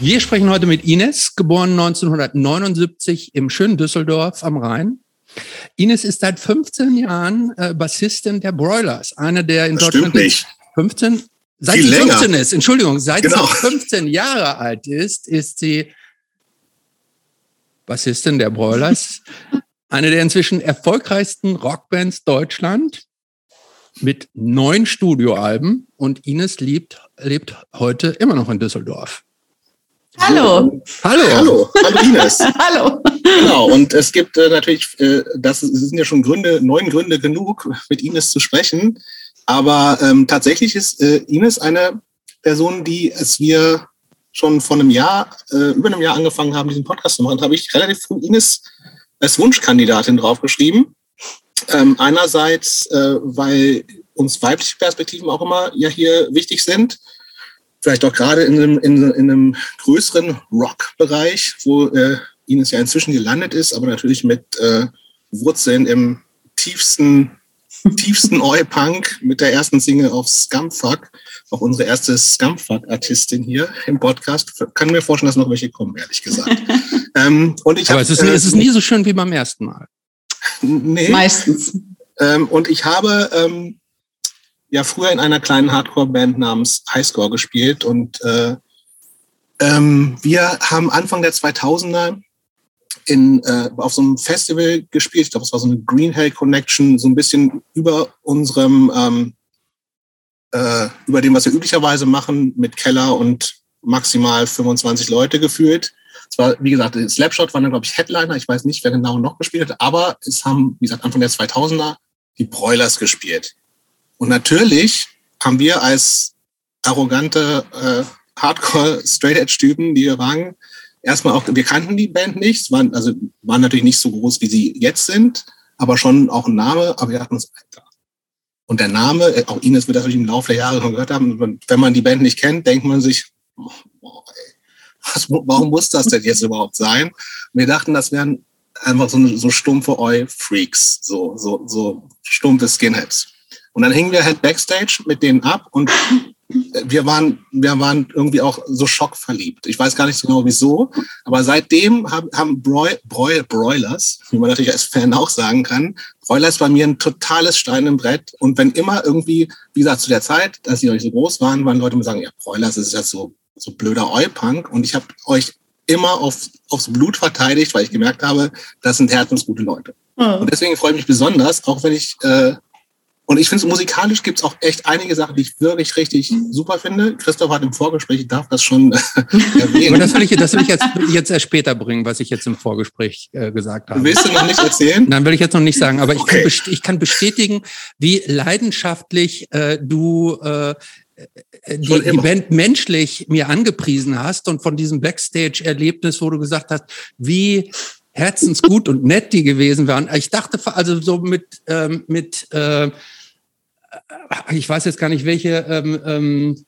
Wir sprechen heute mit Ines, geboren 1979 im schönen Düsseldorf am Rhein. Ines ist seit 15 Jahren äh, Bassistin der Broilers, eine der in das Deutschland stimmt nicht. 15 seit Viel sie länger. 15 ist, Entschuldigung, seit Genau. sie 15 Jahre alt ist, ist sie Bassistin der Broilers, eine der inzwischen erfolgreichsten Rockbands Deutschland mit neun Studioalben und Ines lebt, lebt heute immer noch in Düsseldorf. Hallo. Hallo. Hallo, hallo Ines. Hallo. genau, und es gibt äh, natürlich, äh, das sind ja schon Gründe, neun Gründe genug, mit Ines zu sprechen. Aber ähm, tatsächlich ist äh, Ines eine Person, die es wir schon vor einem Jahr, äh, über einem Jahr angefangen haben, diesen Podcast zu machen, habe ich relativ früh Ines als Wunschkandidatin draufgeschrieben. Ähm, einerseits, äh, weil uns weibliche Perspektiven auch immer ja hier wichtig sind. Vielleicht auch gerade in einem, in, in einem größeren Rock-Bereich, wo äh, Ines ja inzwischen gelandet ist, aber natürlich mit äh, Wurzeln im tiefsten, tiefsten Oi-Punk mit der ersten Single auf Scumfuck. Auch unsere erste Scumfuck-Artistin hier im Podcast. Kann mir vorstellen, dass noch welche kommen, ehrlich gesagt. ähm, und ich Aber hab, es ist, äh, es ist nie so schön wie beim ersten Mal. nee, Meistens. ähm, und ich habe ähm, ja früher in einer kleinen Hardcore-Band namens Highscore gespielt und äh, ähm, wir haben Anfang der 2000er in, äh, auf so einem Festival gespielt. Ich glaube, es war so eine Green Hell Connection, so ein bisschen über unserem, ähm, äh, über dem, was wir üblicherweise machen, mit Keller und maximal 25 Leute gefühlt. Es war, wie gesagt, Slapshot war dann, glaube ich, Headliner. Ich weiß nicht, wer genau noch gespielt hat, aber es haben, wie gesagt, Anfang der 2000er die Broilers gespielt. Und natürlich haben wir als arrogante äh, Hardcore-Straight-Edge-Typen, die wir waren, erstmal auch, wir kannten die Band nicht, waren, also waren natürlich nicht so groß, wie sie jetzt sind, aber schon auch ein Name, aber wir dachten uns, Alter. Und der Name, äh, auch Ines wird das natürlich im Laufe der Jahre schon gehört haben, wenn man die Band nicht kennt, denkt man sich, boah, ey, was, warum muss das denn jetzt überhaupt sein? Und wir dachten, das wären einfach so, so stumpfe Oi-Freaks, so, so, so stumpfe Skinheads. Und dann hingen wir halt Backstage mit denen ab und wir waren, wir waren irgendwie auch so schockverliebt. Ich weiß gar nicht so genau wieso, aber seitdem haben, haben Broil, Broil, Broilers, wie man natürlich als Fan auch sagen kann, Broilers bei mir ein totales Stein im Brett. Und wenn immer irgendwie, wie gesagt, zu der Zeit, die noch nicht so groß waren, waren Leute immer sagen, ja, Broilers ist ja so, so blöder Oi-Punk. Und ich habe euch immer auf, aufs Blut verteidigt, weil ich gemerkt habe, das sind herzensgute Leute. Und deswegen freue ich mich besonders, auch wenn ich, äh, und ich finde, musikalisch gibt es auch echt einige Sachen, die ich wirklich richtig super finde. Christoph hat im Vorgespräch, ich darf das schon äh, erwähnen. das will ich, das will ich jetzt, jetzt erst später bringen, was ich jetzt im Vorgespräch äh, gesagt habe. Willst du noch nicht erzählen? Nein, will ich jetzt noch nicht sagen, aber ich, Okay. kann, ich kann bestätigen, wie leidenschaftlich äh, du äh, äh, die, die. Band menschlich mir angepriesen hast und von diesem Backstage-Erlebnis, wo du gesagt hast, wie herzensgut und nett die gewesen waren. Ich dachte also so mit ähm, mit äh, ich weiß jetzt gar nicht welche ähm, ähm,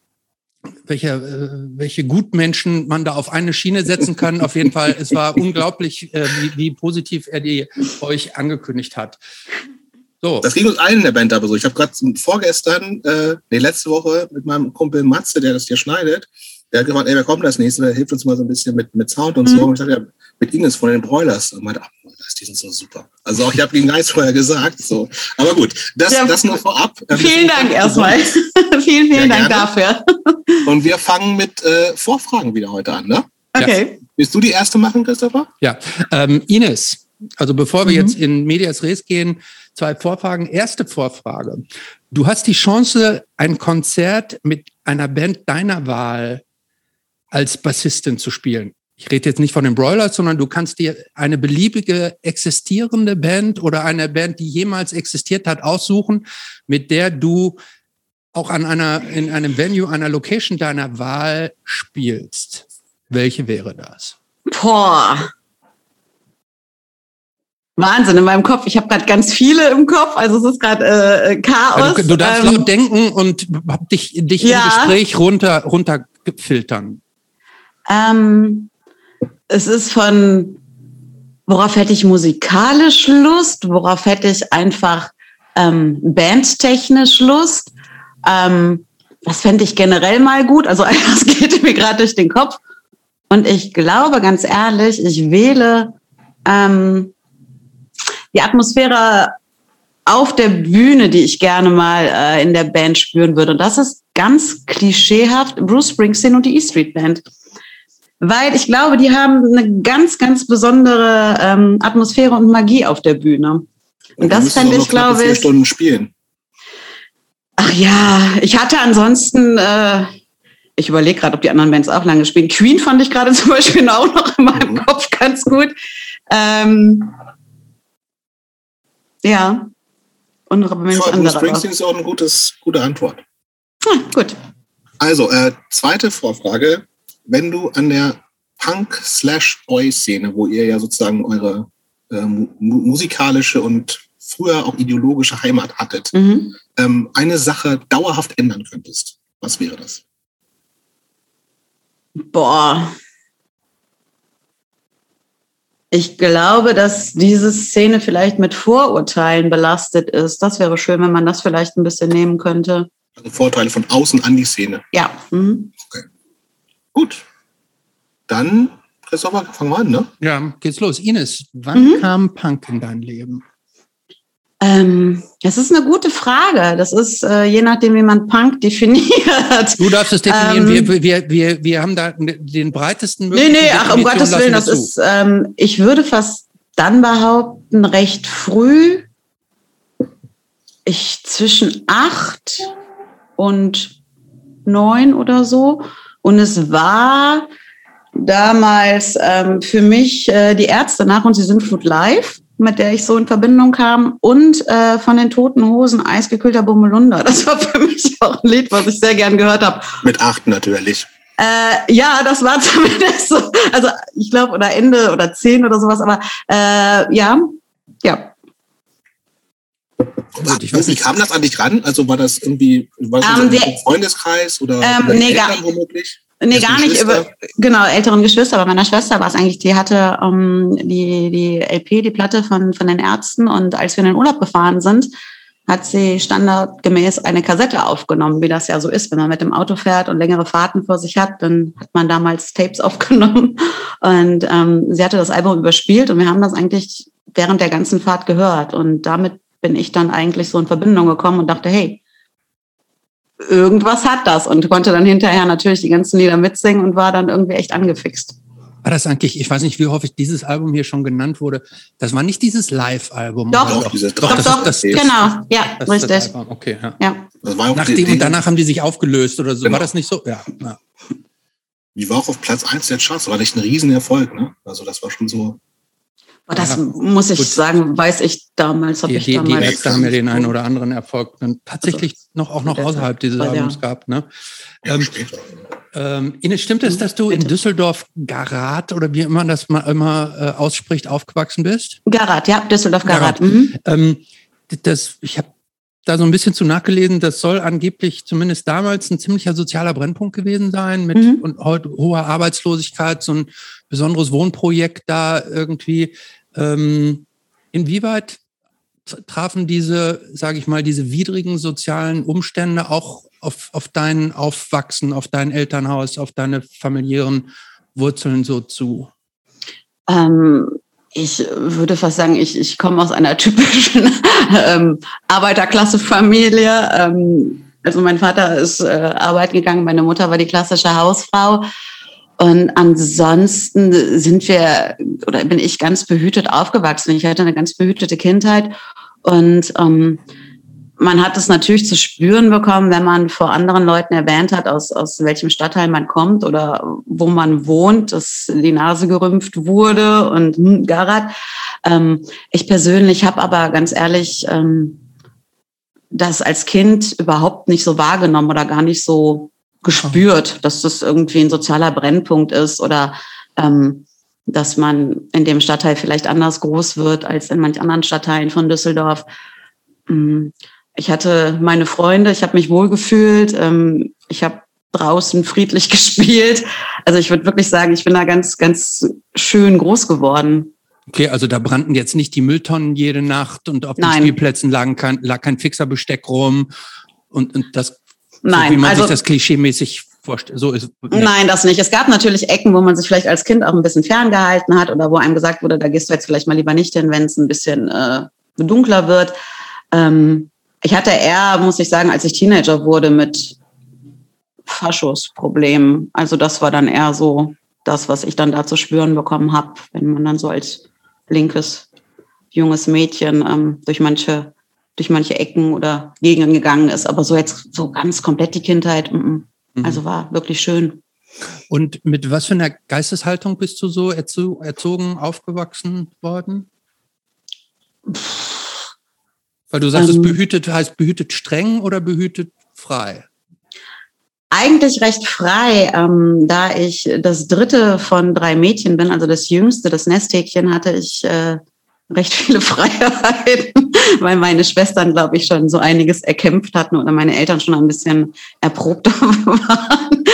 welche, äh, welche Gutmenschen man da auf eine Schiene setzen kann. Auf jeden Fall, es war unglaublich, äh, wie, wie positiv er die euch angekündigt hat. So, Das ging uns allen in der Band aber so. Ich habe gerade vorgestern, äh, nee, letzte Woche mit meinem Kumpel Matze, der das hier schneidet, der hat gefragt, ey, wer kommt das nächste? Der hilft uns mal so ein bisschen mit, mit Sound und so. Mhm. Und ich sagte, ja, mit Ines von den Broilers. Und meinte, ach, die sind so super. Also auch, ich habe ihn nice vorher gesagt. So. Aber gut, das, Ja. das nur vorab. Ähm, Vielen Dank erstmal. vielen, vielen Sehr Dank gerne. dafür. Und wir fangen mit äh, Vorfragen wieder heute an, ne? Okay. Willst du die erste machen, Christopher? ja. Ähm, Ines, also bevor wir Mhm. jetzt in Medias Res gehen, zwei Vorfragen. Erste Vorfrage. Du hast die Chance, ein Konzert mit einer Band deiner Wahl als Bassistin zu spielen. Ich rede jetzt nicht von den Broilers, sondern du kannst dir eine beliebige existierende Band oder eine Band, die jemals existiert hat, aussuchen, mit der du auch an einer, in einem Venue, einer Location deiner Wahl spielst. Welche wäre das? Boah. Wahnsinn in meinem Kopf. Ich habe gerade ganz viele im Kopf. Also es ist gerade äh, Chaos. du, du darfst Ähm, laut denken und hab dich, dich Ja. im Gespräch runter, runter filtern. Ähm, es ist von, worauf hätte ich musikalisch Lust, worauf hätte ich einfach ähm, bandtechnisch Lust. Ähm, was fände ich generell mal gut? Also was geht mir gerade durch den Kopf? Und ich glaube, ganz ehrlich, ich wähle ähm, die Atmosphäre auf der Bühne, die ich gerne mal äh, in der Band spüren würde. Und das ist ganz klischeehaft Bruce Springsteen und die E Street Band. Weil ich glaube, die haben eine ganz, ganz besondere ähm, Atmosphäre und Magie auf der Bühne. Und, und das fände ich, glaube ich. Stunden spielen. Ach ja, ich hatte ansonsten, äh, ich überlege gerade, ob die anderen Bands auch lange spielen. Queen fand ich gerade zum Beispiel auch noch in meinem mhm. Kopf ganz gut. Ähm, ja. Und Mensch ja, Bruce Springsteen ist auch eine gutes, gute Antwort. Hm, gut. Also, äh, zweite Vorfrage. Wenn du an der Punk-Slash-Oi-Szene, wo ihr ja sozusagen eure äh, musikalische und früher auch ideologische Heimat hattet, mhm. ähm, eine Sache dauerhaft ändern könntest, was wäre das? Boah. Ich glaube, dass diese Szene vielleicht mit Vorurteilen belastet ist. Das wäre schön, wenn man das vielleicht ein bisschen nehmen könnte. Also Vorteile von außen an die Szene. Ja. Mhm. Okay. Gut. Dann, Christopher, fangen wir an, ne? Ja, geht's los. Ines, wann mhm. kam Punk in dein Leben? Ähm, das ist eine gute Frage. Das ist äh, je nachdem, wie man Punk definiert. Du darfst es definieren. Ähm, wir, wir, wir, wir haben da den breitesten Nee, nee, ach, um Gottes Willen, das ist, ähm, ich würde fast dann behaupten, recht früh, ich zwischen acht und neun oder so. Und es war damals ähm, für mich äh, die Ärzte nach und sie sind Food Live mit der ich so in Verbindung kam, und äh, von den Toten Hosen Eisgekühlter Bummelunder. Das war für mich auch ein Lied, was ich sehr gern gehört habe. Mit acht natürlich. Äh, ja, das war zumindest so, also ich glaube, oder Ende oder zehn oder sowas, aber äh, ja, ja. Ach, wie kam das an dich ran? Also war das irgendwie war das um, ein Freundeskreis oder, ähm, nee, Eltern womöglich? Nee, gar nicht über, genau, älteren Geschwister. Bei meiner Schwester war es eigentlich, die hatte ähm, die, die LP, die Platte von, von den Ärzten. Und als wir in den Urlaub gefahren sind, hat sie standardgemäß eine Kassette aufgenommen, wie das ja so ist. Wenn man mit dem Auto fährt und längere Fahrten vor sich hat, dann hat man damals Tapes aufgenommen. Und ähm, sie hatte das Album überspielt und wir haben das eigentlich während der ganzen Fahrt gehört. Und damit bin ich dann eigentlich so in Verbindung gekommen und dachte, hey, irgendwas hat das und konnte dann hinterher natürlich die ganzen Lieder mitsingen und war dann irgendwie echt angefixt. War das eigentlich, ich weiß nicht, wie häufig dieses Album hier schon genannt wurde. Das war nicht dieses Live-Album. Doch, doch, doch, doch, das doch, das, genau, ja, das richtig. Okay, ja. ja. Das war auch Nachdem, und danach haben die sich aufgelöst oder so. Genau. War das nicht so? Ja. ja. Die war auch auf Platz 1 der Charts, war echt ein Riesenerfolg, ne? Also das war schon so. Das ja, muss ich gut. sagen, weiß ich damals. Die, ich die, damals die Ärzte haben ja den einen oder anderen Erfolg dann tatsächlich also, noch auch noch außerhalb dieses Albums ja. gehabt. Ne? Ähm, ähm, Ines, stimmt es, dass du in Düsseldorf Garat oder wie immer das mal immer äh, ausspricht, aufgewachsen bist? Garat, ja, Düsseldorf Garat. Garat. Mhm. Ähm, das, ich habe da so ein bisschen zu nachgelesen, das soll angeblich zumindest damals ein ziemlicher sozialer Brennpunkt gewesen sein, mit mhm. und hoher Arbeitslosigkeit, so ein besonderes Wohnprojekt da irgendwie. Ähm, inwieweit trafen diese, sage ich mal, diese widrigen sozialen Umstände auch auf, auf dein Aufwachsen, auf dein Elternhaus, auf deine familiären Wurzeln so zu? Ähm, ich würde fast sagen, ich, ich komme aus einer typischen ähm, Arbeiterklasse-Familie. Ähm, also mein Vater ist äh, arbeiten gegangen, meine Mutter war die klassische Hausfrau. Und ansonsten sind wir oder bin ich ganz behütet aufgewachsen. Ich hatte eine ganz behütete Kindheit und ähm, man hat es natürlich zu spüren bekommen, wenn man vor anderen Leuten erwähnt hat, aus, aus welchem Stadtteil man kommt oder wo man wohnt, dass die Nase gerümpft wurde und hm, Garat. Ähm, ich persönlich habe aber ganz ehrlich ähm, das als Kind überhaupt nicht so wahrgenommen oder gar nicht so gespürt, dass das irgendwie ein sozialer Brennpunkt ist oder ähm, dass man in dem Stadtteil vielleicht anders groß wird als in manch anderen Stadtteilen von Düsseldorf. Mm, ich hatte meine Freunde, ich habe mich wohlgefühlt, ähm, ich habe draußen friedlich gespielt. Also ich würde wirklich sagen, ich bin da ganz, ganz schön groß geworden. Okay, also da brannten jetzt nicht die Mülltonnen jede Nacht und auf Nein. den Spielplätzen lagen kein, lag kein fixer Besteck rum und, und das Nein, so wie man also, sich das klischeemäßig vorstellen. So ist, nee. Nein, das nicht. Es gab natürlich Ecken, wo man sich vielleicht als Kind auch ein bisschen ferngehalten hat oder wo einem gesagt wurde, da gehst du jetzt vielleicht mal lieber nicht hin, wenn es ein bisschen äh, dunkler wird. Ähm, ich hatte eher, muss ich sagen, als ich Teenager wurde, mit Faschos-Problemen. Also das war dann eher so das, was ich dann da zu spüren bekommen habe, wenn man dann so als linkes junges Mädchen ähm, durch manche durch manche Ecken oder Gegenden gegangen ist. Aber so jetzt so ganz komplett die Kindheit, m -m. also war wirklich schön. Und mit was für einer Geisteshaltung bist du so erzogen, aufgewachsen worden? Weil du sagst, ähm, es behütet heißt behütet streng oder behütet frei? Eigentlich recht frei, ähm, da ich das dritte von drei Mädchen bin, also das jüngste, das Nesthäkchen, hatte ich äh, recht viele Freiheiten, weil meine Schwestern, glaube ich, schon so einiges erkämpft hatten oder meine Eltern schon ein bisschen erprobter waren.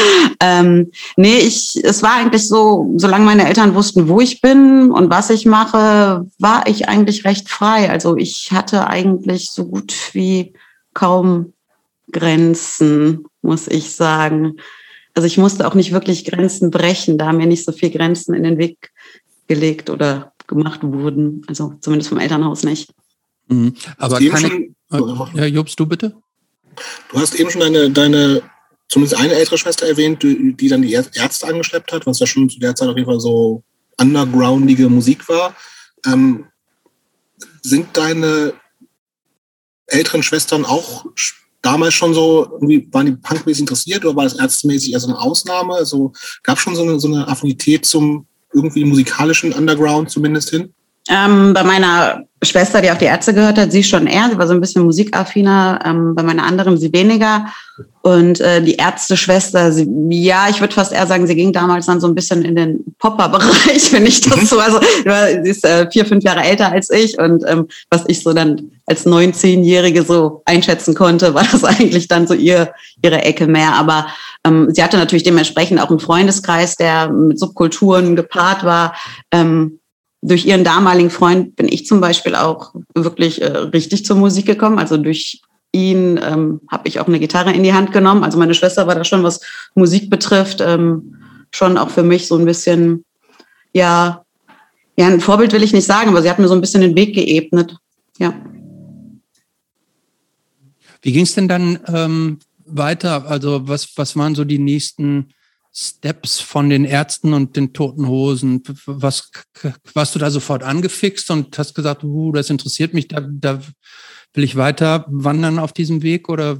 ähm, nee, ich, es war eigentlich so, solange meine Eltern wussten, wo ich bin und was ich mache, war ich eigentlich recht frei. Also ich hatte eigentlich so gut wie kaum Grenzen, muss ich sagen. Also ich musste auch nicht wirklich Grenzen brechen, da haben mir nicht so viel Grenzen in den Weg gelegt oder gemacht wurden. Also zumindest vom Elternhaus nicht. Mhm. Aber keine, schon, ja, Jobst, du bitte? Du hast eben schon deine, deine zumindest eine ältere Schwester erwähnt, die, die dann die Ärzte angeschleppt hat, was ja schon zu der Zeit auf jeden Fall so undergroundige Musik war. Ähm, sind deine älteren Schwestern auch damals schon so, irgendwie, waren die punkmäßig interessiert oder war das ärztemäßig eher so eine Ausnahme? Also gab es schon so eine, so eine Affinität zum irgendwie musikalischen Underground zumindest hin? Ähm, bei meiner Schwester, die auch die Ärzte gehört hat, sie schon eher. Sie war so ein bisschen musikaffiner. Ähm, bei meiner anderen sie weniger. Und äh, die Ärzte-Schwester, sie, ja, ich würde fast eher sagen, sie ging damals dann so ein bisschen in den Popper-Bereich, wenn ich das so. Also sie ist äh, vier, fünf Jahre älter als ich. Und ähm, was ich so dann als 19-Jährige so einschätzen konnte, war das eigentlich dann so ihr, ihre Ecke mehr. Aber ähm, sie hatte natürlich dementsprechend auch einen Freundeskreis, der mit Subkulturen gepaart war. Ähm, durch ihren damaligen Freund bin ich zum Beispiel auch wirklich äh, richtig zur Musik gekommen. Also durch ihn ähm, habe ich auch eine Gitarre in die Hand genommen. Also meine Schwester war da schon, was Musik betrifft, ähm, schon auch für mich so ein bisschen, ja, ja, ein Vorbild will ich nicht sagen, aber sie hat mir so ein bisschen den Weg geebnet. Ja. Wie ging es denn dann ähm, weiter? Also was, was waren so die nächsten Steps von den Ärzten und den Toten Hosen? Was, warst du da sofort angefixt und hast gesagt, uh, das interessiert mich, da, da will ich weiter wandern auf diesem Weg oder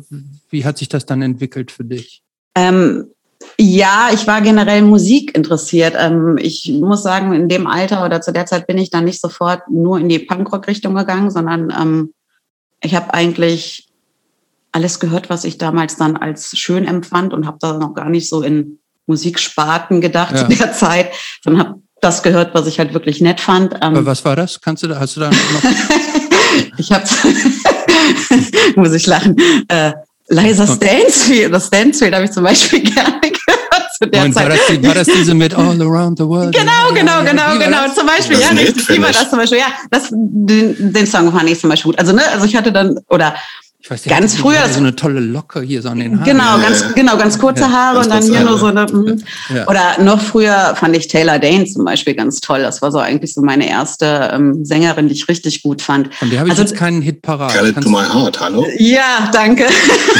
wie hat sich das dann entwickelt für dich? Ähm, ja, ich war generell Musik interessiert. Ähm, ich muss sagen, in dem Alter oder zu der Zeit bin ich dann nicht sofort nur in die Punkrock-Richtung gegangen, sondern ähm, ich habe eigentlich alles gehört, was ich damals dann als schön empfand und habe da noch gar nicht so in Musiksparten gedacht ja. zu der Zeit, sondern habe das gehört, was ich halt wirklich nett fand. Ähm, Aber was war das? Kannst du da, hast du da noch? ich habe, muss ich lachen, äh, Liza Stansfield, das Stansfield habe ich zum Beispiel gerne gehört zu der Und Zeit. War das, die, war das diese mit All Around the World? Genau, genau, genau, genau. Zum Beispiel, ja, richtig. Wie war das zum Beispiel? Ja, das, den, den Song fand ich zum Beispiel gut. Also, ne, also ich hatte dann, oder ich weiß, ganz früher so eine tolle Locke hier so an den Haaren. Genau, ganz ja. genau, ganz kurze ja, Haare und dann hier nur so eine. Mhm. Ja. Oder noch früher fand ich Taylor Dane zum Beispiel ganz toll. Das war so eigentlich so meine erste ähm, Sängerin, die ich richtig gut fand. Von der habe ich also, jetzt keinen Hit parat. Tell it to my heart, hallo? Ja, danke.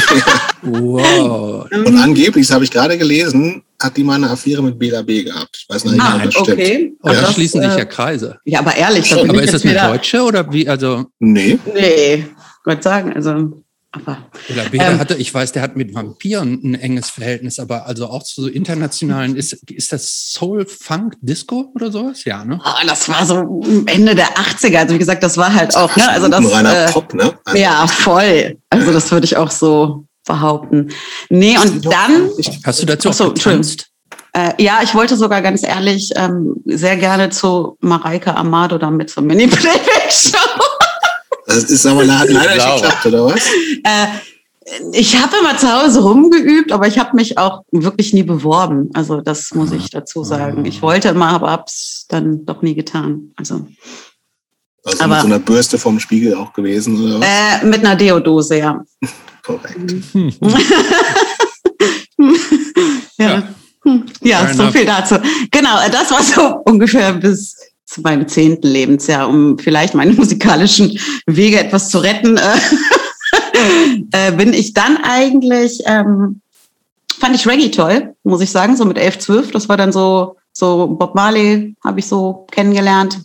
wow. Und angeblich, das habe ich gerade gelesen, hat die mal eine Affäre mit Bela B gehabt. Ich weiß nicht, ah, das stimmt. Okay. Oh, da schließen sich ja Kreise. Ja, aber ehrlich. Aber ist das eine Deutsche oder wie? Also nee. Nee, Gott sagen, also. Aber, Bela ähm, hatte, ich weiß, der hat mit Vampiren ein enges Verhältnis, aber also auch zu so internationalen, ist, ist das Soul, Funk, Disco oder sowas? Ja, ne? Oh, das war so Ende der 80er. Also wie gesagt, das war halt auch, ne? Also das, reiner äh, Pop, ne? Also, ja, voll. Also das würde ich auch so behaupten. Nee, und dann. Hast du dazu auch getanzt? Äh, ja, ich wollte sogar ganz ehrlich ähm, sehr gerne zu Mareike Amado damit zur Mini-Playback-Show. Das ist aber leider nicht geklappt, oder was? Äh, ich habe immer zu Hause rumgeübt, aber ich habe mich auch wirklich nie beworben. Also das muss ich dazu sagen. Ich wollte immer, aber habe es dann doch nie getan. Also, also aber, mit so einer Bürste vom Spiegel auch gewesen, oder was? Äh, mit einer Deodose, ja. Korrekt. Ja. Ja, ja so viel dazu. Genau, das war so ungefähr bis zu meinem zehnten Lebensjahr, um vielleicht meine musikalischen Wege etwas zu retten. äh, bin ich dann eigentlich, ähm, fand ich Reggae toll, muss ich sagen, so mit elf, zwölf. Das war dann so, so Bob Marley habe ich so kennengelernt.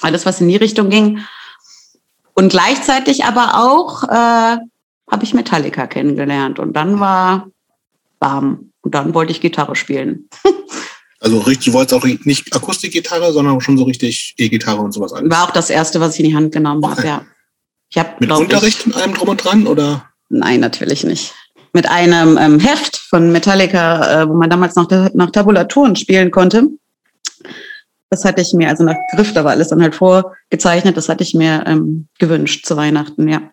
Alles, was in die Richtung ging. Und gleichzeitig aber auch äh, habe ich Metallica kennengelernt. Und dann war warm. Und dann wollte ich Gitarre spielen. also richtig, du wolltest auch nicht Akustikgitarre, sondern schon so richtig E-Gitarre und sowas alles. War auch das erste, was ich in die Hand genommen okay. habe, ja. Ich hab, Mit Unterricht ich, und allem drum und dran, oder? Nein, natürlich nicht. Mit einem ähm, Heft von Metallica, äh, wo man damals noch nach Tabulaturen spielen konnte. Das hatte ich mir, also nach Griff, da war alles dann halt vorgezeichnet, das hatte ich mir ähm, gewünscht zu Weihnachten, ja.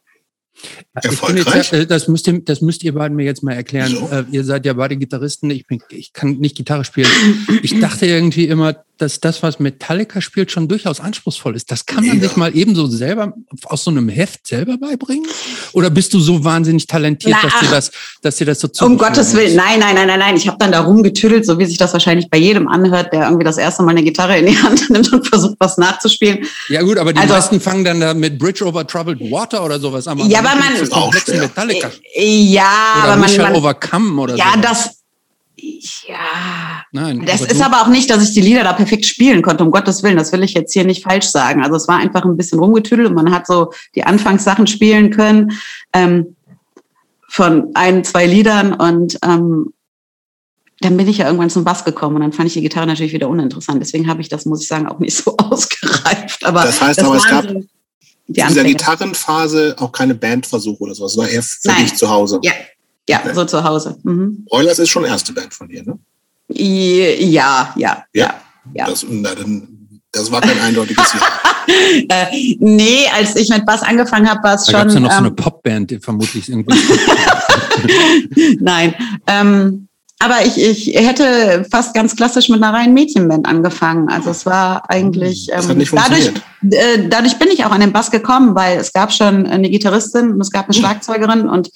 Erfolgreich? Jetzt, das, müsst ihr, das müsst ihr beiden mir jetzt mal erklären. So. Äh, ihr seid ja beide Gitarristen. Ich, bin, ich kann nicht Gitarre spielen. Ich dachte irgendwie immer, dass das, was Metallica spielt, schon durchaus anspruchsvoll ist. Das kann man ja. sich mal ebenso selber aus so einem Heft selber beibringen? Oder bist du so wahnsinnig talentiert, Na, dass dir das, dass dir das so zu Um Gottes Willen, nein, nein, nein, nein, nein. Ich habe dann da rumgetüdelt, so wie sich das wahrscheinlich bei jedem anhört, der irgendwie das erste Mal eine Gitarre in die Hand nimmt und versucht, was nachzuspielen. Ja gut, aber die also, meisten fangen dann da mit Bridge over Troubled Water oder sowas an. Ja, aber man, Metallica. Ja, oder aber man, man Overcome oder Ja, sowas. das ja, Nein, das aber ist aber auch nicht, dass ich die Lieder da perfekt spielen konnte, um Gottes Willen. Das will ich jetzt hier nicht falsch sagen. Also es war einfach ein bisschen rumgetüdelt und man hat so die Anfangssachen spielen können ähm, von ein, zwei Liedern und ähm, dann bin ich ja irgendwann zum Bass gekommen und dann fand ich die Gitarre natürlich wieder uninteressant. Deswegen habe ich das, muss ich sagen, auch nicht so ausgereift. Aber das heißt, das aber es gab so die in dieser Gitarrenphase auch keine Bandversuche oder sowas. Es war eher für Nein. dich zu Hause. Ja, ja, okay. so zu Hause. Mhm. Oilers ist schon erste Band von dir, ne? Ja, ja, ja. ja. Das, na, dann, das war kein eindeutiges Ja. äh, nee, als ich mit Bass angefangen habe, war es schon. Da gab ja noch ähm, so eine Popband, die vermutlich irgendwie. Nein. Ähm, aber ich, ich hätte fast ganz klassisch mit einer reinen Mädchenband angefangen. Also es war eigentlich das hat nicht ähm, dadurch, äh, dadurch bin ich auch an den Bass gekommen, weil es gab schon eine Gitarristin und es gab eine Schlagzeugerin und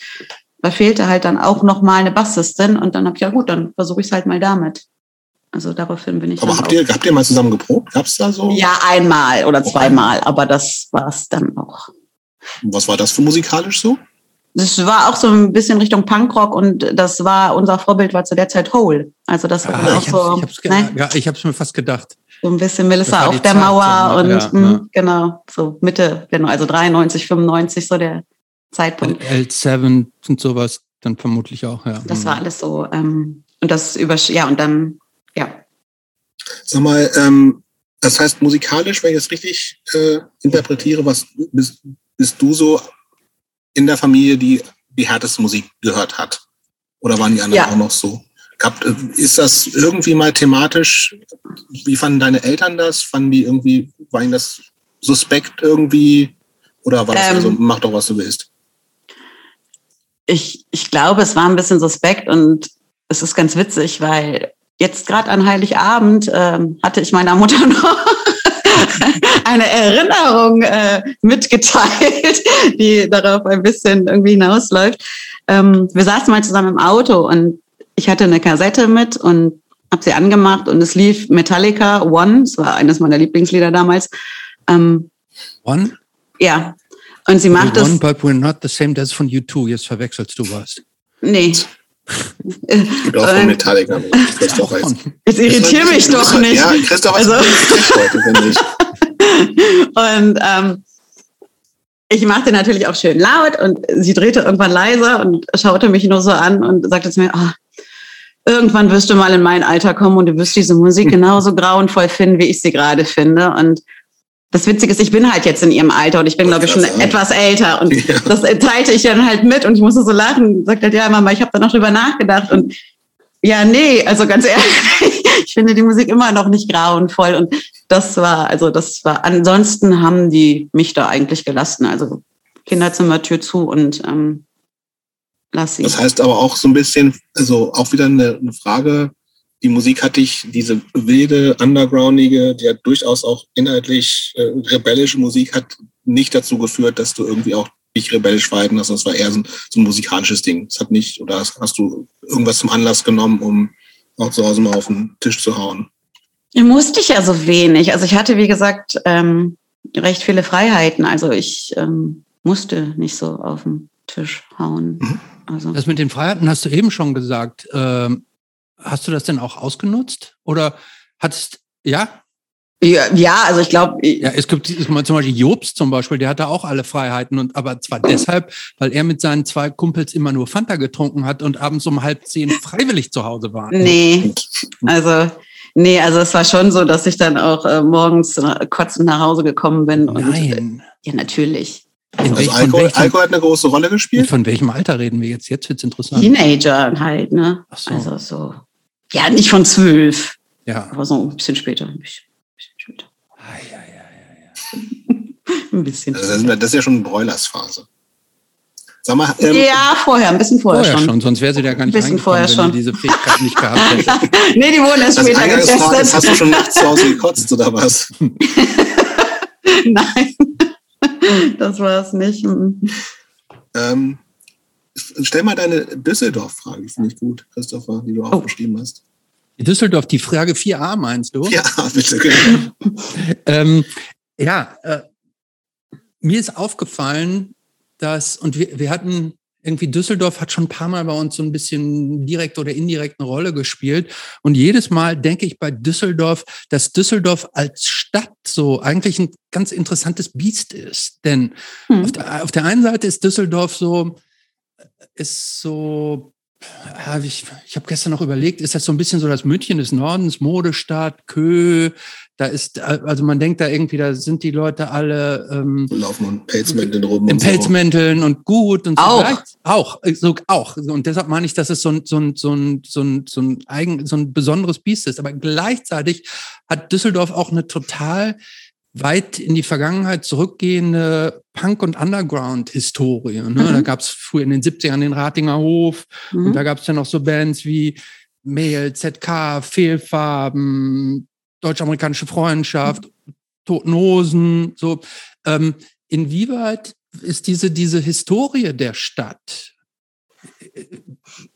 da fehlte halt dann auch noch mal eine Bassistin und dann habe ich ja gut, dann versuche ich es halt mal damit. Also daraufhin bin ich. Aber habt ihr, habt ihr mal zusammen geprobt? Gab es da so? Ja, einmal oder zweimal, aber das war es dann auch. Was war das für musikalisch so? Das war auch so ein bisschen Richtung Punkrock und das war unser Vorbild war zu der Zeit Hole. Also das war ah, auch ich so. Ich ne? ja, ich habe es mir fast gedacht. So ein bisschen Melissa auf der Zeit, Mauer so, und ja, mh, ja. genau so Mitte, genau, also 93, 95 so der Zeitpunkt. L7 und sowas dann vermutlich auch, ja. Das war alles so. Ähm, und das über, ja, und dann, ja. Sag mal, ähm, das heißt musikalisch, wenn ich das richtig äh, interpretiere, was bist, bist du so in der Familie, die die härteste Musik gehört hat? Oder waren die anderen ja. auch noch so? Gab, ist das irgendwie mal thematisch? Wie fanden deine Eltern das? Fanden die irgendwie, war ihnen das suspekt irgendwie? Oder war das ähm, also, mach doch, was du willst? Ich, ich glaube, es war ein bisschen suspekt und es ist ganz witzig, weil jetzt gerade an Heiligabend ähm, hatte ich meiner Mutter noch eine Erinnerung äh, mitgeteilt, die darauf ein bisschen irgendwie hinausläuft. Ähm, wir saßen mal zusammen im Auto und ich hatte eine Kassette mit und habe sie angemacht und es lief Metallica One, das war eines meiner Lieblingslieder damals. Ähm, One? Ja, und sie macht das. One, but we're not the same, das ist von U2, jetzt verwechselst du was. Nee. Es gibt auch von Metallica. Christoph Jetzt irritiere mich doch nicht. Ja, Christoph also. heute, finde ich. Und ähm, ich machte natürlich auch schön laut und sie drehte irgendwann leiser und schaute mich nur so an und sagte zu mir, oh, irgendwann wirst du mal in mein Alter kommen und du wirst diese Musik genauso grauenvoll finden, wie ich sie gerade finde. Und das Witzige ist, ich bin halt jetzt in ihrem Alter und ich bin, glaube ich, schon etwas älter. Und ja. das teilte ich dann halt mit und ich musste so lachen. Sagt halt, ja, Mama, ich habe da noch drüber nachgedacht. Und ja, nee, also ganz ehrlich, ich finde die Musik immer noch nicht grauenvoll. Und das war, also das war, ansonsten haben die mich da eigentlich gelassen. Also Kinderzimmer, Tür zu und ähm, lass sie. Das heißt aber auch so ein bisschen, also auch wieder eine, eine Frage, die Musik hat dich, diese wilde, undergroundige, die ja durchaus auch inhaltlich äh, rebellische Musik hat, nicht dazu geführt, dass du irgendwie auch nicht rebellisch verhalten hast, das war eher so, so ein musikalisches Ding. Das hat nicht, oder hast, hast du irgendwas zum Anlass genommen, um auch zu Hause mal auf den Tisch zu hauen? Musste ich ja so wenig. Also ich hatte, wie gesagt, ähm, recht viele Freiheiten. Also ich ähm, musste nicht so auf den Tisch hauen. Mhm. Also. Das mit den Freiheiten hast du eben schon gesagt. Ähm, hast du das denn auch ausgenutzt? Oder hattest, ja? Ja, ja, also ich glaube. Ja, es gibt zum Beispiel Jobs zum Beispiel, der hatte auch alle Freiheiten und aber zwar deshalb, weil er mit seinen zwei Kumpels immer nur Fanta getrunken hat und abends um halb zehn freiwillig zu Hause war. Nee, also nee, also es war schon so, dass ich dann auch äh, morgens äh, kotzend nach Hause gekommen bin. Und, Nein. Äh, ja, natürlich. Also welch, Alkohol, welchem, Alkohol, hat eine große Rolle gespielt? Von welchem Alter reden wir jetzt? Jetzt wird's interessant. Teenager halt, ne? Ach so. Also so. Ja, nicht von zwölf. Ja. Aber so ein bisschen später. Ein bisschen. Ah, ja, ja, ja, ja. ein bisschen. Also das, ist ja schon eine Bräulersphase. Sag mal, ähm, ja, vorher, ein bisschen vorher, vorher schon. schon. Sonst wäre sie da gar nicht ein bisschen vorher wenn schon. diese Fähigkeit nicht gehabt hätte. nee, die wurden erst später getestet. Hast du schon nachts zu Hause gekotzt oder was? Nein, das war es nicht. Ähm, stell mal deine Düsseldorf-Frage, finde ich gut, Christopher, die du auch oh. beschrieben hast. Düsseldorf, die Frage 4a meinst du? Ja, bitte. Genau. ähm, ja, äh, mir ist aufgefallen, dass, und wir, wir hatten irgendwie Düsseldorf hat schon ein paar Mal bei uns so ein bisschen direkt oder indirekt eine Rolle gespielt. Und jedes Mal denke ich bei Düsseldorf, dass Düsseldorf als Stadt so eigentlich ein ganz interessantes Biest ist. Denn hm. auf, der, auf der einen Seite ist Düsseldorf so, ist so ich, ich habe gestern noch überlegt, ist das so ein bisschen so das München des Nordens, Modestadt, Kö, da ist, also man denkt da irgendwie, da sind die Leute alle ähm, laufen und Pelzmänteln rum. In Pelzmänteln so. und gut und so. Auch. Auch, so, auch. Und deshalb meine ich, dass es so ein, so ein, so ein, so ein, so ein, eigen, so ein besonderes Biest ist. Aber gleichzeitig hat Düsseldorf auch eine total weit in die Vergangenheit zurückgehende Punk- und Underground-Historie. Ne? Mhm. Da gab es früher in den 70ern den Ratinger Hof mhm. und da gab es ja noch so Bands wie Mail, ZK, Fehlfarben, Deutsch-Amerikanische Freundschaft, mhm. Toten Hosen, so. Ähm, inwieweit ist diese, diese Historie der Stadt,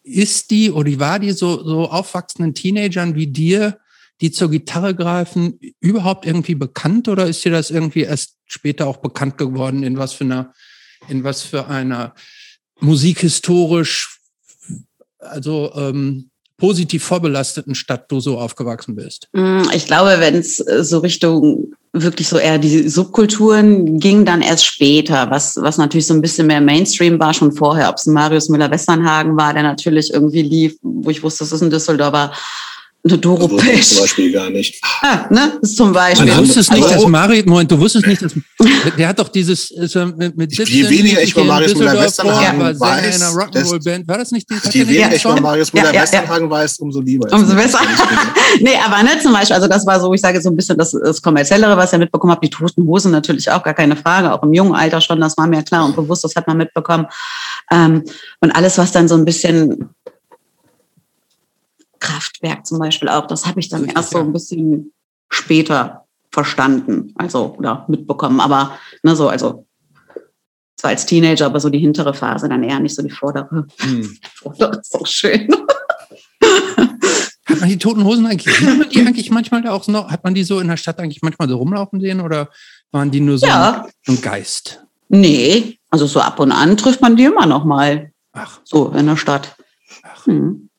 ist die oder war die so, so aufwachsenden Teenagern wie dir die zur Gitarre greifen, überhaupt irgendwie bekannt oder ist dir das irgendwie erst später auch bekannt geworden, in was für einer, in was für einer musikhistorisch, also ähm, positiv vorbelasteten Stadt du so aufgewachsen bist? Mm, ich glaube, wenn es äh, so Richtung wirklich so eher die Subkulturen ging dann erst später, was, was natürlich so ein bisschen mehr Mainstream war schon vorher, ob es Marius Müller-Westernhagen war, der natürlich irgendwie lief, wo ich wusste, das ist ein Düsseldorfer eine Doro also, Pesch. Zum Beispiel gar nicht. Ah, ne? Das ist zum Beispiel. Du wusstest nicht, dass Mario, Moment, du wusstest nicht, dass, der hat doch dieses, also mit, mit 17, Je weniger ich über Marius Müller-Westernhagen ja. weiß, in einer Rock'n'Roll-Band, war das nicht die, Je weniger ich über Marius Müller-Westernhagen weiß, umso lieber. Umso besser. nee, aber ne, zum Beispiel, also das war so, ich sage so ein bisschen das, das Kommerziellere, was ich mitbekommen habe, die toten Hosen natürlich auch, gar keine Frage, auch im jungen Alter schon, das war mir klar und bewusst, das hat man mitbekommen. Ähm, und alles, was dann so ein bisschen Kraftwerk zum Beispiel auch. Das habe ich dann erst so ein bisschen später verstanden, also oder mitbekommen. Aber ne, so, also zwar als Teenager, aber so die hintere Phase, dann eher nicht so die vordere. Hm. Vordere ist auch schön. Hat man die toten Hosen eigentlich, hat man die eigentlich manchmal da auch noch, hat man die so in der Stadt eigentlich manchmal so rumlaufen sehen oder waren die nur so ja. ein, Geist? Nee, also so ab und an trifft man die immer noch mal. Ach. So in der Stadt. Ach. Hm.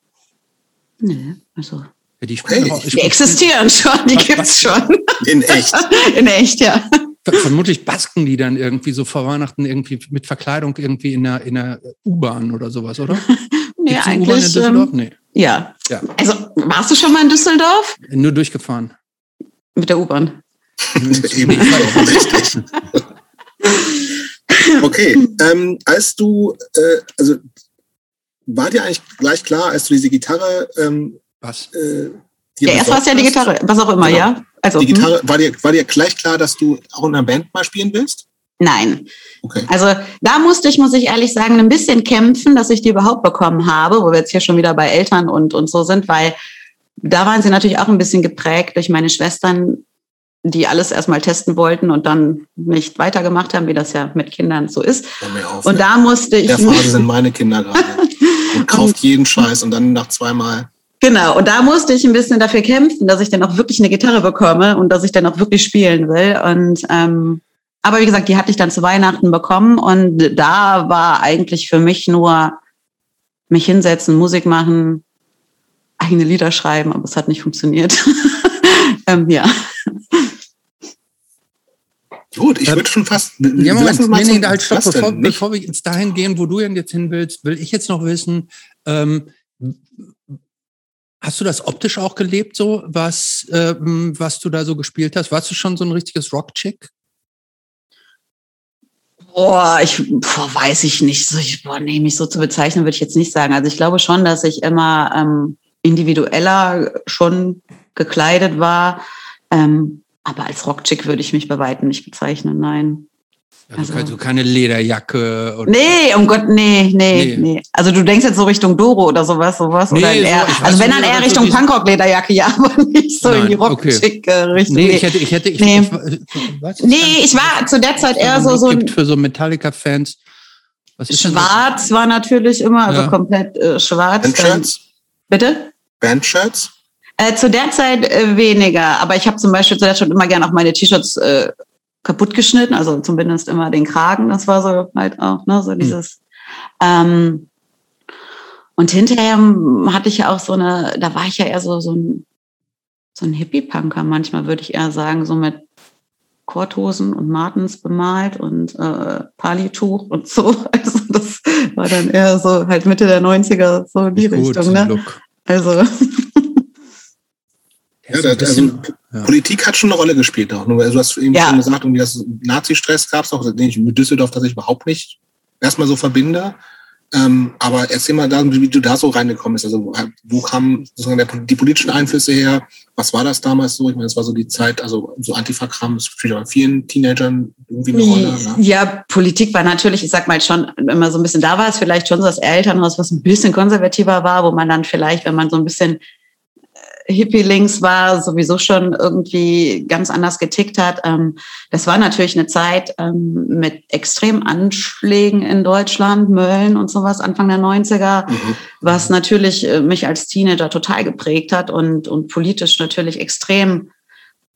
Nee, also. Ja, die, hey, die existieren schon, die gibt es schon. In echt. In echt, ja. Vermutlich basken die dann irgendwie so vor Weihnachten irgendwie mit Verkleidung irgendwie in der, in der U-Bahn oder sowas, oder? nee, Gibt's eigentlich. U-Bahn in Düsseldorf? Ähm, nee. Ja. ja. Also, warst du schon mal in Düsseldorf? Nur durchgefahren. Mit der U-Bahn. okay, ähm, als du, äh, also war dir eigentlich gleich klar, als du diese Gitarre. Ähm, was? Äh, ja, erst war es ja die Gitarre, was auch immer, genau. ja. Also, die Gitarre, hm. war dir, war dir gleich klar, dass du auch in einer Band mal spielen willst? Nein. Okay. Also da musste ich, muss ich ehrlich sagen, ein bisschen kämpfen, dass ich die überhaupt bekommen habe, wo wir jetzt hier schon wieder bei Eltern und, und so sind, weil da waren sie natürlich auch ein bisschen geprägt durch meine Schwestern, die alles erstmal testen wollten und dann nicht weitergemacht haben, wie das ja mit Kindern so ist. Auf, und ne? da musste ich. Der Phase sind meine Kinder gerade. Und kauft jeden Scheiß und dann nach zweimal. Genau, und da musste ich ein bisschen dafür kämpfen, dass ich dann auch wirklich eine Gitarre bekomme und dass ich dann auch wirklich spielen will. Und ähm, aber wie gesagt, die hatte ich dann zu Weihnachten bekommen und da war eigentlich für mich nur mich hinsetzen, Musik machen, eigene Lieder schreiben, aber es hat nicht funktioniert. ähm, ja. Gut, ich würde schon fast. Ja, Moment, nee, nee, halt, stopp, bevor, bevor, wir jetzt dahin gehen, wo du jetzt hin willst, will ich jetzt noch wissen, ähm, hast du das optisch auch gelebt, so was, ähm, was du da so gespielt hast? Warst du schon so ein richtiges Rock-Chick? Boah, ich boah, weiß ich nicht. So, ich, boah, nee, mich so zu bezeichnen, würde ich jetzt nicht sagen. Also ich glaube schon, dass ich immer ähm, individueller schon gekleidet war. Ähm, aber als Rockchick würde ich mich bei weitem nicht bezeichnen, nein. Also, also keine Lederjacke. Oder nee, um Gott, nee, nee, nee, nee. Also du denkst jetzt so Richtung Doro oder sowas, sowas. Nee, oder eher, so, also wenn dann eher Richtung Punkrock-Lederjacke, ja, aber nicht so Nein, in die Rockchick-Richtung. Okay. Nee, ich hätte, ich hätte, ich, nee. Ich, was nee, ich war zu der Zeit eher so so ein für so Metallica-Fans. Schwarz war natürlich immer, also ja. komplett äh, schwarz. Bandshirts? Bitte? Bandshirts? Äh, zu der Zeit äh, weniger, aber ich habe zum Beispiel zu der Zeit immer gerne auch meine T-Shirts äh, kaputt geschnitten, also zumindest immer den Kragen. Das war so halt auch, ne, so hm. dieses. Mhm. Ähm, und hinterher hatte ich ja auch so eine, da war ich ja eher so, so ein, so ein Hippie-Punker manchmal, würde ich eher sagen, so mit Korthosen und Martens bemalt und äh, Palituch und so. Also das war dann eher so halt Mitte der 90er, so die Gut, Richtung. Ne? Look. Also. Ja, das, also ja. Politik hat schon eine Rolle gespielt auch. Du hast eben ja. schon gesagt, irgendwie das Nazi-Stress gab es auch, den ich mit Düsseldorf tatsächlich überhaupt nicht erstmal so verbinde. Ähm, aber erzähl mal da, wie du da so reingekommen bist. Also wo kamen sozusagen der, die politischen Einflüsse her? Was war das damals so? Ich meine, es war so die Zeit, also so Antifa-Kram, das spielt bei vielen Teenagern irgendwie eine Rolle. Ne? Ja, Politik war natürlich, ich sag mal schon immer so ein bisschen, da war es vielleicht schon so das Elternhaus, was ein bisschen konservativer war, wo man dann vielleicht, wenn man so ein bisschen Hippie-Links war, sowieso schon irgendwie ganz anders getickt hat. Ähm, das war natürlich eine Zeit ähm, mit extremen Anschlägen in Deutschland, Mölln und sowas, Anfang der 90er, mhm. was natürlich äh, mich als Teenager total geprägt hat und, und politisch natürlich extrem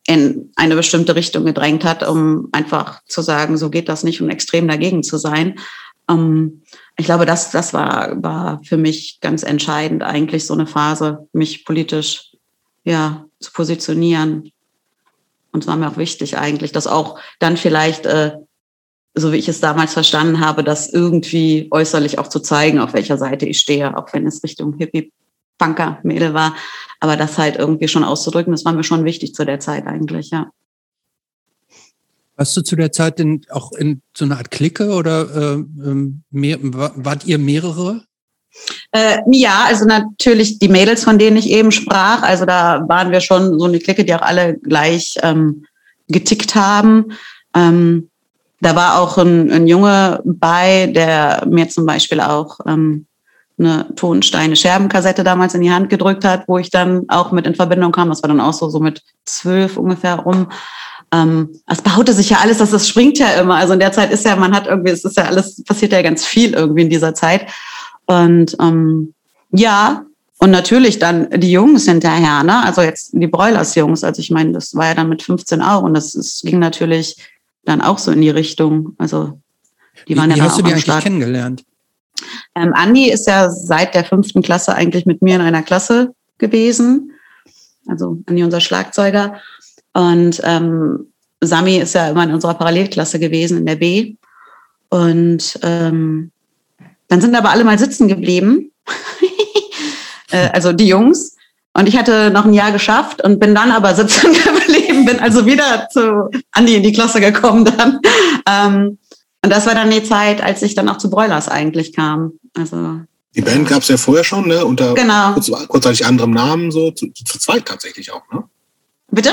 in eine bestimmte Richtung gedrängt hat, um einfach zu sagen, so geht das nicht, um extrem dagegen zu sein. Ähm, ich glaube, das, das war, war für mich ganz entscheidend, eigentlich so eine Phase, mich politisch ja, zu positionieren. Und es war mir auch wichtig eigentlich, dass auch dann vielleicht, äh, so wie ich es damals verstanden habe, das irgendwie äußerlich auch zu zeigen, auf welcher Seite ich stehe, auch wenn es Richtung Hippie-Punker-Mädel war. Aber das halt irgendwie schon auszudrücken, das war mir schon wichtig zu der Zeit eigentlich, ja. Warst du zu der Zeit denn auch in so einer Art Clique oder äh, ähm, mehr, wart ihr mehrere? Äh, ja, also natürlich die Mädels, von denen ich eben sprach. Also da waren wir schon so eine Clique, die auch alle gleich ähm, getickt haben. Ähm, da war auch ein, ein Junge bei, der mir zum Beispiel auch ähm, eine Tonsteine-Scherbenkassette damals in die Hand gedrückt hat, wo ich dann auch mit in Verbindung kam. Das war dann auch so, so mit zwölf ungefähr rum. Ähm, es baute sich ja alles, das, das springt ja immer. Also in der Zeit ist ja, man hat irgendwie, es ist ja alles, passiert ja ganz viel irgendwie in dieser Zeit. Und ähm, ja, und natürlich dann die Jungs hinterher, ne? Also jetzt die Broilers-Jungs. Also ich meine, das war ja dann mit 15 auch und das, das ging natürlich dann auch so in die Richtung. Also die waren wie, ja wie hast du die eigentlich Start. kennengelernt? Ähm, Andi ist ja seit der fünften Klasse eigentlich mit mir in einer Klasse gewesen. Also Andi, unser Schlagzeuger. Und ähm, Sami ist ja immer in unserer Parallelklasse gewesen, in der B. Und ähm, dann sind aber alle mal sitzen geblieben. äh, also die Jungs. Und ich hatte noch ein Jahr geschafft und bin dann aber sitzen geblieben, bin also wieder zu Andi in die Klasse gekommen dann. Ähm, und das war dann die Zeit, als ich dann auch zu Broilers eigentlich kam. Also die Band gab es ja vorher schon, ne? Unter genau. kurz, kurzzeitig anderem Namen, so zu, zu, zweit tatsächlich auch, ne? Bitte?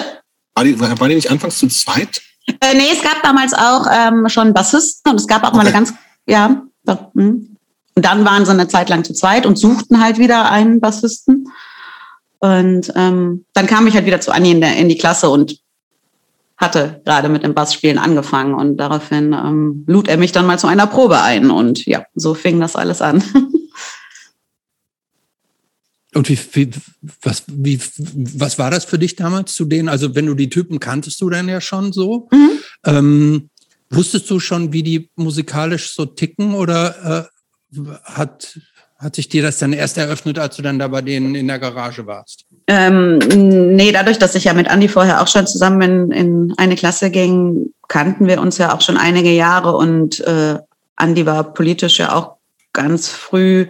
War die, war die nicht anfangs zu zweit? Äh, nee, es gab damals auch ähm, schon Bassisten und es gab auch okay. mal eine ganz, ja, doch, hm. Und dann waren sie eine Zeit lang zu zweit und suchten halt wieder einen Bassisten. Und ähm, dann kam ich halt wieder zu Anni in, der, in die Klasse und hatte gerade mit dem Bassspielen angefangen und daraufhin ähm, lud er mich dann mal zu einer Probe ein und ja, so fing das alles an. Und wie, wie, was, wie, was war das für dich damals zu denen? Also, wenn du die Typen kanntest du dann ja schon so. Mhm. Ähm, wusstest du schon, wie die musikalisch so ticken oder äh, hat, hat sich dir das dann erst eröffnet, als du dann da bei denen in der Garage warst? Ähm, nee, dadurch, dass ich ja mit Andi vorher auch schon zusammen in, in eine Klasse ging, kannten wir uns ja auch schon einige Jahre und äh, Andi war politisch ja auch ganz früh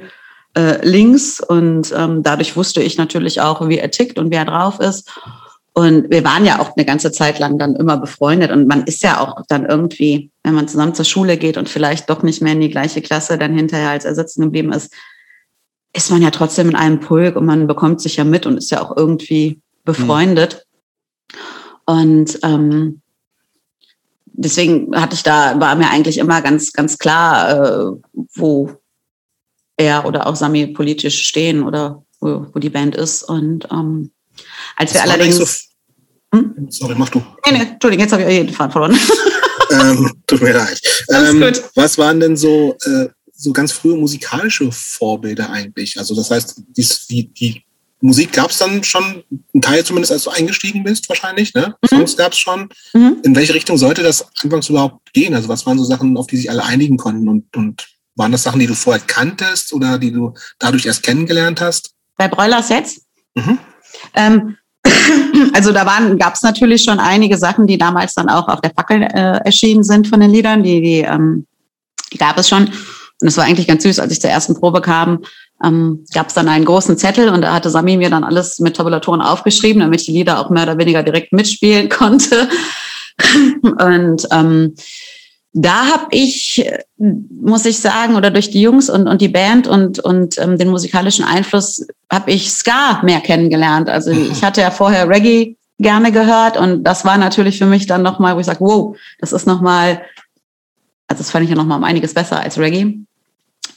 äh, links und ähm, dadurch wusste ich natürlich auch, wie er tickt und wie er drauf ist. Und wir waren ja auch eine ganze Zeit lang dann immer befreundet und man ist ja auch dann irgendwie, wenn man zusammen zur Schule geht und vielleicht doch nicht mehr in die gleiche Klasse dann hinterher als er sitzen geblieben ist, ist man ja trotzdem in einem Pulk und man bekommt sich ja mit und ist ja auch irgendwie befreundet. Mhm. Und ähm, deswegen hatte ich da, war mir eigentlich immer ganz, ganz klar, äh, wo er oder auch Sami politisch stehen oder wo, wo die Band ist. Und ähm, als wir allerdings. So hm? Sorry, mach du. Nee, nee, Entschuldigung, jetzt habe ich jeden Fall verloren. ähm, tut mir leid. Ähm, gut. Was waren denn so, äh, so ganz frühe musikalische Vorbilder eigentlich? Also das heißt, die, die, die Musik gab es dann schon, ein Teil zumindest, als du eingestiegen bist, wahrscheinlich, ne? Mhm. Songs gab es schon. Mhm. In welche Richtung sollte das anfangs überhaupt gehen? Also was waren so Sachen, auf die sich alle einigen konnten und, und waren das Sachen, die du vorher kanntest oder die du dadurch erst kennengelernt hast? Bei Broilers jetzt? Mhm. Ähm, also da waren, gab es natürlich schon einige Sachen, die damals dann auch auf der Fackel äh, erschienen sind von den Liedern. Die, die, ähm, die gab es schon. Und es war eigentlich ganz süß, als ich zur ersten Probe kam, ähm, gab es dann einen großen Zettel und da hatte Sami mir dann alles mit Tabulatoren aufgeschrieben, damit ich die Lieder auch mehr oder weniger direkt mitspielen konnte. und ähm, da habe ich, muss ich sagen, oder durch die Jungs und, und die Band und, und ähm, den musikalischen Einfluss habe ich Ska mehr kennengelernt. Also mhm. ich hatte ja vorher Reggae gerne gehört und das war natürlich für mich dann nochmal, wo ich sage, wow, das ist nochmal, also das fand ich ja nochmal um einiges besser als Reggae.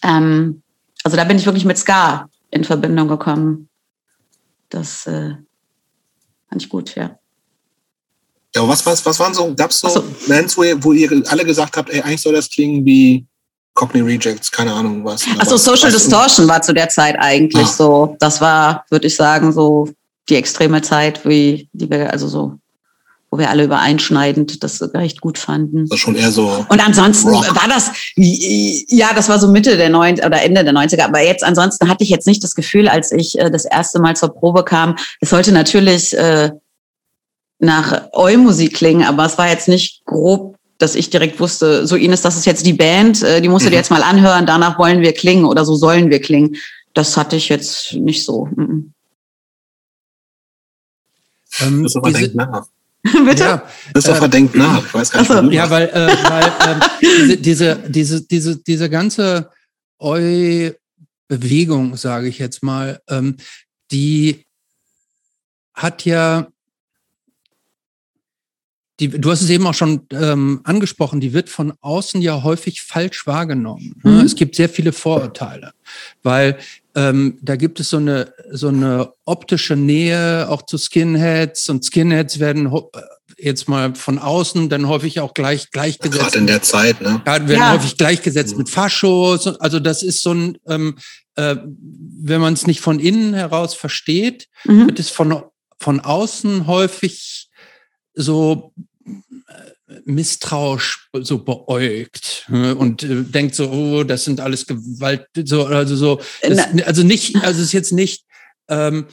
Ähm, also da bin ich wirklich mit Ska in Verbindung gekommen. Das äh, fand ich gut, ja. Ja, was, was, was waren so, gab es so, so, Bands, wo ihr, wo ihr alle gesagt habt, ey, eigentlich soll das klingen wie Cockney Rejects, keine Ahnung was. Achso, Social Distortion war zu der Zeit eigentlich ah. so. Das war, würde ich sagen, so die extreme Zeit, wie die wir, also so, wo wir alle übereinschneidend das recht gut fanden. Das schon eher so. Und ansonsten Rock. war das, ja, das war so Mitte der 90 oder Ende der 90er. Aber jetzt ansonsten hatte ich jetzt nicht das Gefühl, als ich äh, das erste Mal zur Probe kam, es sollte natürlich äh, nach Eu-Musik klingen, aber es war jetzt nicht grob, dass ich direkt wusste, so Ines, das ist jetzt die Band, äh, die musst du mhm. dir jetzt mal anhören, danach wollen wir klingen oder so sollen wir klingen. Das hatte ich jetzt nicht so. Mhm. Ähm, das aber denkt nach. Bitte? Ja, das ist äh, denkt nach. Ich weiß gar nicht, also, Ja, weil, äh, weil äh, diese, diese, diese, diese ganze Eu-Bewegung, sage ich jetzt mal, ähm, die hat ja die, du hast es eben auch schon ähm, angesprochen, die wird von außen ja häufig falsch wahrgenommen. Ne? Mhm. Es gibt sehr viele Vorurteile, weil ähm, da gibt es so eine, so eine optische Nähe auch zu Skinheads und Skinheads werden äh, jetzt mal von außen dann häufig auch gleich gleichgesetzt. Gerade in der Zeit, ne? Ja, werden ja. häufig gleichgesetzt mhm. mit Faschos. Also das ist so ein, ähm, äh, wenn man es nicht von innen heraus versteht, mhm. wird es von, von außen häufig so misstrauisch so beäugt ne, und äh, denkt so, oh, das sind alles Gewalt, so, also so, das, also nicht, also es ist jetzt nicht ähm,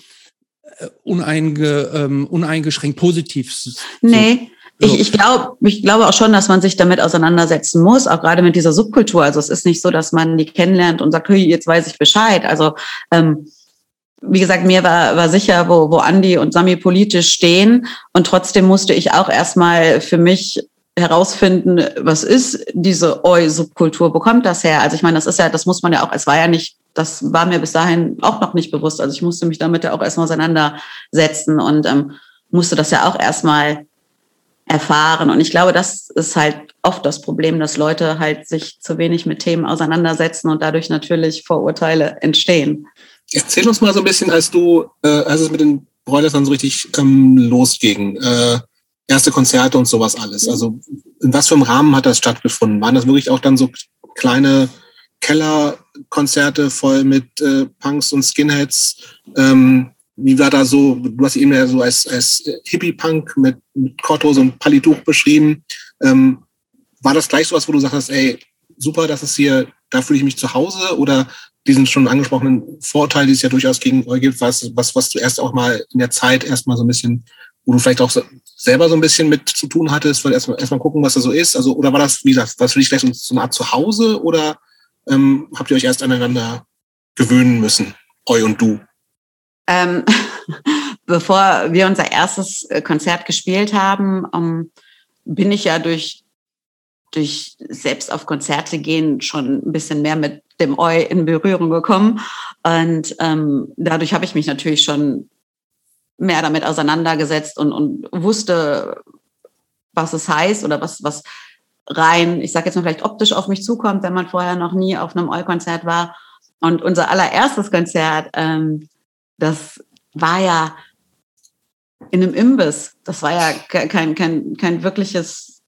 äh, uneinge, ähm, uneingeschränkt positiv. So. Nee. Ich, ich glaube ich glaube auch schon, dass man sich damit auseinandersetzen muss, auch gerade mit dieser Subkultur. Also es ist nicht so, dass man die kennenlernt und sagt, hey, jetzt weiß ich Bescheid. Also ähm, wie gesagt, mir war, war sicher, wo, wo Andi und Sami politisch stehen. Und trotzdem musste ich auch erstmal für mich herausfinden, was ist diese Eu-Subkultur, wo kommt das her? Also ich meine, das ist ja, das muss man ja auch, es war ja nicht, das war mir bis dahin auch noch nicht bewusst. Also ich musste mich damit ja auch erstmal auseinandersetzen und ähm, musste das ja auch erstmal erfahren. Und ich glaube, das ist halt oft das Problem, dass Leute halt sich zu wenig mit Themen auseinandersetzen und dadurch natürlich Vorurteile entstehen. Erzähl uns mal so ein bisschen, als du, äh, als es mit den Broilers dann so richtig ähm, losging. Äh, erste Konzerte und sowas alles. Also in was für einem Rahmen hat das stattgefunden? Waren das wirklich auch dann so kleine Kellerkonzerte voll mit äh, Punks und Skinheads? Ähm, wie war da so, du hast ihn ja so als, als Hippie-Punk mit, mit Korthose und Palituch beschrieben. Ähm, war das gleich so was, wo du sagst, ey, super, das ist hier, da fühle ich mich zu Hause? Oder diesen schon angesprochenen Vorteil, die es ja durchaus gegen euch gibt, was, was, was du erst auch mal in der Zeit erstmal so ein bisschen, wo du vielleicht auch so, selber so ein bisschen mit zu tun hattest, weil erstmal erstmal gucken, was da so ist. Also, oder war das, wie gesagt, war das für dich vielleicht so, eine Art Zuhause oder ähm, habt ihr euch erst aneinander gewöhnen müssen, eu und du? Ähm, bevor wir unser erstes äh, Konzert gespielt haben, ähm, bin ich ja durch, durch selbst auf Konzerte gehen schon ein bisschen mehr mit dem Eu in Berührung gekommen. Und ähm, dadurch habe ich mich natürlich schon mehr damit auseinandergesetzt und, und wusste, was es heißt oder was, was rein, ich sage jetzt mal vielleicht optisch auf mich zukommt, wenn man vorher noch nie auf einem Eu-Konzert war. Und unser allererstes Konzert, ähm, das war ja in einem Imbiss. Das war ja kein, kein, kein wirkliches,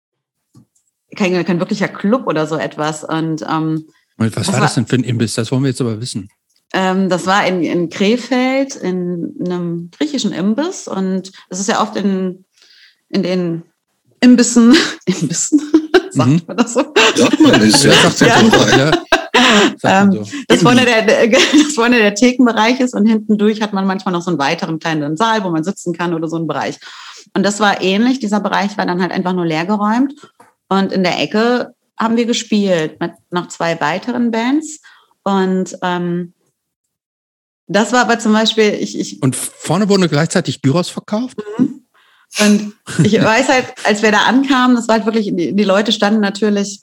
kein, kein wirklicher Club oder so etwas. Und, ähm, Und was war das denn für ein Imbiss? Das wollen wir jetzt aber wissen. Ähm, das war in, in Krefeld in einem griechischen Imbiss und es ist ja oft in, in den Imbissen, Imbissen, sagt mhm. man das so? Sagt man nicht. Ja, sagt ja. ja. Ähm, das, vorne der, das vorne der Thekenbereich ist und hinten durch hat man manchmal noch so einen weiteren kleinen Saal, wo man sitzen kann oder so einen Bereich. Und das war ähnlich. Dieser Bereich war dann halt einfach nur leergeräumt. Und in der Ecke haben wir gespielt mit noch zwei weiteren Bands. Und ähm, das war aber zum Beispiel, ich, ich. Und vorne wurde gleichzeitig Gyros verkauft? Mhm. Und ich weiß halt, als wir da ankamen, das war halt wirklich, die, die Leute standen natürlich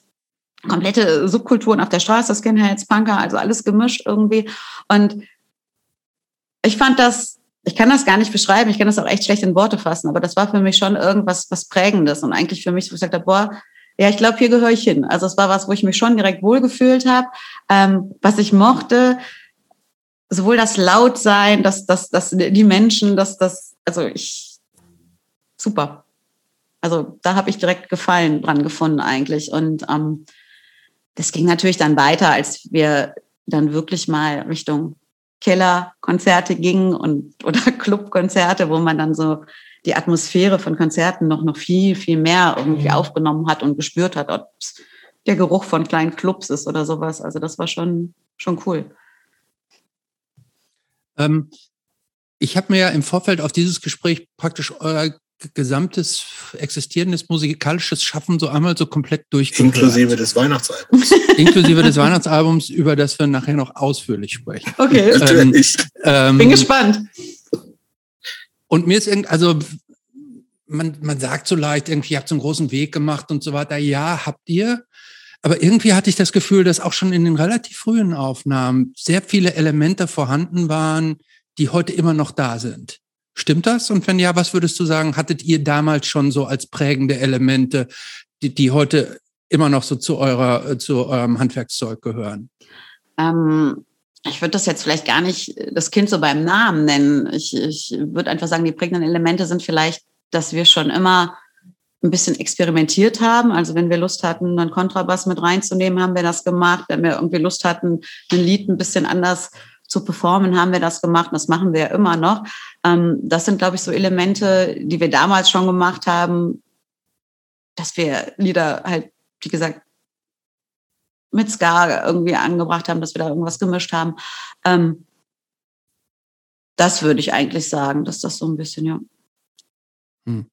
komplette Subkulturen auf der Straße, Skinheads, Punker, also alles gemischt irgendwie. Und ich fand das, ich kann das gar nicht beschreiben, ich kann das auch echt schlecht in Worte fassen, aber das war für mich schon irgendwas was Prägendes und eigentlich für mich, wo ich gesagt habe, boah, ja, ich glaube, hier gehöre ich hin. Also es war was, wo ich mich schon direkt wohlgefühlt habe, ähm, was ich mochte, sowohl das Lautsein, dass das, das, die Menschen, dass das, also ich, super. Also da habe ich direkt Gefallen dran gefunden eigentlich und ähm, das ging natürlich dann weiter, als wir dann wirklich mal Richtung Kellerkonzerte gingen und oder Clubkonzerte, wo man dann so die Atmosphäre von Konzerten noch noch viel viel mehr irgendwie mhm. aufgenommen hat und gespürt hat, ob der Geruch von kleinen Clubs ist oder sowas. Also das war schon schon cool. Ähm, ich habe mir ja im Vorfeld auf dieses Gespräch praktisch euer gesamtes existierendes musikalisches Schaffen so einmal so komplett durchgehört. Inklusive des Weihnachtsalbums. Inklusive des Weihnachtsalbums, über das wir nachher noch ausführlich sprechen. Okay. Ähm, ähm, Bin gespannt. Und mir ist irgendwie, also man, man sagt so leicht, irgendwie, ihr habt so einen großen Weg gemacht und so weiter. Ja, habt ihr. Aber irgendwie hatte ich das Gefühl, dass auch schon in den relativ frühen Aufnahmen sehr viele Elemente vorhanden waren, die heute immer noch da sind. Stimmt das? Und wenn ja, was würdest du sagen, hattet ihr damals schon so als prägende Elemente, die, die heute immer noch so zu eurer, äh, zu eurem Handwerkszeug gehören? Ähm, ich würde das jetzt vielleicht gar nicht das Kind so beim Namen nennen. Ich, ich würde einfach sagen, die prägenden Elemente sind vielleicht, dass wir schon immer ein bisschen experimentiert haben. Also wenn wir Lust hatten, einen Kontrabass mit reinzunehmen, haben wir das gemacht. Wenn wir irgendwie Lust hatten, ein Lied ein bisschen anders zu performen, haben wir das gemacht. Das machen wir ja immer noch. Ähm, das sind, glaube ich, so Elemente, die wir damals schon gemacht haben, dass wir Lieder halt, wie gesagt, mit Ska irgendwie angebracht haben, dass wir da irgendwas gemischt haben. Ähm, das würde ich eigentlich sagen, dass das so ein bisschen, ja. Hm.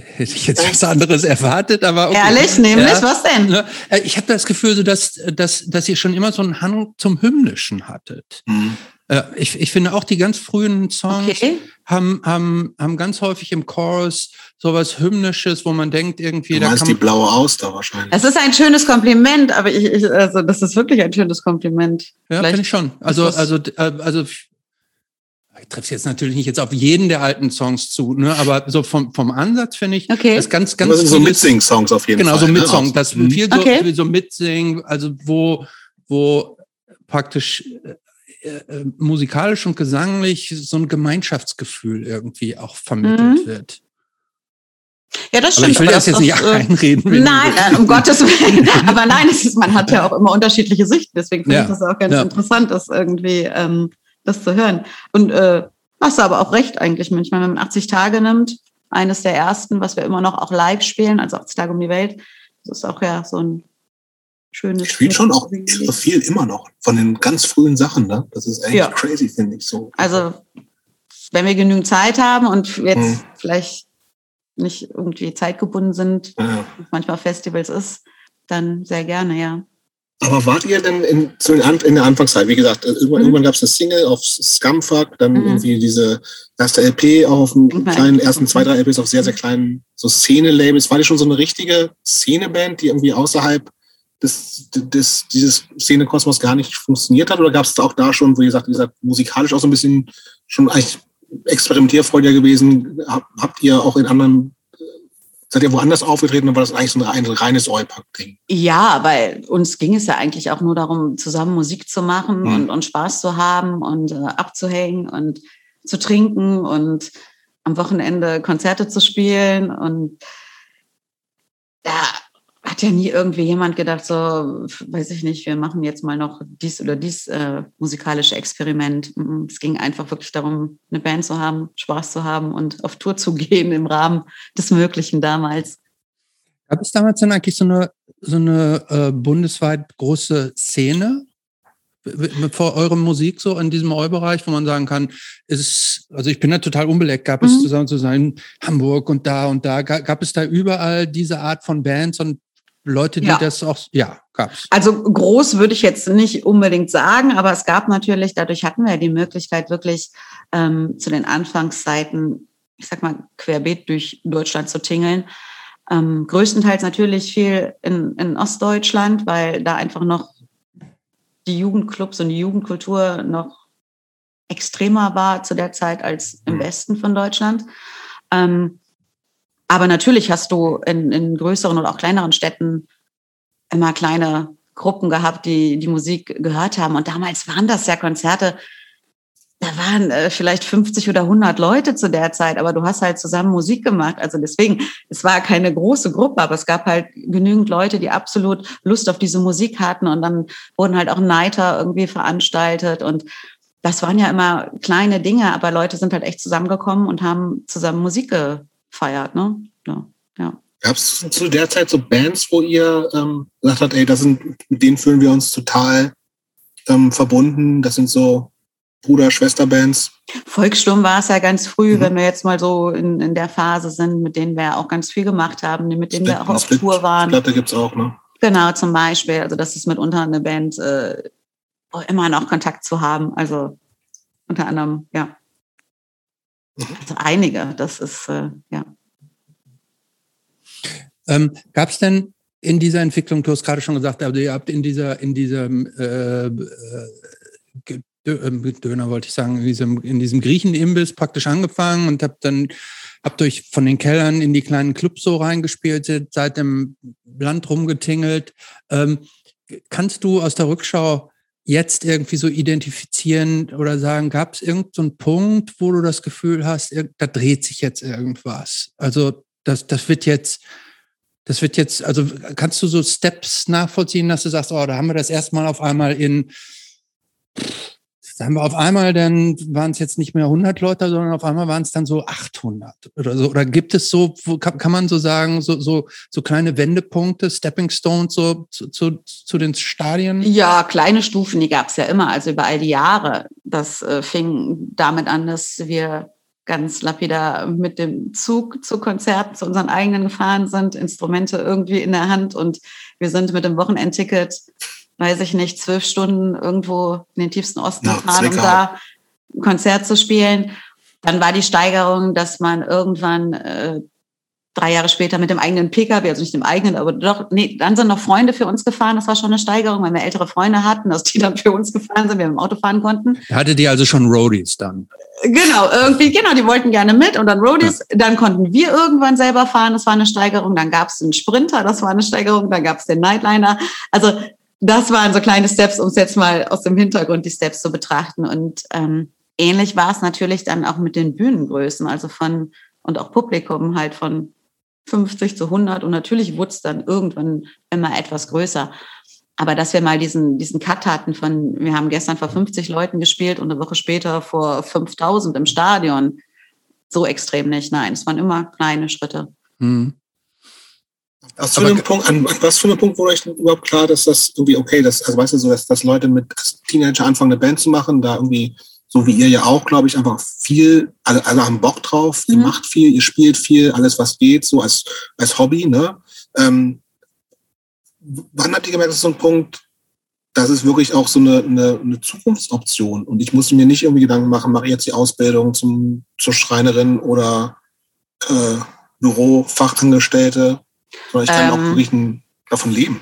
Hätte ich jetzt was anderes erwartet, aber okay. Ehrlich, nämlich, ja. was denn? Ne? Äh, ich habe das Gefühl, so dass, dass, dass ihr schon immer so einen Hang zum Hymnischen hattet. Mhm. Äh, ich, ich finde auch die ganz frühen Songs okay. haben, haben, haben ganz häufig im Chorus sowas Hymnisches, wo man denkt, irgendwie. Du meinst da die blaue Auster wahrscheinlich. Es ist ein schönes Kompliment, aber ich, ich also das ist wirklich ein schönes Kompliment. Ja, finde ich schon. Also, also, äh, also ich treffe es jetzt natürlich nicht jetzt auf jeden der alten Songs zu, ne? aber so vom, vom Ansatz finde ich, okay. das ganz, ganz. Das sind so Mitsing-Songs auf jeden genau, Fall. Genau, so Mitsong, ne? das mhm. viel so, okay. so Mitsingen, also wo, wo praktisch äh, äh, musikalisch und gesanglich so ein Gemeinschaftsgefühl irgendwie auch vermittelt mhm. wird. Ja, das Aber stimmt. ich will aber das jetzt nicht äh, einreden. Nein, äh, um Gottes Willen. Aber nein, es ist, man hat ja auch immer unterschiedliche Sichten. Deswegen finde Ja, ich das auch ganz ja. interessant, das irgendwie ähm, das zu hören. Und äh, hast du aber auch recht eigentlich manchmal, wenn man 80 Tage nimmt, eines der ersten, was wir immer noch auch live spielen, also 80 Tage um die Welt, das ist auch ja so ein schönes. Ich spiele schon auch irre viel immer noch von den ganz frühen Sachen. Ne? Das ist eigentlich Ja. crazy, finde ich so. Also, wenn wir genügend Zeit haben und jetzt Mhm. vielleicht nicht irgendwie zeitgebunden sind, Ja. manchmal Festivals ist, dann sehr gerne, ja. Aber wart ihr denn in, in der Anfangszeit? Wie gesagt, äh, irgendwann, Mhm. irgendwann gab es eine Single auf Scumfuck, dann Mhm. irgendwie diese erste LP auf dem Irgendwann kleinen, ersten zwei, drei LPs auf sehr, sehr kleinen so Szene-Labels. War die schon so eine richtige Szene-Band, die irgendwie außerhalb des, des, dieses Szene-Kosmos gar nicht funktioniert hat? Oder gab es auch da schon, wo ihr sagt, wie gesagt, musikalisch auch so ein bisschen schon eigentlich experimentierfreudiger gewesen? Hab, habt ihr auch in anderen, seid ihr woanders aufgetreten oder war das eigentlich so ein rein- reines Eupack-Ding? Ja, weil uns ging es ja eigentlich auch nur darum, zusammen Musik zu machen Mhm. und, und Spaß zu haben und äh, abzuhängen und zu trinken und am Wochenende Konzerte zu spielen. Und da hat ja nie irgendwie jemand gedacht, so, weiß ich nicht, wir machen jetzt mal noch dies oder dies äh, musikalische Experiment. Es ging einfach wirklich darum, eine Band zu haben, Spaß zu haben und auf Tour zu gehen im Rahmen des Möglichen damals. Gab es damals dann eigentlich so eine, so eine äh, bundesweit große Szene vor eurer Musik so in diesem Eu-Bereich, wo man sagen kann, ist es, also ich bin da total unbeleckt, gab es Mhm. zusammen zu sein, Hamburg und da und da, ga- gab es da überall diese Art von Bands und Leute, die Ja. das auch, ja, gab's. Also groß würde ich jetzt nicht unbedingt sagen, aber es gab natürlich, dadurch hatten wir die Möglichkeit, wirklich ähm, zu den Anfangszeiten, ich sag mal, querbeet durch Deutschland zu tingeln. Ähm, größtenteils natürlich viel in, in Ostdeutschland, weil da einfach noch die Jugendclubs und die Jugendkultur noch extremer war zu der Zeit als im Mhm. Westen von Deutschland. Ähm, aber natürlich hast du in, in größeren oder auch kleineren Städten immer kleine Gruppen gehabt, die die Musik gehört haben. Und damals waren das ja Konzerte, da waren äh, vielleicht 50 oder 100 Leute zu der Zeit, aber du hast halt zusammen Musik gemacht. Also deswegen, es war keine große Gruppe, aber es gab halt genügend Leute, die absolut Lust auf diese Musik hatten. Und dann wurden halt auch Nighter irgendwie veranstaltet. Und das waren ja immer kleine Dinge, aber Leute sind halt echt zusammengekommen und haben zusammen Musik gefeiert. Ne? Ja, ja. Gab es zu der Zeit so Bands, wo ihr ähm, gesagt habt, ey, das sind, mit denen fühlen wir uns total ähm, verbunden, das sind so Bruder-Schwester-Bands? Volkssturm war es ja ganz früh, Mhm. wenn wir jetzt mal so in, in der Phase sind, mit denen wir auch ganz viel gemacht haben, mit denen wir auch auf Split- Tour waren. Platte gibt's auch, ne? Genau, zum Beispiel. Also das ist mitunter eine Band, äh, immer noch Kontakt zu haben. Also unter anderem, ja. Also einige, das ist, äh, ja. Ähm, Gab es denn in dieser Entwicklung, du hast gerade schon gesagt, also ihr habt in dieser, in diesem äh, äh, ähm, Döner wollte ich sagen, in diesem, in diesem Griechenimbiss praktisch angefangen und habt dann habt euch von den Kellern in die kleinen Clubs so reingespielt, seid im Land rumgetingelt. Ähm, kannst du aus der Rückschau jetzt irgendwie so identifizieren oder sagen, gab es irgendeinen so Punkt, wo du das Gefühl hast, da dreht sich jetzt irgendwas? Also das, das wird jetzt, das wird jetzt, also kannst du so Steps nachvollziehen, dass du sagst, oh, da haben wir das erstmal auf einmal in, da haben wir auf einmal, dann waren es jetzt nicht mehr 100 Leute, sondern auf einmal waren es dann so 800 oder so. Oder gibt es so, kann man so sagen, so, so, so kleine Wendepunkte, Stepping Stones so zu, zu, zu den Stadien? Ja, kleine Stufen, die gab es ja immer, also über all die Jahre. Das äh, fing damit an, dass wir ganz lapidar mit dem Zug zu Konzerten, zu unseren eigenen gefahren sind, Instrumente irgendwie in der Hand und wir sind mit dem Wochenendticket, weiß ich nicht, zwölf Stunden irgendwo in den tiefsten Osten Ja, gefahren, um da ein Konzert zu spielen. Dann war die Steigerung, dass man irgendwann äh, drei Jahre später mit dem eigenen Pkw, also nicht dem eigenen, aber doch, nee, dann sind noch Freunde für uns gefahren. Das war schon eine Steigerung, weil wir ältere Freunde hatten, dass die dann für uns gefahren sind, wir im Auto fahren konnten. Hattet ihr also schon Roadies dann? Genau, irgendwie, genau, die wollten gerne mit und dann Roadies. Dann konnten wir irgendwann selber fahren, das war eine Steigerung. Dann gab es einen Sprinter, das war eine Steigerung. Dann gab es den Nightliner. Also das waren so kleine Steps, um es jetzt mal aus dem Hintergrund die Steps zu betrachten. Und ähm, ähnlich war es natürlich dann auch mit den Bühnengrößen, also von und auch Publikum halt von 50 zu 100 und natürlich wurde es dann irgendwann immer etwas größer. Aber dass wir mal diesen, diesen Cut hatten von, wir haben gestern vor 50 Leuten gespielt und eine Woche später vor 5000 im Stadion, so extrem nicht. Nein, es waren immer kleine Schritte. Hm. Was für, einen Punkt, an was für einen Punkt wurde euch überhaupt klar, dass das irgendwie okay ist? Also weißt du so, dass, dass Leute mit Teenager anfangen, eine Band zu machen, da irgendwie, so wie ihr ja auch, glaube ich, einfach viel, alle, alle haben Bock drauf, mhm. ihr macht viel, ihr spielt viel, alles was geht, so als, als Hobby, ne? Ähm, wann habt ihr gemerkt, das ist so ein Punkt, das ist wirklich auch so eine, eine, eine Zukunftsoption. Und ich muss mir nicht irgendwie Gedanken machen, mache ich jetzt die Ausbildung zum, zur Schreinerin oder äh, Bürofachangestellte, sondern ich kann ähm, auch wirklich davon leben.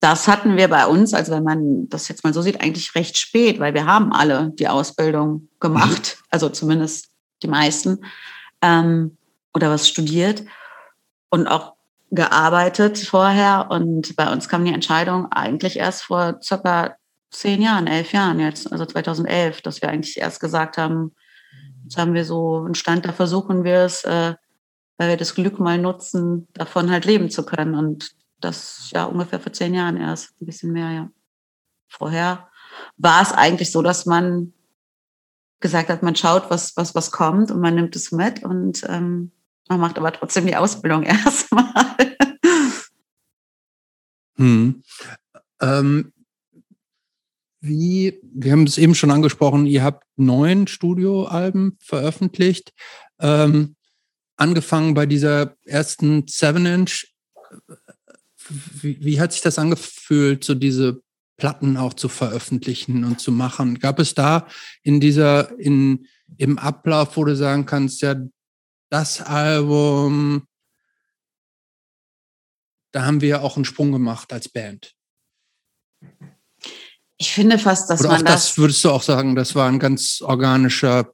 Das hatten wir bei uns, also wenn man das jetzt mal so sieht, eigentlich recht spät, weil wir haben alle die Ausbildung gemacht, mhm. also zumindest die meisten, ähm, oder was studiert. Und auch gearbeitet vorher und bei uns kam die Entscheidung eigentlich erst vor circa zehn Jahren, elf Jahren jetzt, also 2011, dass wir eigentlich erst gesagt haben, jetzt haben wir so einen Stand, da versuchen wir es, äh, weil wir das Glück mal nutzen, davon halt leben zu können. Und das ja ungefähr vor zehn Jahren erst, ein bisschen mehr, ja. Vorher war es eigentlich so, dass man gesagt hat, man schaut, was, was, was kommt und man nimmt es mit und ähm, man macht aber trotzdem die Ausbildung erstmal. Hm. Ähm, wie, wir haben es eben schon angesprochen, ihr habt neun Studioalben veröffentlicht. Ähm, angefangen bei dieser ersten Seven Inch. Wie, wie, hat sich das angefühlt, so diese Platten auch zu veröffentlichen und zu machen? Gab es da in dieser, in, im Ablauf, wo du sagen kannst, ja, das Album, da haben wir auch einen Sprung gemacht als Band. Ich finde fast, dass Oder man das, das würdest du auch sagen, das war ein ganz organischer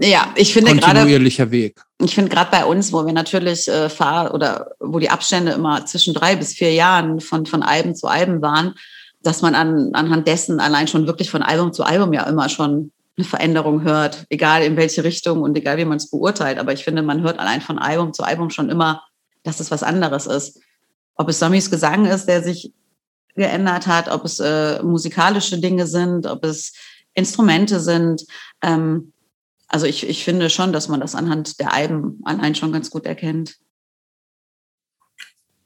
ja, ich finde kontinuierlicher grade, Weg. Ich finde gerade bei uns, wo wir natürlich äh, fahr oder wo die Abstände immer zwischen drei bis vier Jahren von, von Alben zu Alben waren, dass man an, anhand dessen allein schon wirklich von Album zu Album ja immer schon eine Veränderung hört, egal in welche Richtung und egal wie man es beurteilt. Aber ich finde, man hört allein von Album zu Album schon immer, dass es was anderes ist. Ob es Sammys Gesang ist, der sich geändert hat, ob es äh, musikalische Dinge sind, ob es Instrumente sind. Ähm, also ich, ich finde schon, dass man das anhand der Alben allein schon ganz gut erkennt.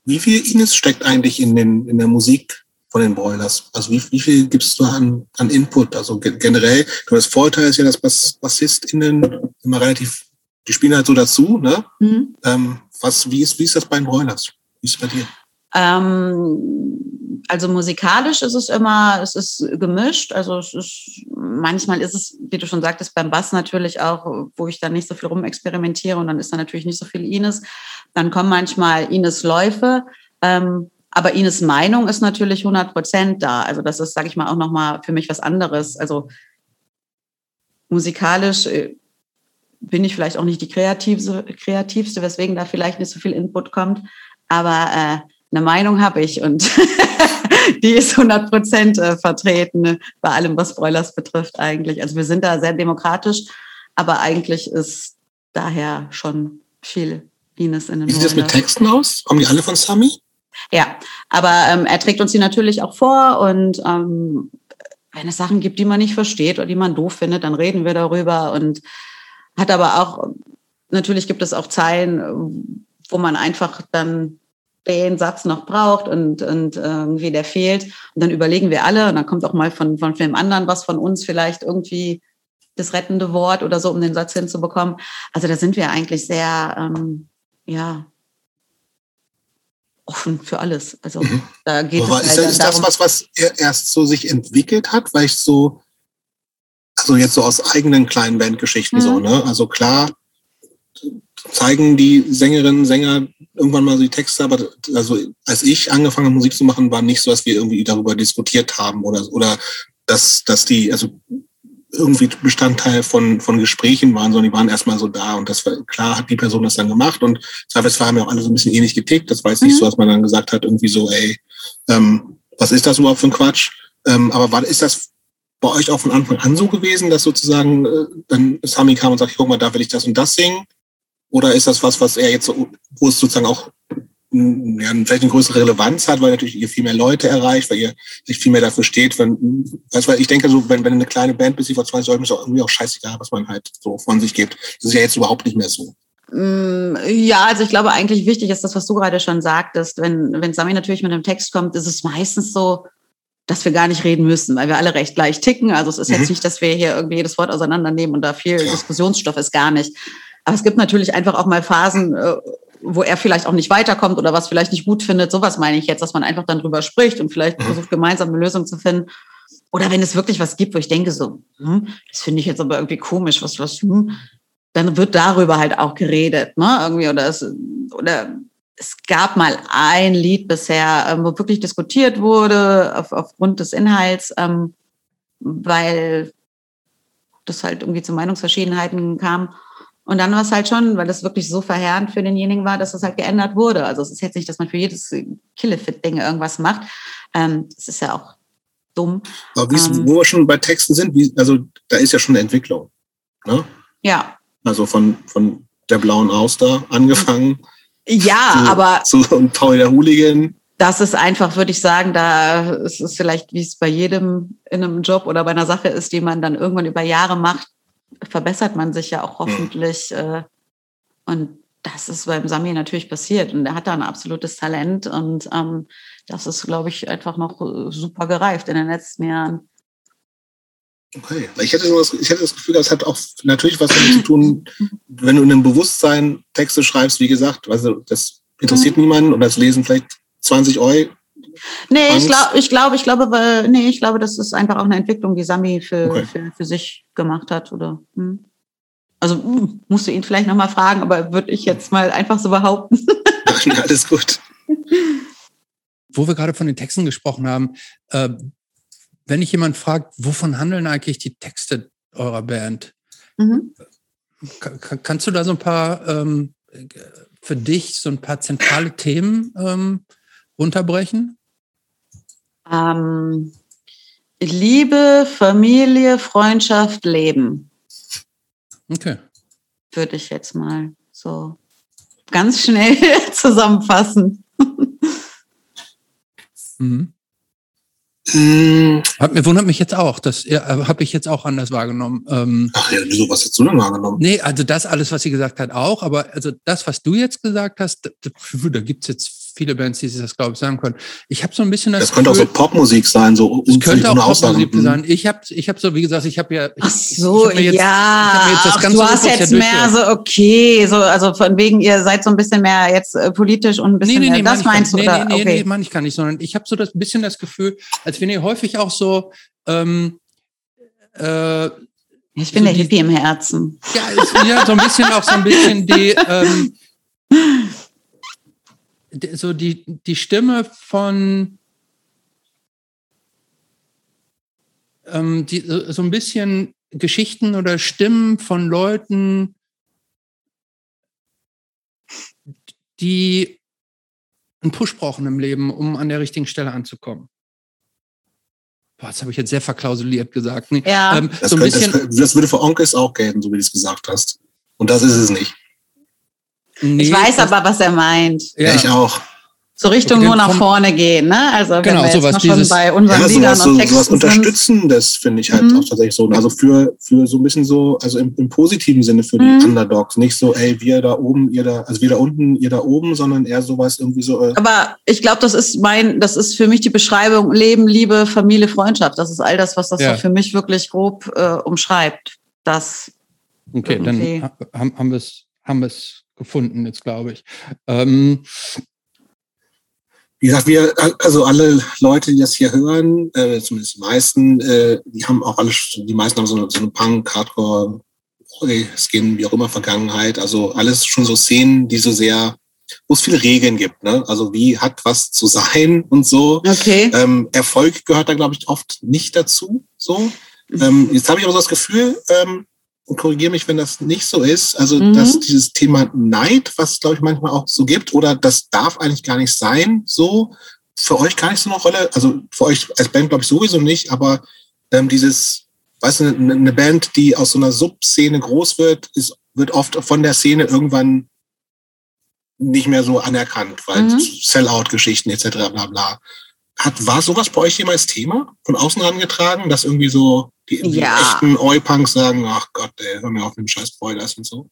Wie viel Ines steckt eigentlich in, den, in der Musik von den Broilers? Also wie, wie viel gibst du an, an Input? Also generell, das Vorteil ist ja, dass Bass, BassistInnen immer relativ, die spielen halt so dazu, ne? Mhm. Ähm, was, wie ist, wie ist das bei den Broilers? Wie ist es bei dir? Ähm, also musikalisch ist es immer, es ist gemischt. Also es ist, manchmal ist es, wie du schon sagtest, beim Bass natürlich auch, wo ich dann nicht so viel rumexperimentiere und dann ist da natürlich nicht so viel Ines. Dann kommen manchmal Ines Läufe. Ähm, aber Ines Meinung ist natürlich 100 Prozent da. Also das ist, sage ich mal, auch nochmal für mich was anderes. Also musikalisch äh, bin ich vielleicht auch nicht die kreativste, kreativste, weswegen da vielleicht nicht so viel Input kommt. Aber äh, eine Meinung habe ich und die ist 100 Prozent äh, vertreten bei allem, was Broilers betrifft eigentlich. Also wir sind da sehr demokratisch, aber eigentlich ist daher schon viel Ines in den Wie sieht das mit Texten aus? Kommen die alle von Sami? Ja, aber ähm, er trägt uns die natürlich auch vor und ähm, wenn es Sachen gibt, die man nicht versteht oder die man doof findet, dann reden wir darüber und hat aber auch, natürlich gibt es auch Zeilen, wo man einfach dann den Satz noch braucht und, und irgendwie der fehlt. Und dann überlegen wir alle und dann kommt auch mal von, von dem anderen was von uns vielleicht irgendwie das rettende Wort oder so, um den Satz hinzubekommen. Also da sind wir eigentlich sehr, ähm, ja, offen für alles. Also mhm. da geht Aber es ist, halt ist das was, was erst so sich entwickelt hat, weil ich so, also jetzt so aus eigenen kleinen Bandgeschichten mhm. so, ne? Also klar zeigen die Sängerinnen, Sänger irgendwann mal so die Texte, aber also als ich angefangen habe, Musik zu machen, war nicht so, dass wir irgendwie darüber diskutiert haben oder oder dass, dass die, also irgendwie Bestandteil von, von Gesprächen waren, sondern die waren erstmal so da und das war klar, hat die Person das dann gemacht und zweifelsfall haben ja auch alle so ein bisschen ähnlich getickt. Das war jetzt nicht mhm. so, dass man dann gesagt hat, irgendwie so, ey, ähm, was ist das überhaupt für ein Quatsch? Ähm, aber war, ist das bei euch auch von Anfang an so gewesen, dass sozusagen äh, dann Sami kam und sagt, guck mal, da will ich das und das singen? Oder ist das was, was er jetzt wo es sozusagen auch ja, vielleicht eine größere Relevanz hat, weil natürlich ihr viel mehr Leute erreicht, weil ihr sich viel mehr dafür steht. Wenn, weißt, weil ich denke, so, wenn, wenn eine kleine Band bis sie vor 20 Leuten ist, auch irgendwie auch scheißegal, was man halt so von sich gibt. Das ist ja jetzt überhaupt nicht mehr so. Mm, ja, also ich glaube eigentlich wichtig ist das, was du gerade schon sagtest. Wenn, wenn Sami natürlich mit einem Text kommt, ist es meistens so, dass wir gar nicht reden müssen, weil wir alle recht gleich ticken. Also es ist mhm. jetzt nicht, dass wir hier irgendwie jedes Wort auseinandernehmen und da viel ja. Diskussionsstoff ist gar nicht. Aber es gibt natürlich einfach auch mal Phasen, äh, wo er vielleicht auch nicht weiterkommt oder was vielleicht nicht gut findet. Sowas meine ich jetzt, dass man einfach dann drüber spricht und vielleicht mhm. versucht, gemeinsam eine Lösung zu finden. Oder wenn es wirklich was gibt, wo ich denke so, hm, das finde ich jetzt aber irgendwie komisch, was, was, hm, dann wird darüber halt auch geredet, ne? Irgendwie, oder es, oder es gab mal ein Lied bisher, ähm, wo wirklich diskutiert wurde auf, aufgrund des Inhalts, ähm, weil das halt irgendwie zu Meinungsverschiedenheiten kam. Und dann war es halt schon, weil das wirklich so verheerend für denjenigen war, dass es halt geändert wurde. Also es ist jetzt nicht, dass man für jedes Killefit-Ding irgendwas macht. Ähm, es ist ja auch dumm. Aber ähm, wo wir schon bei Texten sind, wie, also da ist ja schon eine Entwicklung. Ne? Ja. Also von, von der blauen Auster angefangen. Ja, zu, aber. Zu und Paul der Hooligan. Das ist einfach, würde ich sagen, da ist es vielleicht, wie es bei jedem in einem Job oder bei einer Sache ist, die man dann irgendwann über Jahre macht, verbessert man sich ja auch hm. hoffentlich. Mhm. und das ist beim Sami natürlich passiert. Und er hat da ein absolutes Talent. Und ähm, das ist, glaube ich, einfach noch äh, super gereift in den letzten Jahren. Okay, ich hätte, das, ich hätte das Gefühl, das hat auch natürlich was damit zu tun, wenn du in einem Bewusstsein Texte schreibst, wie gesagt, also das interessiert mhm. niemanden und das lesen vielleicht 20 Euro Nee, Angst? ich glaube, ich glaube, ich glaube, weil, nee, ich glaube, das ist einfach auch eine Entwicklung, die Sami für, okay. für, für sich gemacht hat, oder? Hm. Also hm, musst du ihn vielleicht nochmal fragen, aber würde ich jetzt mal einfach so behaupten. Nein, alles gut. Wo wir gerade von den Texten gesprochen haben, äh, wenn ich jemand fragt, wovon handeln eigentlich die Texte eurer Band? Mhm. Kannst du da so ein paar ähm, für dich so ein paar zentrale Themen ähm, runterbrechen? Ähm, Liebe, Familie, Freundschaft, Leben. Okay. Würde ich jetzt mal so ganz schnell zusammenfassen. mhm. Mm. Hat mir wundert mich jetzt auch. Das ja, habe ich jetzt auch anders wahrgenommen. Ähm, Ach ja, wieso, was hast du denn wahrgenommen? Nee, also das alles, was sie gesagt hat, auch. Aber also das, was du jetzt gesagt hast, da, da gibt es jetzt viele Bands, die sich das, glaube ich, sagen können. Ich habe so ein bisschen das. Das könnte Gefühl, auch so Popmusik sein, so. Es könnte auch Popmusik sein. Ich habe, ich habe so, wie gesagt, ich habe ja. Ich, Ach so, jetzt, ja. Ach, du hast jetzt mehr so, okay, so, also von wegen, ihr seid so ein bisschen mehr jetzt äh, politisch und ein bisschen nee, nee, nee, mehr, das meinst du, nee, oder? Nee, nee, okay. nee, meine ich gar nicht, sondern ich habe so das bisschen das Gefühl, als wenn ihr häufig auch so, ähm, äh, ich bin so der die, Hippie im Herzen. Ja, ist, ja, so ein bisschen auch so ein bisschen die, ähm, so die, die Stimme von ähm, die, so ein bisschen Geschichten oder Stimmen von Leuten, die einen Push brauchen im Leben, um an der richtigen Stelle anzukommen. Boah, das habe ich jetzt sehr verklausuliert gesagt. Nee, ja. Ähm, das, so könnte, das, das, würde für Onkels auch gelten, so wie du es gesagt hast. Und das ist es nicht. Nee, ich weiß aber, was er meint. Ja, ich auch so Richtung okay, nur nach vorne gehen. Ne? Also wenn genau, wir sowas, schon dieses, bei unseren ja, Liedern sowas, und Texten sowas Unterstützendes finde ich halt mhm. auch tatsächlich so. Also für, für so ein bisschen so, also im, im positiven Sinne für die mhm. Underdogs. Nicht so, ey, wir da oben, ihr da, also wir da unten, ihr da oben, sondern eher sowas irgendwie so. Äh Aber ich glaube, das ist mein, das ist für mich die Beschreibung Leben, Liebe, Familie, Freundschaft. Das ist all das, was das ja. für mich wirklich grob äh, umschreibt. Das okay, irgendwie. dann haben wir es haben wir's gefunden jetzt, glaube ich. Ähm, wie gesagt, wir, also alle Leute, die das hier hören, äh, zumindest die meisten, äh, die haben auch alle, die meisten haben so eine, so eine Punk, Hardcore, Skin, wie auch immer, Vergangenheit. Also alles schon so Szenen, die so sehr, wo es viele Regeln gibt, ne? Also wie hat was zu sein und so. Okay. Ähm, Erfolg gehört da, glaube ich, oft nicht dazu. So. Ähm, jetzt habe ich aber so das Gefühl, ähm, und korrigiere mich, wenn das nicht so ist. Also, mhm. dass dieses Thema Neid, was glaube ich manchmal auch so gibt, oder das darf eigentlich gar nicht sein, so für euch gar nicht so eine Rolle. Also für euch als Band glaube ich sowieso nicht, aber ähm, dieses, weißt du, eine, eine Band, die aus so einer Subszene groß wird, ist wird oft von der Szene irgendwann nicht mehr so anerkannt, weil mhm. Sellout-Geschichten etc. bla bla. Hat, war sowas bei euch jemals Thema von außen herangetragen, dass irgendwie so die, die ja. echten Oi-Punks sagen, ach Gott, ey, hör mir auf mit dem scheiß Spoilers und so?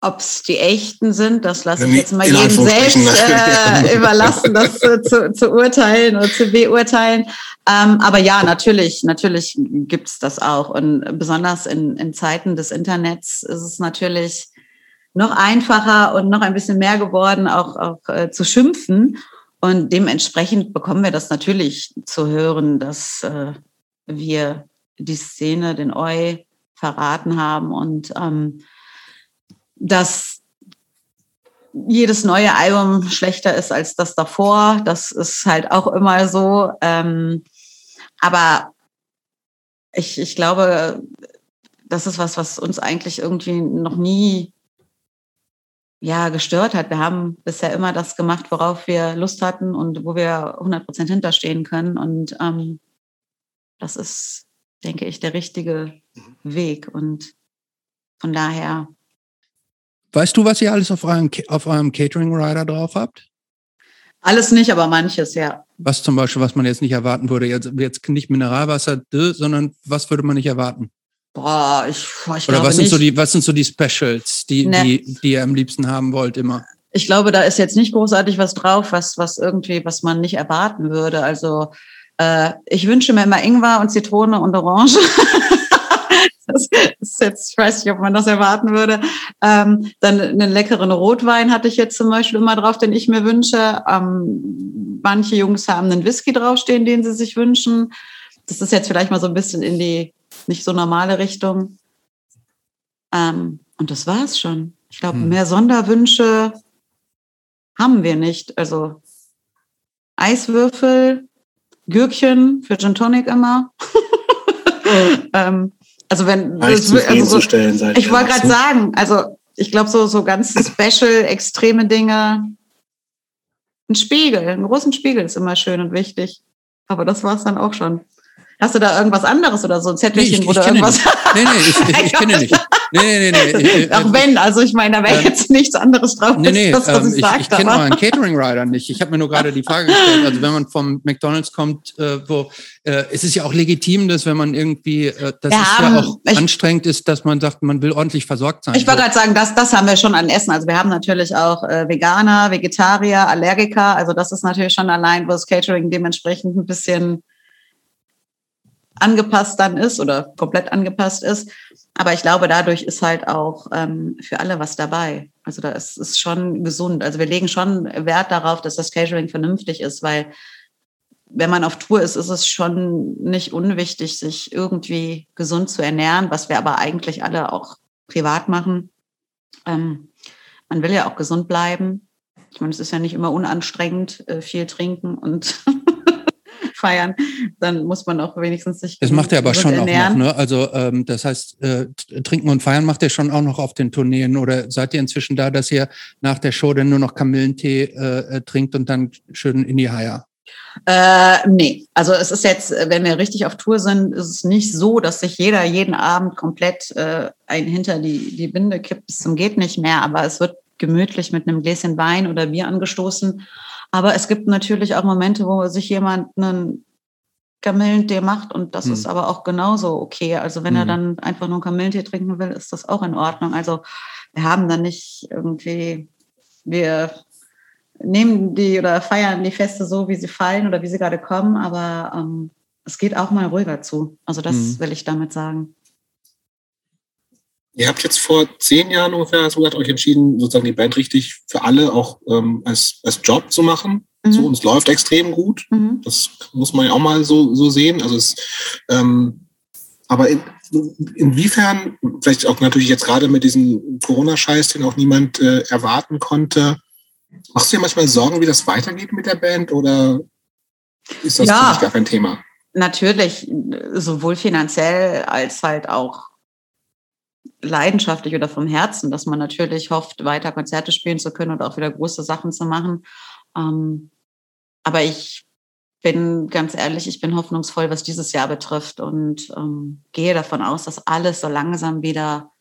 Ob es die echten sind, das lasse ich jetzt mal jedem selbst äh, überlassen, das zu, zu, zu, urteilen oder zu beurteilen. Ähm, aber ja, natürlich, natürlich gibt's das auch. Und besonders in, in Zeiten des Internets ist es natürlich noch einfacher und noch ein bisschen mehr geworden, auch, auch äh, zu schimpfen. Und dementsprechend bekommen wir das natürlich zu hören, dass äh, wir die Szene, den Eu verraten haben und ähm, dass jedes neue Album schlechter ist als das davor. Das ist halt auch immer so. Ähm, aber ich, ich glaube, das ist was, was uns eigentlich irgendwie noch nie ja, gestört hat. Wir haben bisher immer das gemacht, worauf wir Lust hatten und wo wir 100 Prozent hinterstehen können. Und ähm, das ist, denke ich, der richtige Weg. Und von daher Weißt du, was ihr alles auf eurem, auf eurem Catering Rider drauf habt? Alles nicht, aber manches, ja. Was zum Beispiel, was man jetzt nicht erwarten würde, jetzt, jetzt nicht Mineralwasser, sondern was würde man nicht erwarten? Boah, ich, ich Oder was sind, nicht. so die, was sind so die Specials, die, ne. die, die ihr am liebsten haben wollt immer? Ich glaube, da ist jetzt nicht großartig was drauf, was, was irgendwie, was man nicht erwarten würde. Also äh, ich wünsche mir immer Ingwer und Zitrone und Orange. das ist jetzt, ich weiß nicht, ob man das erwarten würde. Ähm, dann einen leckeren Rotwein hatte ich jetzt zum Beispiel immer drauf, den ich mir wünsche. Ähm, manche Jungs haben einen Whisky draufstehen, den sie sich wünschen. Das ist jetzt vielleicht mal so ein bisschen in die nicht so normale Richtung. Ähm, und das war's schon. Ich glaube, hm. mehr Sonderwünsche haben wir nicht. Also Eiswürfel, Gürkchen für Gin Tonic immer. ähm, also wenn das, also so, ich wollte gerade sagen, also ich glaube so so ganz special extreme Dinge. Ein Spiegel, einen großen Spiegel ist immer schön und wichtig. Aber das war es dann auch schon. Hast du da irgendwas anderes oder so ein Zettelchen nee, oder irgendwas? Nicht. Nee, nee, ich, ich kenne nicht. Nee, nee, nee. nee. Auch wenn, also ich meine, da wäre ähm, jetzt nichts anderes drauf, nee, nee, das, was ähm, ich, ich, ich kenne euren Catering Rider nicht. Ich habe mir nur gerade die Frage gestellt, also wenn man vom McDonalds kommt, äh, wo äh, es ist ja auch legitim, dass wenn man irgendwie, äh, dass wir es ja auch ich, anstrengend ist, dass man sagt, man will ordentlich versorgt sein. Ich wollte gerade sagen, das, das haben wir schon an Essen. Also wir haben natürlich auch äh, Veganer, Vegetarier, Allergiker. Also das ist natürlich schon allein, wo das Catering dementsprechend ein bisschen angepasst dann ist oder komplett angepasst ist. Aber ich glaube, dadurch ist halt auch ähm, für alle was dabei. Also da ist es schon gesund. Also wir legen schon Wert darauf, dass das Catering vernünftig ist, weil wenn man auf Tour ist, ist es schon nicht unwichtig, sich irgendwie gesund zu ernähren, was wir aber eigentlich alle auch privat machen. Ähm, man will ja auch gesund bleiben. Ich meine, es ist ja nicht immer unanstrengend, äh, viel trinken und feiern, dann muss man auch wenigstens sich. Das macht er aber schon ernähren. auch noch, ne? Also ähm, das heißt, äh, trinken und feiern macht er schon auch noch auf den Tourneen oder seid ihr inzwischen da, dass ihr nach der Show dann nur noch Kamillentee äh, äh trinkt und dann schön in die Haia? Äh, nee, also es ist jetzt, wenn wir richtig auf Tour sind, ist es nicht so, dass sich jeder jeden Abend komplett äh, ein hinter die, die Binde kippt bis zum geht nicht mehr, aber es wird gemütlich mit einem Gläschen Wein oder Bier angestoßen aber es gibt natürlich auch Momente, wo sich jemand einen Kamillentee macht und das hm. ist aber auch genauso okay. Also wenn hm. er dann einfach nur einen Kamillentee trinken will, ist das auch in Ordnung. Also wir haben dann nicht irgendwie, wir nehmen die oder feiern die Feste so, wie sie fallen oder wie sie gerade kommen, aber ähm, es geht auch mal ruhiger zu. Also das hm. will ich damit sagen. Ihr habt jetzt vor zehn Jahren ungefähr so euch entschieden, sozusagen die Band richtig für alle auch ähm, als, als Job zu machen. Mhm. So, und es läuft extrem gut. Mhm. Das muss man ja auch mal so, so sehen. Also es, ähm, aber in, inwiefern, vielleicht auch natürlich jetzt gerade mit diesem Corona-Scheiß, den auch niemand äh, erwarten konnte, machst du dir manchmal Sorgen, wie das weitergeht mit der Band oder ist das ja, gar kein Thema? Natürlich, sowohl finanziell als halt auch leidenschaftlich oder vom Herzen, dass man natürlich hofft, weiter Konzerte spielen zu können und auch wieder große Sachen zu machen. Ähm, aber ich bin ganz ehrlich, ich bin hoffnungsvoll, was dieses Jahr betrifft und ähm, gehe davon aus, dass alles so langsam wieder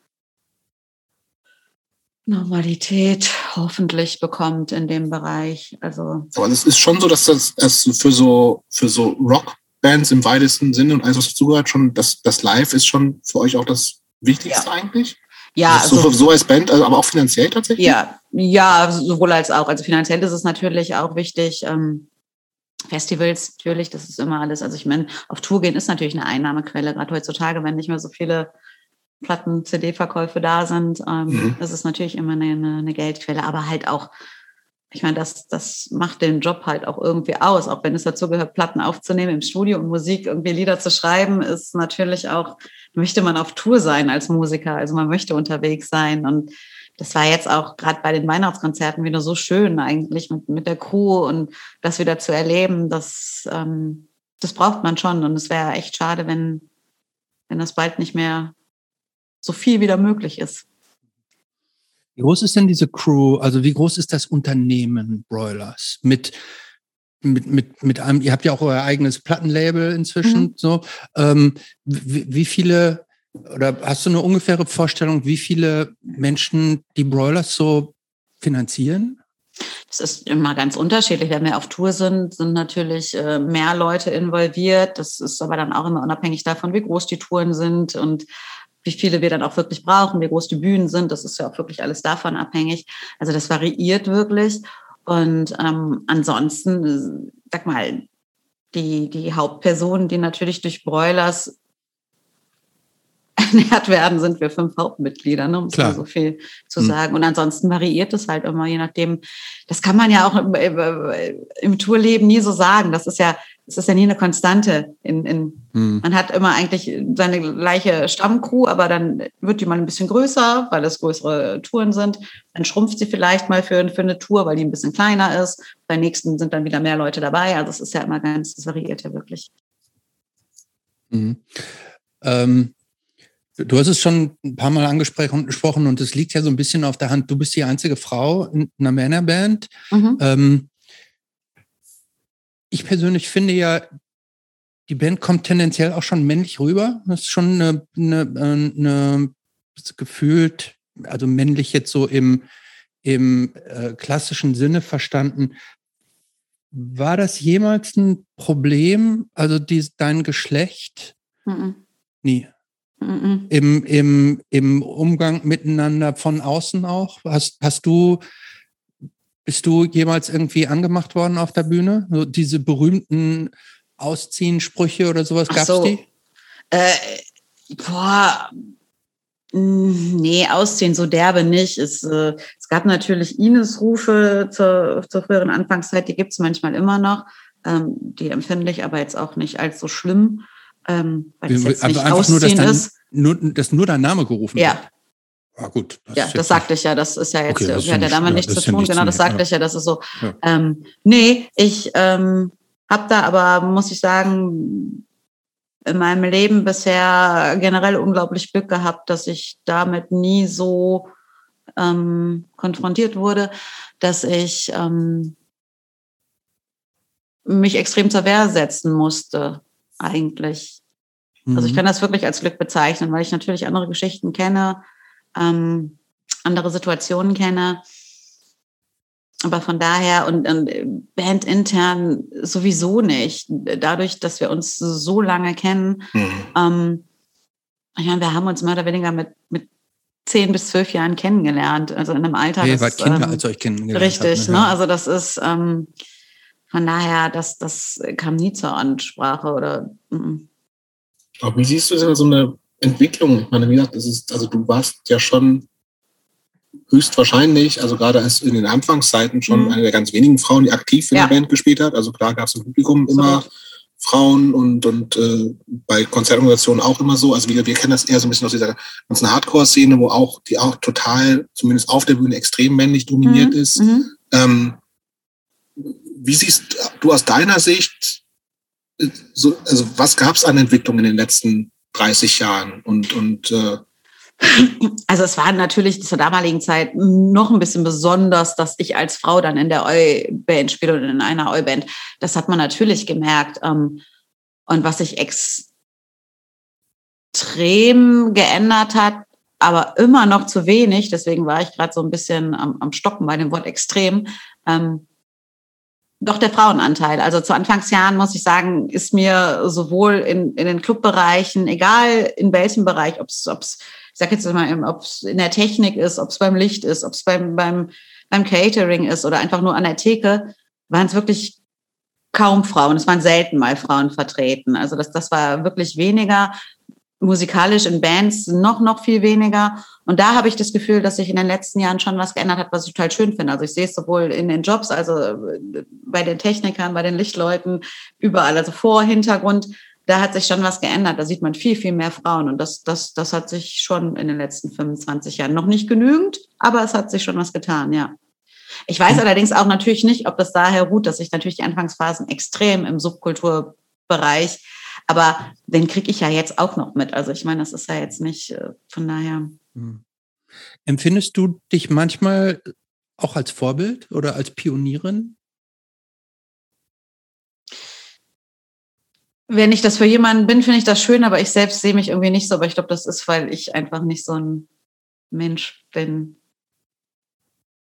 Normalität hoffentlich bekommt in dem Bereich. Also aber es ist schon so, dass das, das für so für so Rockbands im weitesten Sinne und alles, was dazugehört, schon das, das Live ist schon für euch auch das Wichtigste ja. eigentlich? Ja, also, so, so als Band, also aber auch finanziell tatsächlich? Ja, ja, sowohl als auch. Also finanziell ist es natürlich auch wichtig. Ähm, Festivals natürlich, das ist immer alles. Also ich meine, auf Tour gehen ist natürlich eine Einnahmequelle, gerade heutzutage, wenn nicht mehr so viele Platten, CD-Verkäufe da sind, ähm, mhm. ist es natürlich immer eine, eine, Geldquelle, aber halt auch, ich meine, das, das macht den Job halt auch irgendwie aus, auch wenn es dazu gehört, Platten aufzunehmen im Studio und Musik, irgendwie Lieder zu schreiben, ist natürlich auch, möchte man auf Tour sein als Musiker, also man möchte unterwegs sein und das war jetzt auch gerade bei den Weihnachtskonzerten wieder so schön eigentlich mit, mit der Crew und das wieder zu erleben, das, ähm, das braucht man schon. Und es wäre echt schade, wenn, wenn das bald nicht mehr so viel wieder möglich ist. Wie groß ist denn diese Crew? Also wie groß ist das Unternehmen Broilers? Mit, mit, mit, mit einem, ihr habt ja auch euer eigenes Plattenlabel inzwischen. Mhm. So, ähm, wie, wie viele oder hast du eine ungefähre Vorstellung, wie viele Menschen die Broilers so finanzieren? Das ist immer ganz unterschiedlich. Wenn wir auf Tour sind, sind natürlich äh, mehr Leute involviert. Das ist aber dann auch immer unabhängig davon, wie groß die Touren sind und wie viele wir dann auch wirklich brauchen, wie groß die Bühnen sind. Das ist ja auch wirklich alles davon abhängig. Also das variiert wirklich. Und ähm, ansonsten, sag mal, die, die Hauptpersonen, die natürlich durch Broilers ernährt werden, sind wir fünf Hauptmitglieder, ne, um es mal so viel zu mhm. sagen. Und ansonsten variiert es halt immer, je nachdem. Das kann man ja auch im, im Tourleben nie so sagen. Das ist ja, das ist ja nie eine Konstante. In, in, mhm. Man hat immer eigentlich seine gleiche Stammcrew, aber dann wird die mal ein bisschen größer, weil es größere Touren sind. Dann schrumpft sie vielleicht mal für, für eine Tour, weil die ein bisschen kleiner ist. Beim nächsten sind dann wieder mehr Leute dabei. Also es ist ja immer ganz, es variiert ja wirklich. Mhm. Ähm Du hast es schon ein paar Mal angesprochen und es liegt ja so ein bisschen auf der Hand. Du bist die einzige Frau in einer Männerband. Mhm. Ähm, ich persönlich finde ja, die Band kommt tendenziell auch schon männlich rüber. Das ist schon eine, eine, eine gefühlt, also männlich jetzt so im, im äh, klassischen Sinne verstanden. War das jemals ein Problem, also die, dein Geschlecht? Mhm. Nie. Im, im, Im Umgang miteinander von außen auch? Hast, hast du, bist du jemals irgendwie angemacht worden auf der Bühne? So diese berühmten Ausziehen-Sprüche oder sowas, gab es so. die? Äh, boah, Nee, ausziehen so derbe nicht. Es, äh, es gab natürlich Ines-Rufe zur, zur früheren Anfangszeit, die gibt es manchmal immer noch. Ähm, die empfinde ich aber jetzt auch nicht als so schlimm ähm, weil das jetzt nicht Ausziehen nur, dass dein, ist. Nur, dass nur dein Name gerufen ja. wird. Ah, gut. Das ja, das sagte ich ja. Das ist ja jetzt, okay, hat ja damit nichts zu tun. Nichts genau, das sagte ja. ich ja. Das ist so. Ja. Ähm, nee, ich ähm, habe da aber, muss ich sagen, in meinem Leben bisher generell unglaublich Glück gehabt, dass ich damit nie so ähm, konfrontiert wurde, dass ich ähm, mich extrem zur Wehr setzen musste eigentlich. Mhm. Also ich mhm. kann das wirklich als Glück bezeichnen, weil ich natürlich andere Geschichten kenne, ähm, andere Situationen kenne. Aber von daher und, und Band intern sowieso nicht. Dadurch, dass wir uns so lange kennen, mhm. ähm, ich meine, wir haben uns mehr oder weniger mit, mit zehn bis zwölf Jahren kennengelernt. Also in einem Alter. Ihr wart Kinder, ähm, als euch kennengelernt Richtig, habt, ne? ne? Also das ist, ähm, von daher, das, das kam nie zur Ansprache oder. Mm. Aber wie siehst du denn so eine Entwicklung? Ich meine, wie gesagt, das ist, also du warst ja schon höchstwahrscheinlich, also gerade als in den Anfangszeiten schon mhm. eine der ganz wenigen Frauen, die aktiv in ja. der Band gespielt hat. Also klar gab es im Publikum immer so. Frauen und, und äh, bei Konzertorganisationen auch immer so. Also wir, wir kennen das eher so ein bisschen aus dieser ganzen Hardcore-Szene, wo auch die auch total, zumindest auf der Bühne, extrem männlich dominiert mhm. ist. Mhm. Ähm, wie siehst du aus deiner Sicht, so, also was gab es an Entwicklung in den letzten 30 Jahren? Und, und äh also es war natürlich zur damaligen Zeit noch ein bisschen besonders, dass ich als Frau dann in der Eu-Band spiele oder in einer Eu-Band. Das hat man natürlich gemerkt. Ähm, und was sich extrem geändert hat, aber immer noch zu wenig. Deswegen war ich gerade so ein bisschen am, am Stocken bei dem Wort extrem. Ähm, doch der Frauenanteil. Also zu Anfangsjahren muss ich sagen, ist mir sowohl in, in den Clubbereichen, egal in welchem Bereich, ob es, ich sag jetzt mal, ob es in der Technik ist, ob es beim Licht ist, ob es beim, beim, beim Catering ist oder einfach nur an der Theke, waren es wirklich kaum Frauen. Es waren selten mal Frauen vertreten. Also das, das war wirklich weniger musikalisch in Bands noch, noch viel weniger. Und da habe ich das Gefühl, dass sich in den letzten Jahren schon was geändert hat, was ich total schön finde. Also ich sehe es sowohl in den Jobs, also äh, bei den Technikern, bei den Lichtleuten, überall, also vor, Hintergrund, da hat sich schon was geändert. Da sieht man viel, viel mehr Frauen. Und das, das, das hat sich schon in den letzten 25 Jahren noch nicht genügend, aber es hat sich schon was getan, ja. Ich weiß allerdings auch natürlich nicht, ob das daher ruht, dass sich natürlich die Anfangsphasen extrem im Subkulturbereich aber den kriege ich ja jetzt auch noch mit. Also ich meine, das ist ja jetzt nicht äh, von daher. Hm. Empfindest du dich manchmal auch als Vorbild oder als Pionierin? Wenn ich das für jemanden bin, finde ich das schön, aber ich selbst sehe mich irgendwie nicht so. Aber ich glaube, das ist, weil ich einfach nicht so ein Mensch bin.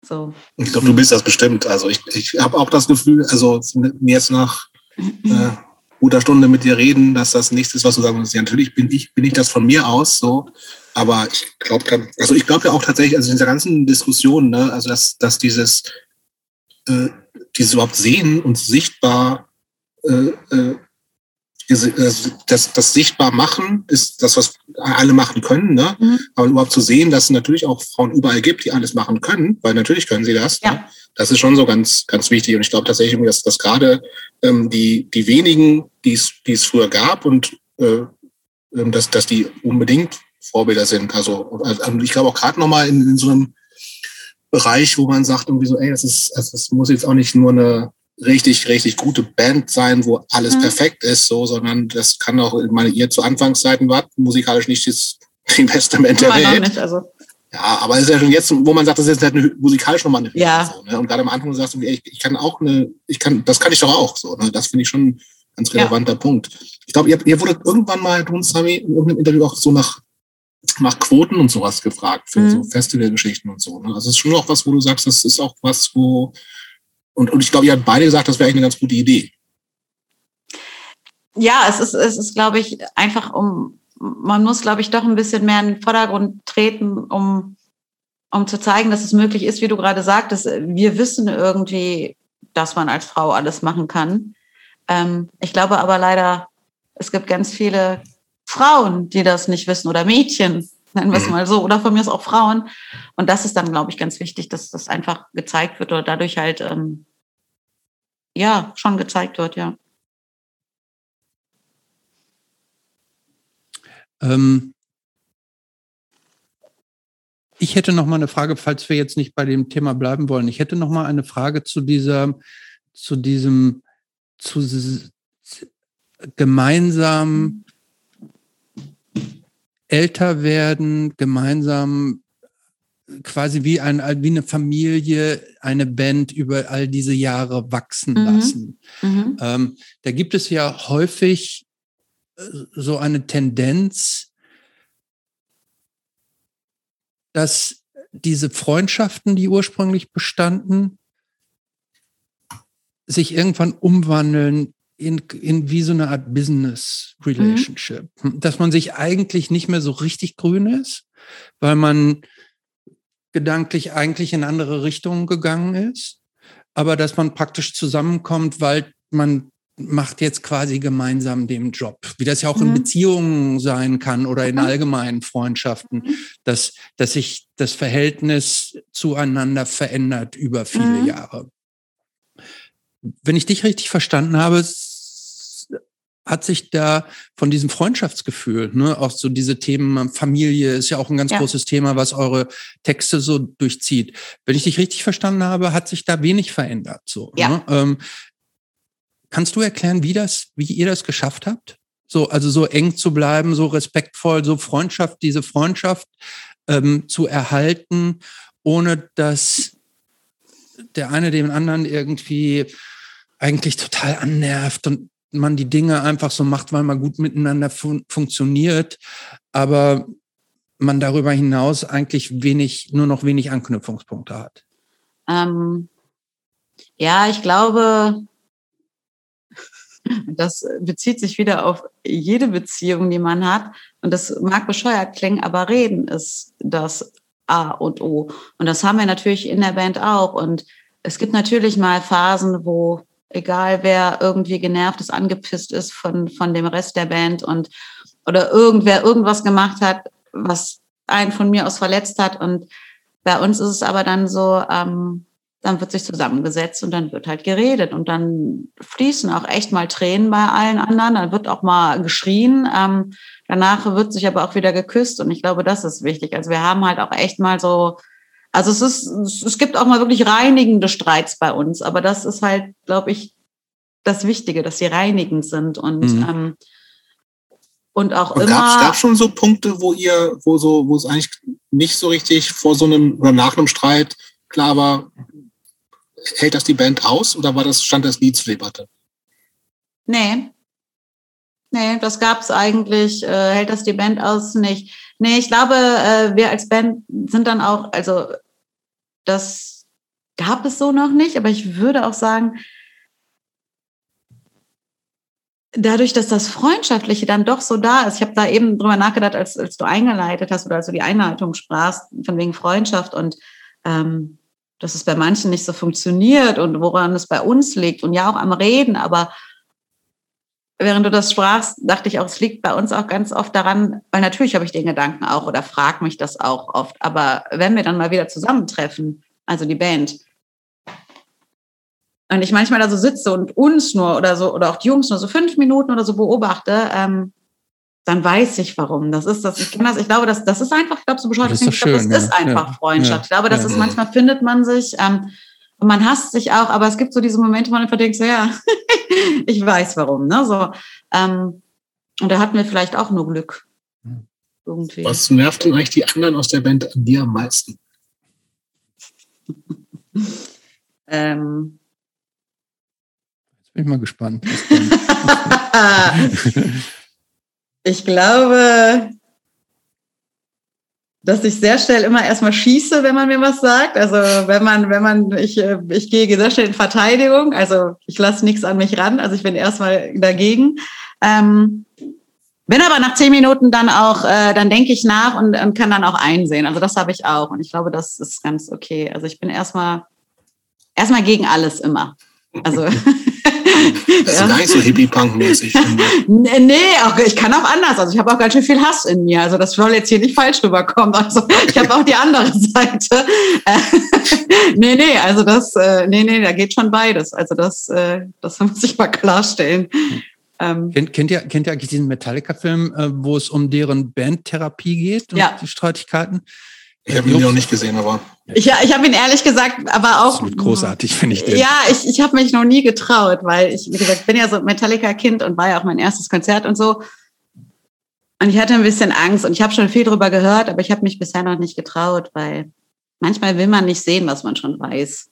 So. Ich glaube, du bist das bestimmt. Also ich, ich habe auch das Gefühl, also mir jetzt nach äh, guter Stunde mit dir reden, dass das nichts ist, was du sagen musst. Ja, natürlich bin ich, bin ich das von mir aus so. Aber ich glaube, also ich glaube ja auch tatsächlich, also in dieser ganzen Diskussion, ne, also dass, dass dieses, äh, dieses überhaupt sehen und sichtbar äh, äh, das, das sichtbar machen ist das, was alle machen können, ne? Mhm. Aber überhaupt zu sehen, dass es natürlich auch Frauen überall gibt, die alles machen können, weil natürlich können sie das. Ja. Ne? Das ist schon so ganz, ganz wichtig. Und ich glaube tatsächlich, dass, dass gerade ähm, die, die wenigen, die es, die es früher gab und äh, ähm, dass, dass die unbedingt Vorbilder sind. Also, also ich glaube auch gerade nochmal in, in so einem Bereich, wo man sagt, irgendwie so, ey, das ist, das muss jetzt auch nicht nur eine richtig, richtig gute Band sein, wo alles mhm. perfekt ist, so, sondern das kann auch, ich meine, ihr zu Anfangszeiten wart musikalisch nicht das, die beste Band der Welt. Nicht, also. Ja, aber es ist ja schon jetzt, wo man sagt, das ist jetzt halt eine, musikalisch nochmal eine ja. so, ne? Und gerade am Anfang sagst du, ich, ich kann auch eine, ich kann, das kann ich doch auch so. Ne? Das finde ich schon ein ganz relevanter ja. Punkt. Ich glaube, ihr, ihr wurdet irgendwann mal, du und Sami, in irgendeinem Interview auch so nach, nach Quoten und sowas gefragt für mhm. so Festivalgeschichten und so. Ne? Also es ist schon auch was, wo du sagst, das ist auch was, wo und, und ich glaube, ihr habt beide gesagt, das wäre eigentlich eine ganz gute Idee. Ja, es ist, es ist, glaube ich, einfach um, man muss, glaube ich, doch ein bisschen mehr in den Vordergrund treten, um, um zu zeigen, dass es möglich ist, wie du gerade sagtest. Wir wissen irgendwie, dass man als Frau alles machen kann. Ähm, ich glaube aber leider, es gibt ganz viele Frauen, die das nicht wissen oder Mädchen, nennen wir es mhm. mal so, oder von mir ist auch Frauen. Und das ist dann, glaube ich, ganz wichtig, dass das einfach gezeigt wird oder dadurch halt, ähm, ja, schon gezeigt wird, ja. Ähm, ich hätte noch mal eine Frage, falls wir jetzt nicht bei dem Thema bleiben wollen. Ich hätte noch mal eine Frage zu dieser, zu diesem, zu gemeinsam älter werden, gemeinsam quasi wie, ein, wie eine Familie eine Band über all diese Jahre wachsen mhm. lassen. Mhm. Ähm, da gibt es ja häufig äh, so eine Tendenz, dass diese Freundschaften, die ursprünglich bestanden, sich irgendwann umwandeln in, in wie so eine Art Business Relationship. Mhm. Dass man sich eigentlich nicht mehr so richtig grün ist, weil man gedanklich eigentlich in andere Richtungen gegangen ist, aber dass man praktisch zusammenkommt, weil man macht jetzt quasi gemeinsam den Job, wie das ja auch mhm. in Beziehungen sein kann oder in allgemeinen Freundschaften, mhm. dass, dass sich das Verhältnis zueinander verändert über viele mhm. Jahre wenn ich dich richtig verstanden habe, hat sich da von diesem Freundschaftsgefühl, ne, auch so diese Themen Familie ist ja auch ein ganz ja. großes Thema, was eure Texte so durchzieht. Wenn ich dich richtig verstanden habe, hat sich da wenig verändert. So, ja. Ne? Ähm, kannst du erklären, wie das, wie ihr das geschafft habt? So, also so eng zu bleiben, so respektvoll, so Freundschaft, diese Freundschaft ähm, zu erhalten, ohne dass der eine dem anderen irgendwie eigentlich total annervt und man die Dinge einfach so macht, weil man gut miteinander fun funktioniert. Aber man darüber hinaus eigentlich wenig, nur noch wenig Anknüpfungspunkte hat? Ähm, ja, ich glaube, das bezieht sich wieder auf jede Beziehung, die man hat. Und das mag bescheuert klingen, aber reden ist das A und O. Und das haben wir natürlich in der Band auch. Und es gibt natürlich mal Phasen, wo egal wer irgendwie genervt ist, angepisst ist von, von dem Rest der Band und oder irgendwer irgendwas gemacht hat, was einen von mir aus verletzt hat. Und bei uns ist es aber dann so, ähm, dann wird sich zusammengesetzt und dann wird halt geredet und dann fließen auch echt mal Tränen bei allen anderen, dann wird auch mal geschrien. Ähm, danach wird sich aber auch wieder geküsst und ich glaube, das ist wichtig. Also wir haben halt auch echt mal so, also es ist, es gibt auch mal wirklich reinigende Streits bei uns, aber das ist halt, glaube ich, das Wichtige, dass sie reinigend sind und mhm. ähm, und auch und immer. Gab es schon so Punkte, wo ihr, wo so, wo es eigentlich nicht so richtig vor so einem oder nach einem Streit klar war, hält das die Band aus oder war das, stand das nie zur Debatte? Nee. Nee, das gab es eigentlich, äh, hält das die Band aus nicht. Nee, ich glaube, äh, wir als Band sind dann auch, also das gab es so noch nicht, aber ich würde auch sagen, dadurch, dass das Freundschaftliche dann doch so da ist, ich habe da eben drüber nachgedacht, als, als du eingeleitet hast oder als du die Einleitung sprachst, von wegen Freundschaft und ähm, dass es bei manchen nicht so funktioniert und woran es bei uns liegt und ja auch am Reden, aber während du das sprachst, dachte ich auch, es liegt bei uns auch ganz oft daran, weil natürlich habe ich den Gedanken auch oder frage mich das auch oft, aber wenn wir dann mal wieder zusammentreffen, also die Band, und ich manchmal da so sitze und uns nur oder so oder auch die Jungs nur so fünf Minuten oder so beobachte, ähm, dann weiß ich warum. Das ist das, ich kenne das, ich glaube, das, das ist einfach, ich glaube, so bescheuert, das, ist, schön, das ja. ist einfach ja. Freundschaft. Ich glaube, das ja. ist manchmal findet man sich, ähm, und man hasst sich auch, aber es gibt so diese Momente, wo man einfach denkt, so, ja, ich weiß warum, ne, so, ähm, und da hatten wir vielleicht auch nur Glück. Irgendwie. Was nervt denn eigentlich die anderen aus der Band an dir am meisten? ähm, Jetzt bin ich mal gespannt. Ich glaube, dass ich sehr schnell immer erstmal schieße, wenn man mir was sagt. Also wenn man, wenn man, ich, äh, ich gehe sehr schnell in Verteidigung. Also ich lasse nichts an mich ran. Also ich bin erstmal dagegen. Ähm, bin aber nach zehn Minuten dann auch, äh, dann denke ich nach und, und kann dann auch einsehen. Also das habe ich auch. Und ich glaube, das ist ganz okay. Also ich bin erstmal erstmal gegen alles immer. Also Das ist ja. gar nicht so hippie-punk-mäßig. nee, auch, ich kann auch anders. Also ich habe auch ganz schön viel Hass in mir. Also das soll jetzt hier nicht falsch rüberkommen. Also ich habe auch die andere Seite. nee, nee, also das, äh, nee, nee, da geht schon beides. Also das, äh, das muss ich mal klarstellen. Ähm, kennt, kennt, ihr, kennt ihr eigentlich diesen Metallica-Film, äh, wo es um deren Bandtherapie geht und ja. die Streitigkeiten? Ich habe ihn noch nicht gesehen, aber. Ich, ich habe ihn ehrlich gesagt, aber auch. Absolut großartig, finde ich den. Ja, ich, ich habe mich noch nie getraut, weil ich, wie gesagt, bin ja so Metallica-Kind und war ja auch mein erstes Konzert und so. Und ich hatte ein bisschen Angst und ich habe schon viel drüber gehört, aber ich habe mich bisher noch nicht getraut, weil manchmal will man nicht sehen, was man schon weiß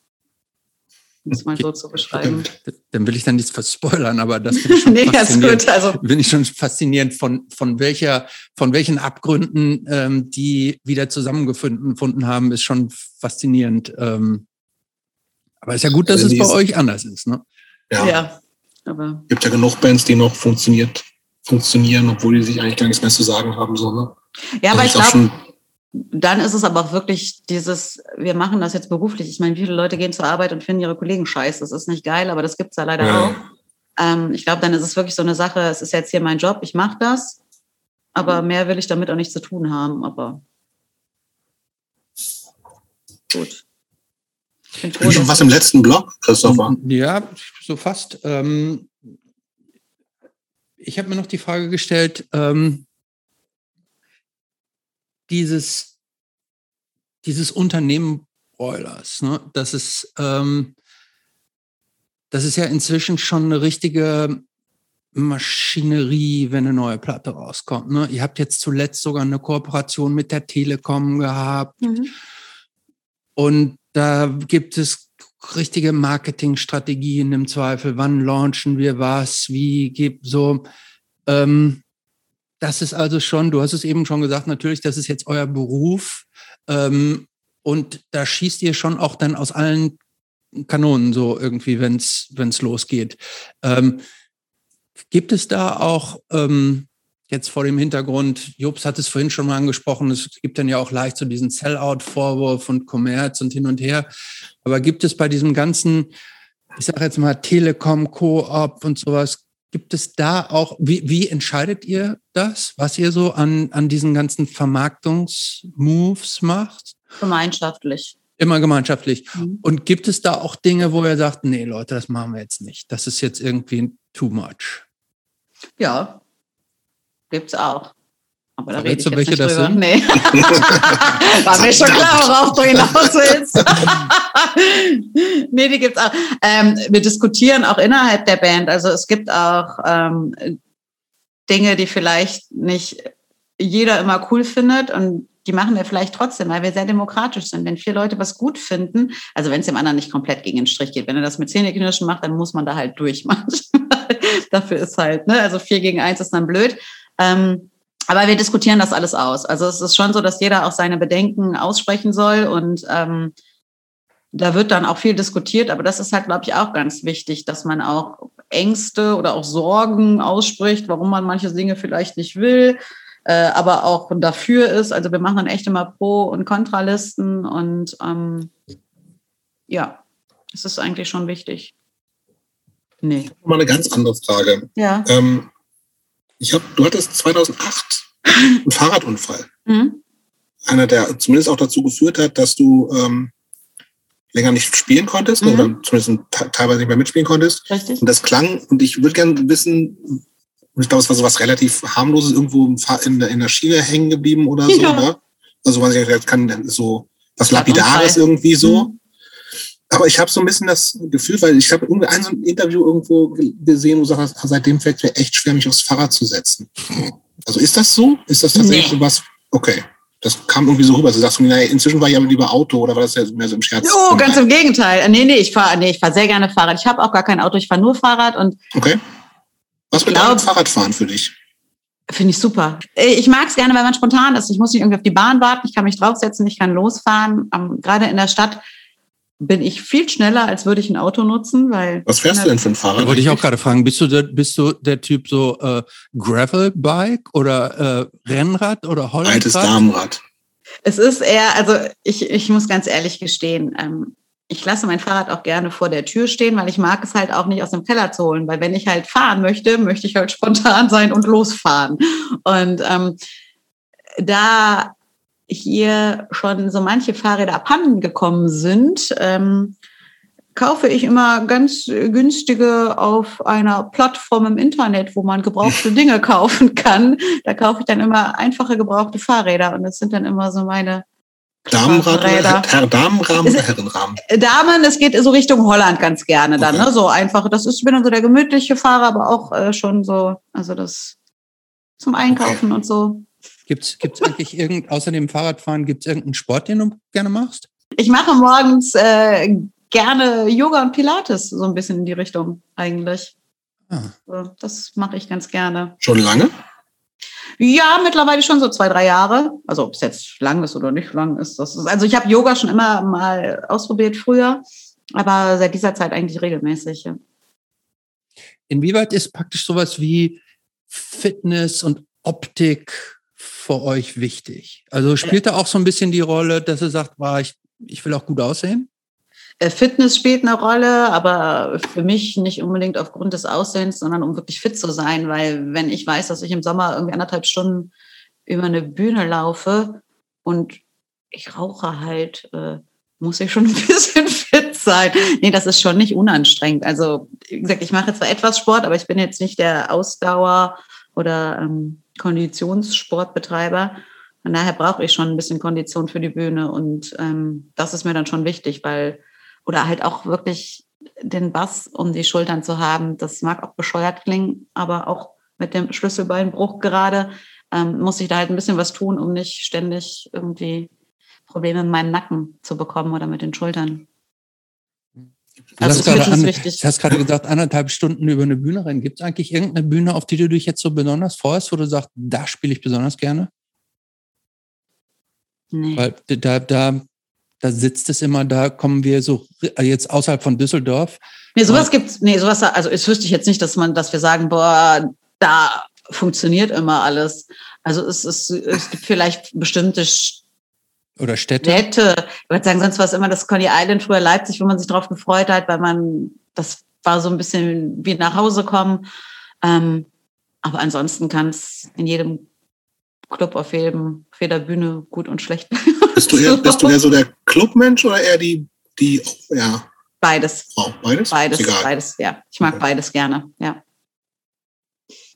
muss man so zu beschreiben. Dann will ich dann nichts verspoilern, aber das finde ich schon nee, faszinierend. Also bin ich schon faszinierend von von welcher von welchen Abgründen ähm, die wieder zusammengefunden haben, ist schon faszinierend. Ähm, aber ist ja gut, dass also es bei euch anders ist, ne? Ja. ja aber gibt ja genug Bands, die noch funktioniert funktionieren, obwohl die sich eigentlich gar nichts mehr zu sagen haben, so ne? Ja, aber also ich glaube dann ist es aber auch wirklich dieses, wir machen das jetzt beruflich. Ich meine, wie viele Leute gehen zur Arbeit und finden ihre Kollegen scheiße? Das ist nicht geil, aber das gibt es ja leider ja. auch. Ähm, ich glaube, dann ist es wirklich so eine Sache, es ist jetzt hier mein Job, ich mache das, aber mehr will ich damit auch nichts zu tun haben. Aber gut. Ich bin schon was im letzten Block, Christopher. Ja, so fast. Ähm, ich habe mir noch die Frage gestellt, ähm, dieses, dieses Unternehmen Broilers, ne? das ist, ähm, das ist ja inzwischen schon eine richtige Maschinerie, wenn eine neue Platte rauskommt. Ne? Ihr habt jetzt zuletzt sogar eine Kooperation mit der Telekom gehabt. Mhm. Und da gibt es richtige Marketingstrategien im Zweifel. Wann launchen wir was? Wie gibt so. Ähm, das ist also schon, du hast es eben schon gesagt, natürlich, das ist jetzt euer Beruf. Ähm, und da schießt ihr schon auch dann aus allen Kanonen so irgendwie, wenn es losgeht. Ähm, gibt es da auch ähm, jetzt vor dem Hintergrund, Jobs hat es vorhin schon mal angesprochen, es gibt dann ja auch leicht so diesen Sellout-Vorwurf und Kommerz und hin und her. Aber gibt es bei diesem ganzen, ich sage jetzt mal Telekom, Coop und sowas, gibt es da auch, wie, wie entscheidet ihr das, was ihr so an, an diesen ganzen Vermarktungsmoves macht? Gemeinschaftlich. Immer gemeinschaftlich. Mhm. Und gibt es da auch Dinge, wo ihr sagt, nee, Leute, das machen wir jetzt nicht. Das ist jetzt irgendwie too much. Ja, gibt's auch. Aber da rede ich jetzt welche nicht drüber. Nee. War mir schon klar, worauf du hinaus willst. nee, die gibt's auch. Ähm, wir diskutieren auch innerhalb der Band. Also es gibt auch ähm, Dinge, die vielleicht nicht jeder immer cool findet und die machen wir vielleicht trotzdem, weil wir sehr demokratisch sind. Wenn vier Leute was gut finden, also wenn es dem anderen nicht komplett gegen den Strich geht, wenn er das mit Zähneknirschen macht, dann muss man da halt durch Dafür ist halt, ne, also vier gegen eins ist dann blöd. Ähm, aber wir diskutieren das alles aus. Also es ist schon so, dass jeder auch seine Bedenken aussprechen soll und ähm, da wird dann auch viel diskutiert, aber das ist halt, glaube ich, auch ganz wichtig, dass man auch Ängste oder auch Sorgen ausspricht, warum man manche Dinge vielleicht nicht will, äh, aber auch dafür ist. Also wir machen dann echt immer Pro- und Kontralisten und ähm, ja, das ist eigentlich schon wichtig. Nee. Mal eine ganz andere Frage. Ja. Ähm, ich hab, du hattest 2008 einen Fahrradunfall. Mhm. Einer, der zumindest auch dazu geführt hat, dass du ähm, länger nicht spielen konntest mhm. oder zumindest teilweise nicht mehr mitspielen konntest. Richtig. Und das klang, und ich würde gerne wissen, ich glaube, es war so was relativ harmloses, irgendwo in, der, in der Schiene hängen geblieben oder so. Ja. Ne? Also man sich kann so was Lapidares irgendwie so. Mhm. Aber ich habe so ein bisschen das Gefühl, weil ich habe irgendwie ein, so ein Interview irgendwo gesehen, wo du sagst, seitdem fällt es mir echt schwer, mich aufs Fahrrad zu setzen. Also ist das so? Ist das tatsächlich nee. so was? Okay. Das kam irgendwie so rüber. Du sagst, naja, inzwischen war ich aber lieber Auto oder war das ja mehr so ein Scherz? Oh, ganz im Gegenteil. Nee, nee, ich fahre nee, ich fahr sehr gerne Fahrrad. Ich habe auch gar kein Auto, ich fahre nur Fahrrad und. Okay. Was bedeutet Fahrradfahren für dich? Finde ich super. Ich mag es gerne, wenn man spontan ist. Ich muss nicht irgendwie auf die Bahn warten, ich kann mich draufsetzen, ich kann losfahren. Um, Gerade in der Stadt bin ich viel schneller, als würde ich ein Auto nutzen, weil. Was fährst du denn für ein Fahrrad? Wollte ich auch gerade fragen. Bist du der, bist du der Typ so äh, Gravelbike oder äh, Rennrad oder Hollandrad? Altes Damenrad. Es ist eher, also ich, ich muss ganz ehrlich gestehen, ähm, ich lasse mein Fahrrad auch gerne vor der Tür stehen, weil ich mag es halt auch nicht aus dem Keller zu holen, weil wenn ich halt fahren möchte, möchte ich halt spontan sein und losfahren. Und ähm, da hier schon so manche Fahrräder abhanden gekommen sind, ähm, kaufe ich immer ganz günstige auf einer Plattform im Internet, wo man gebrauchte Dinge kaufen kann. Da kaufe ich dann immer einfache gebrauchte Fahrräder und das sind dann immer so meine Herr Damenrahmen oder Herrenrahmen? Damen, es geht so Richtung Holland ganz gerne dann, okay. ne? So einfach. Das ist, ich bin dann so der gemütliche Fahrer, aber auch äh, schon so, also das zum Einkaufen okay. und so. Gibt es eigentlich irgend, außer dem Fahrradfahren, gibt es irgendeinen Sport, den du gerne machst? Ich mache morgens äh, gerne Yoga und Pilates, so ein bisschen in die Richtung eigentlich. Ah. So, das mache ich ganz gerne. Schon lange? Ja, mittlerweile schon so zwei, drei Jahre. Also ob es jetzt lang ist oder nicht lang ist. Das ist also ich habe Yoga schon immer mal ausprobiert früher, aber seit dieser Zeit eigentlich regelmäßig. Ja. Inwieweit ist praktisch sowas wie Fitness und Optik für euch wichtig? Also spielt da auch so ein bisschen die Rolle, dass ihr sagt, war ich, ich will auch gut aussehen? Äh, Fitness spielt eine Rolle, aber für mich nicht unbedingt aufgrund des Aussehens, sondern um wirklich fit zu sein, weil wenn ich weiß, dass ich im Sommer irgendwie anderthalb Stunden über eine Bühne laufe und ich rauche halt, äh, muss ich schon ein bisschen fit sein. Nee, das ist schon nicht unanstrengend. Also, wie gesagt, ich mache zwar etwas Sport, aber ich bin jetzt nicht der Ausdauer- oder ähm, Konditionssportbetreiber. Von daher brauche ich schon ein bisschen Kondition für die Bühne und ähm, das ist mir dann schon wichtig, weil oder halt auch wirklich den Bass um die Schultern zu haben. Das mag auch bescheuert klingen, aber auch mit dem Schlüsselbeinbruch gerade ähm, muss ich da halt ein bisschen was tun, um nicht ständig irgendwie Probleme in meinem Nacken zu bekommen oder mit den Schultern. Du also hast gerade, an, hast gerade gesagt, anderthalb Stunden über eine Bühne rennen. Gibt es eigentlich irgendeine Bühne, auf die du dich jetzt so besonders freust, wo du sagst, da spiele ich besonders gerne? Nee. Weil da, da, da sitzt es immer, da kommen wir so jetzt außerhalb von Düsseldorf. Nee, sowas gibt's, nee, sowas, also es wüsste ich jetzt nicht, dass man, dass wir sagen, boah, da funktioniert immer alles. Also es, es, es gibt vielleicht bestimmte oder Städte? Städte. Ich würde sagen, sonst war es immer das Coney Island, früher Leipzig, wo man sich drauf gefreut hat, weil man, das war so ein bisschen wie nach Hause kommen. Ähm, aber ansonsten kann es in jedem Club, auf jedem, auf jeder Bühne gut und schlecht. Bist du eher, bist du eher so der Clubmensch oder eher die, die, ja? Beides. Oh, beides? Beides, beides, ja. Ich mag okay. beides gerne, ja.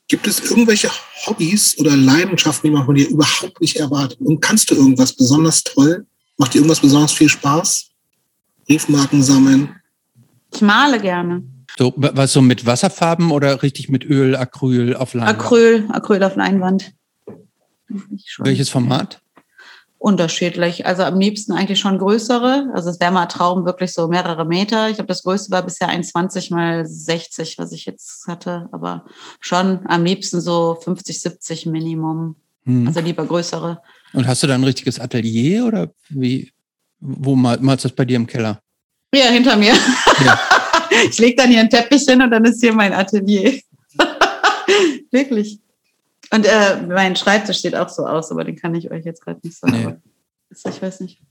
Gibt es irgendwelche Hobbys oder Leidenschaften, die man von dir überhaupt nicht erwartet? Und kannst du irgendwas besonders toll? Macht dir irgendwas besonders viel Spaß? Briefmarken sammeln? Ich male gerne. So, was so mit Wasserfarben oder richtig mit Öl, Acryl auf Leinwand? Acryl, Acryl auf Leinwand. Welches Format? Unterschiedlich. Also am liebsten eigentlich schon größere. Also es wäre mal Traum wirklich so mehrere Meter. Ich glaube, das größte war bisher 1,20 mal 60, was ich jetzt hatte. Aber schon am liebsten so 50, 70 Minimum. Hm. Also lieber größere. Und hast du da ein richtiges Atelier oder wie? Wo malst du das bei dir im Keller? Ja, hinter mir. Ja. ich lege dann hier einen Teppich hin und dann ist hier mein Atelier. Wirklich. Und äh, mein Schreibtisch sieht auch so aus, aber den kann ich euch jetzt gerade nicht sagen. Nee. ich weiß nicht,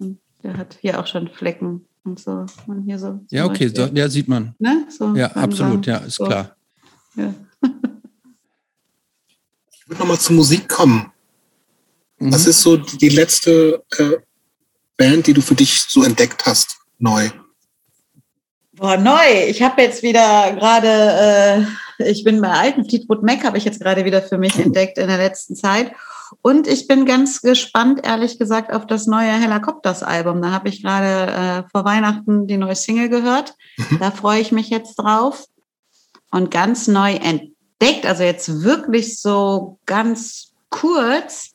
der hat hier auch schon Flecken und so. Man hier so ja, okay, so, ja, sieht man. Ne? So ja, absolut, ja, ist so. klar. Ja. ich würde nochmal zur Musik kommen. Mhm. Was ist so die letzte äh, Band, die du für dich so entdeckt hast, neu? Boah, neu. Ich habe jetzt wieder gerade, äh, ich bin bei alten Fleetwood Mac, habe ich jetzt gerade wieder für mich entdeckt in der letzten Zeit. Und ich bin ganz gespannt, ehrlich gesagt, auf das neue Helicopters-Album. Da habe ich gerade äh, vor Weihnachten die neue Single gehört. Mhm. Da freue ich mich jetzt drauf. Und ganz neu entdeckt, also jetzt wirklich so ganz kurz,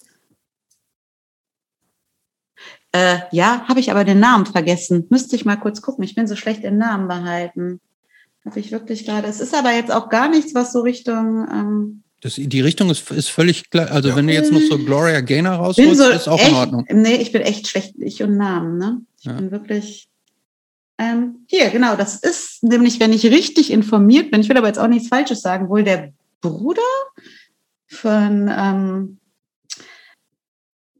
äh, ja, habe ich aber den Namen vergessen. Müsste ich mal kurz gucken. Ich bin so schlecht in Namen behalten. Habe ich wirklich gerade. Es ist aber jetzt auch gar nichts, was so Richtung. Ähm, das, die Richtung ist, ist völlig klar. Also ja. wenn du jetzt noch so Gloria Gaynor rausholst, so ist auch echt, in Ordnung. Nee, ich bin echt schlecht. Ich und Namen, ne? Ich ja. bin wirklich. Ähm, hier, genau, das ist nämlich, wenn ich richtig informiert bin, ich will aber jetzt auch nichts Falsches sagen, wohl der Bruder von, ähm,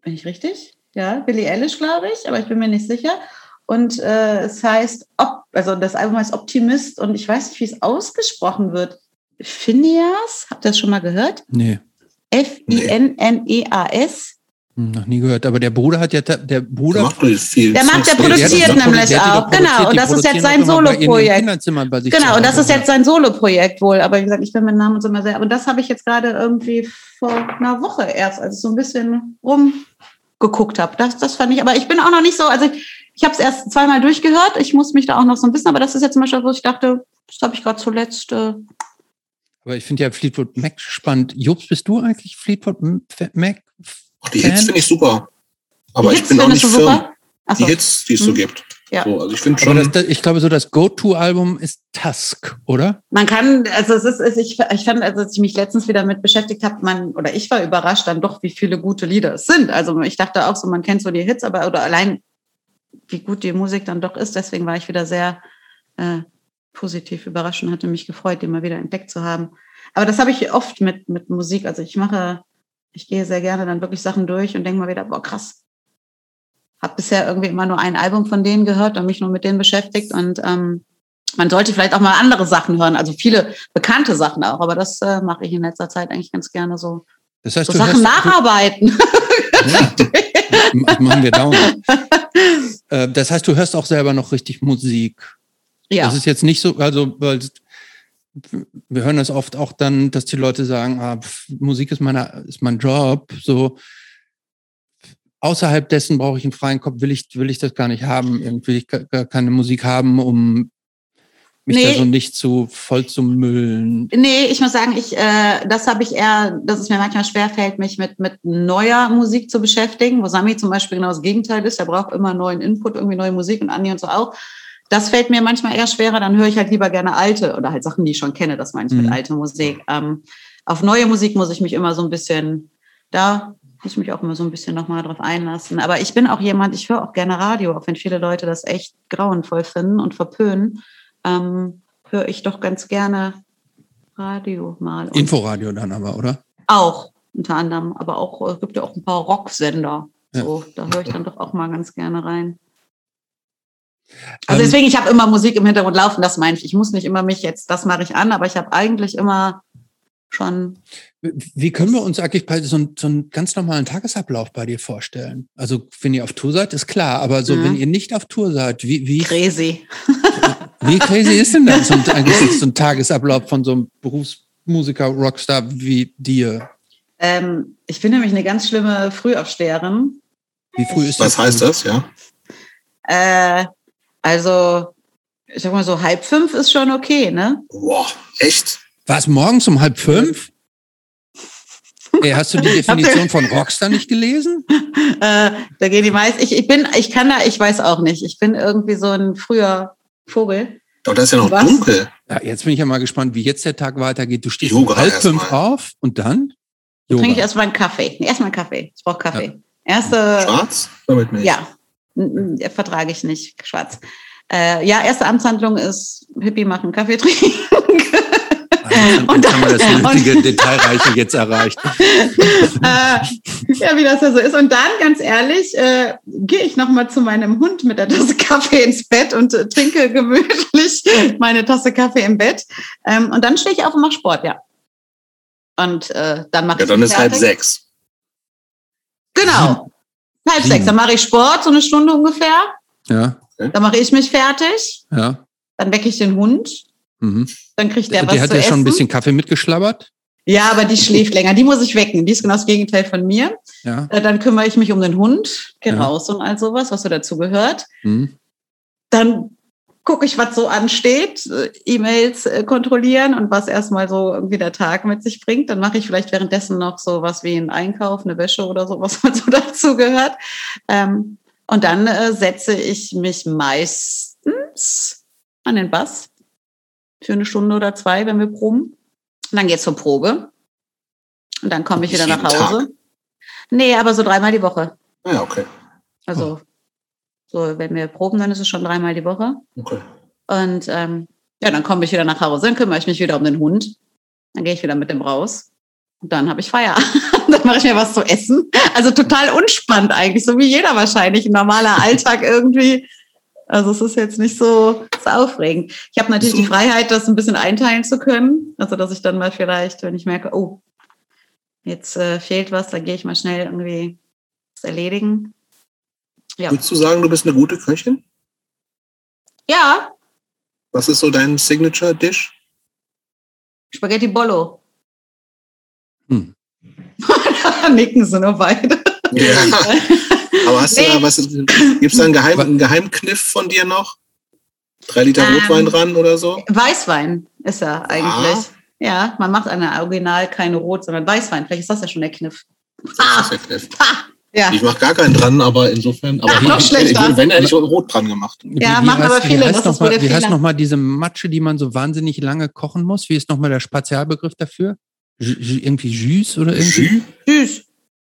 bin ich richtig? ja, Billie Eilish, glaube ich, aber ich bin mir nicht sicher. Und äh, es heißt, Op also das Album heißt Optimist und ich weiß nicht, wie es ausgesprochen wird. Phineas, habt ihr das schon mal gehört? Nee. F-I-N-N-E-A-S. Hm, noch nie gehört, aber der Bruder hat ja, der Bruder. Der macht viel. Der macht, der produziert der nämlich auch. Genau, und das ist jetzt sein Solo-Projekt. Genau, und das ist jetzt sein Solo-Projekt wohl. Aber wie gesagt, ich bin mit Namen und so immer sehr. Und das habe ich jetzt gerade irgendwie vor einer Woche erst, also so ein bisschen rum geguckt habe. Das, das fand ich, aber ich bin auch noch nicht so, also ich, ich habe es erst zweimal durchgehört, ich muss mich da auch noch so ein bisschen, aber das ist jetzt zum Beispiel, wo ich dachte, das habe ich gerade zuletzt. Äh aber ich finde ja Fleetwood Mac spannend. Jobs, bist du eigentlich Fleetwood Mac? Ach, die Hits finde ich super. Aber ich bin auch nicht firm. So. Die Hits, die es hm. so gibt. Ja. So, also ich finde schon. Das, ich glaube, so das Go-To-Album ist Tusk, oder? Man kann, also es ist, ich, ich fand, also als ich mich letztens wieder mit beschäftigt habe, man, oder ich war überrascht dann doch, wie viele gute Lieder es sind. Also ich dachte auch so, man kennt so die Hits, aber oder allein, wie gut die Musik dann doch ist. Deswegen war ich wieder sehr äh, positiv überrascht und hatte mich gefreut, die mal wieder entdeckt zu haben. Aber das habe ich oft mit, mit Musik. Also ich mache, ich gehe sehr gerne dann wirklich Sachen durch und denke mal wieder, boah, krass, habe bisher irgendwie immer nur ein Album von denen gehört und mich nur mit denen beschäftigt. Und ähm, man sollte vielleicht auch mal andere Sachen hören, also viele bekannte Sachen auch. Aber das äh, mache ich in letzter Zeit eigentlich ganz gerne so. Das heißt, so Sachen hörst, nacharbeiten. Ja, machen wir dauernd. Äh, das heißt, du hörst auch selber noch richtig Musik. Ja. Das ist jetzt nicht so, also weil wir hören das oft auch dann, dass die Leute sagen, ah, pf, Musik ist, meine, ist mein Job. So, außerhalb dessen brauche ich einen freien Kopf, will ich, will ich das gar nicht haben. Irgendwie ich gar keine Musik haben, um mich nee. da so nicht zu voll zu müllen. Nee, ich muss sagen, ich, äh, das habe ich eher, dass es mir manchmal schwerfällt, mich mit, mit neuer Musik zu beschäftigen, wo Sami zum Beispiel genau das Gegenteil ist. Er braucht immer neuen Input, irgendwie neue Musik und Andi und so auch. das fällt mir manchmal eher schwerer. Dann höre ich halt lieber gerne alte oder halt Sachen, die ich schon kenne. Das meine ich Mhm. mit alte Musik. Ähm, auf neue Musik muss ich mich immer so ein bisschen, da muss ich mich auch immer so ein bisschen nochmal drauf einlassen. Aber ich bin auch jemand, ich höre auch gerne Radio, auch wenn viele Leute das echt grauenvoll finden und verpönen, ähm, höre ich doch ganz gerne Radio mal. Und Inforadio dann aber, oder? auch unter anderem, aber auch, es gibt ja auch ein paar Rocksender. Ja. So, da höre ich dann doch auch mal ganz gerne rein. Also Ähm, deswegen, ich habe immer Musik im Hintergrund laufen, das meine ich. Ich muss nicht immer mich jetzt, das mache ich an, aber ich habe eigentlich immer schon. Wie können wir uns eigentlich bei so, einem- so einem ganz normalen Tagesablauf bei dir vorstellen? Also, wenn ihr auf Tour seid, ist klar, aber so, Mhm. wenn ihr nicht auf Tour seid, wie, wie, Crazy. wie crazy ist denn das so ein, eigentlich so ein Tagesablauf von so einem Berufsmusiker, Rockstar wie dir? Ähm, ich bin nämlich eine ganz schlimme Frühaufsteherin. Wie früh ist Was heißt das, ja? Äh, also, ich sag mal so, halb fünf ist schon okay, ne? Boah, echt? War es morgens um halb fünf? Ey, hast du die Definition von Rockstar nicht gelesen? Äh, da gehen die meisten. Ich, ich bin, ich kann da, ich weiß auch nicht. Ich bin irgendwie so ein früher Vogel. Aber da ist ja noch Was? dunkel. Ja, jetzt bin ich ja mal gespannt, wie jetzt der Tag weitergeht. Du stehst Yoga um halb fünf mal. auf und dann? Trinke ich Yoga. erstmal einen Kaffee. Nee, Erstmal einen Kaffee. Ich brauche Kaffee. Erste, Schwarz? Damit nicht. ja, vertrage ich nicht, schwarz. Äh, ja, erste Amtshandlung ist Hippie machen, Kaffee trinken. Und jetzt haben wir das dann- nötige Detailreiche jetzt erreicht. äh, ja, wie das ja so ist. Und dann, ganz ehrlich, äh, gehe ich nochmal zu meinem Hund mit der Tasse Kaffee ins Bett und äh, trinke gemütlich meine Tasse Kaffee im Bett. Ähm, und dann stehe ich auf und mache Sport, ja. Und äh, dann mache Ja, ich dann mich ist halb fertig. sechs. Genau. Halb Sieben. sechs. Dann mache ich Sport, so eine Stunde ungefähr. Ja, Dann mache ich mich fertig. ja. Dann wecke ich den Hund. Mhm. Dann kriegt der was hat zu ja essen. schon ein bisschen Kaffee mitgeschlabbert. Ja, aber die schläft länger. Die muss ich wecken. Die ist genau das Gegenteil von mir. Ja. Äh, Dann kümmere ich mich um den Hund. Geh Ja. raus und all sowas, was so dazu gehört. Mhm. Dann gucke ich, was so ansteht, äh, E-Mails äh, kontrollieren und was erstmal so irgendwie der Tag mit sich bringt. Dann mache ich vielleicht währenddessen noch so was wie einen Einkauf, eine Wäsche oder so, was halt so dazu gehört. Ähm, und dann setze ich mich meistens an den Bass für eine Stunde oder zwei, wenn wir proben. Und dann geht's zur Probe. Und dann komme ich wieder nach Hause. Nee, aber so dreimal die Woche. Ah, Ja, okay. Also, so, wenn wir proben, dann ist es schon dreimal die Woche. okay. Und ähm, ja, dann komme ich wieder nach Hause, dann kümmere ich mich wieder um den Hund. Dann gehe ich wieder mit dem raus. Und dann habe ich Feierabend. dann mache ich mir was zu essen. Also total unspannend eigentlich, so wie jeder wahrscheinlich. Ein normaler Alltag irgendwie. Also es ist jetzt nicht so, so aufregend. Ich habe natürlich die Freiheit, das ein bisschen einteilen zu können. Also dass ich dann mal vielleicht, wenn ich merke, oh, jetzt äh, fehlt was, dann gehe ich mal schnell irgendwie was erledigen. Ja. Würdest du sagen, du bist eine gute Köchin? Ja, Was ist so dein Signature-Dish? Spaghetti Bollo. Hm. Nicken sie nur beide. Ja. Aber hast du Nee. da was? Gibt es da einen, Geheim, einen Geheimkniff von dir noch? Drei Liter Ähm, Rotwein dran oder so? Weißwein ist er eigentlich. Ja, man macht eine Original keine Rot, sondern Weißwein. Vielleicht ist das ja schon der Kniff. Das Ah, ist der Kniff. ha, ja. Ich mache gar keinen dran, aber insofern. Aber Ach, noch ich, schlechter. Wenn hätte ich Rot dran gemacht. Ja, machen aber viele, Wie heißt das ist noch wohl mal, der wie heißt Fehler. noch mal diese Matsche, die man so wahnsinnig lange kochen muss? Wie ist noch mal der Spezialbegriff dafür? Ju- irgendwie Jus oder irgendwie? Jus? Süß.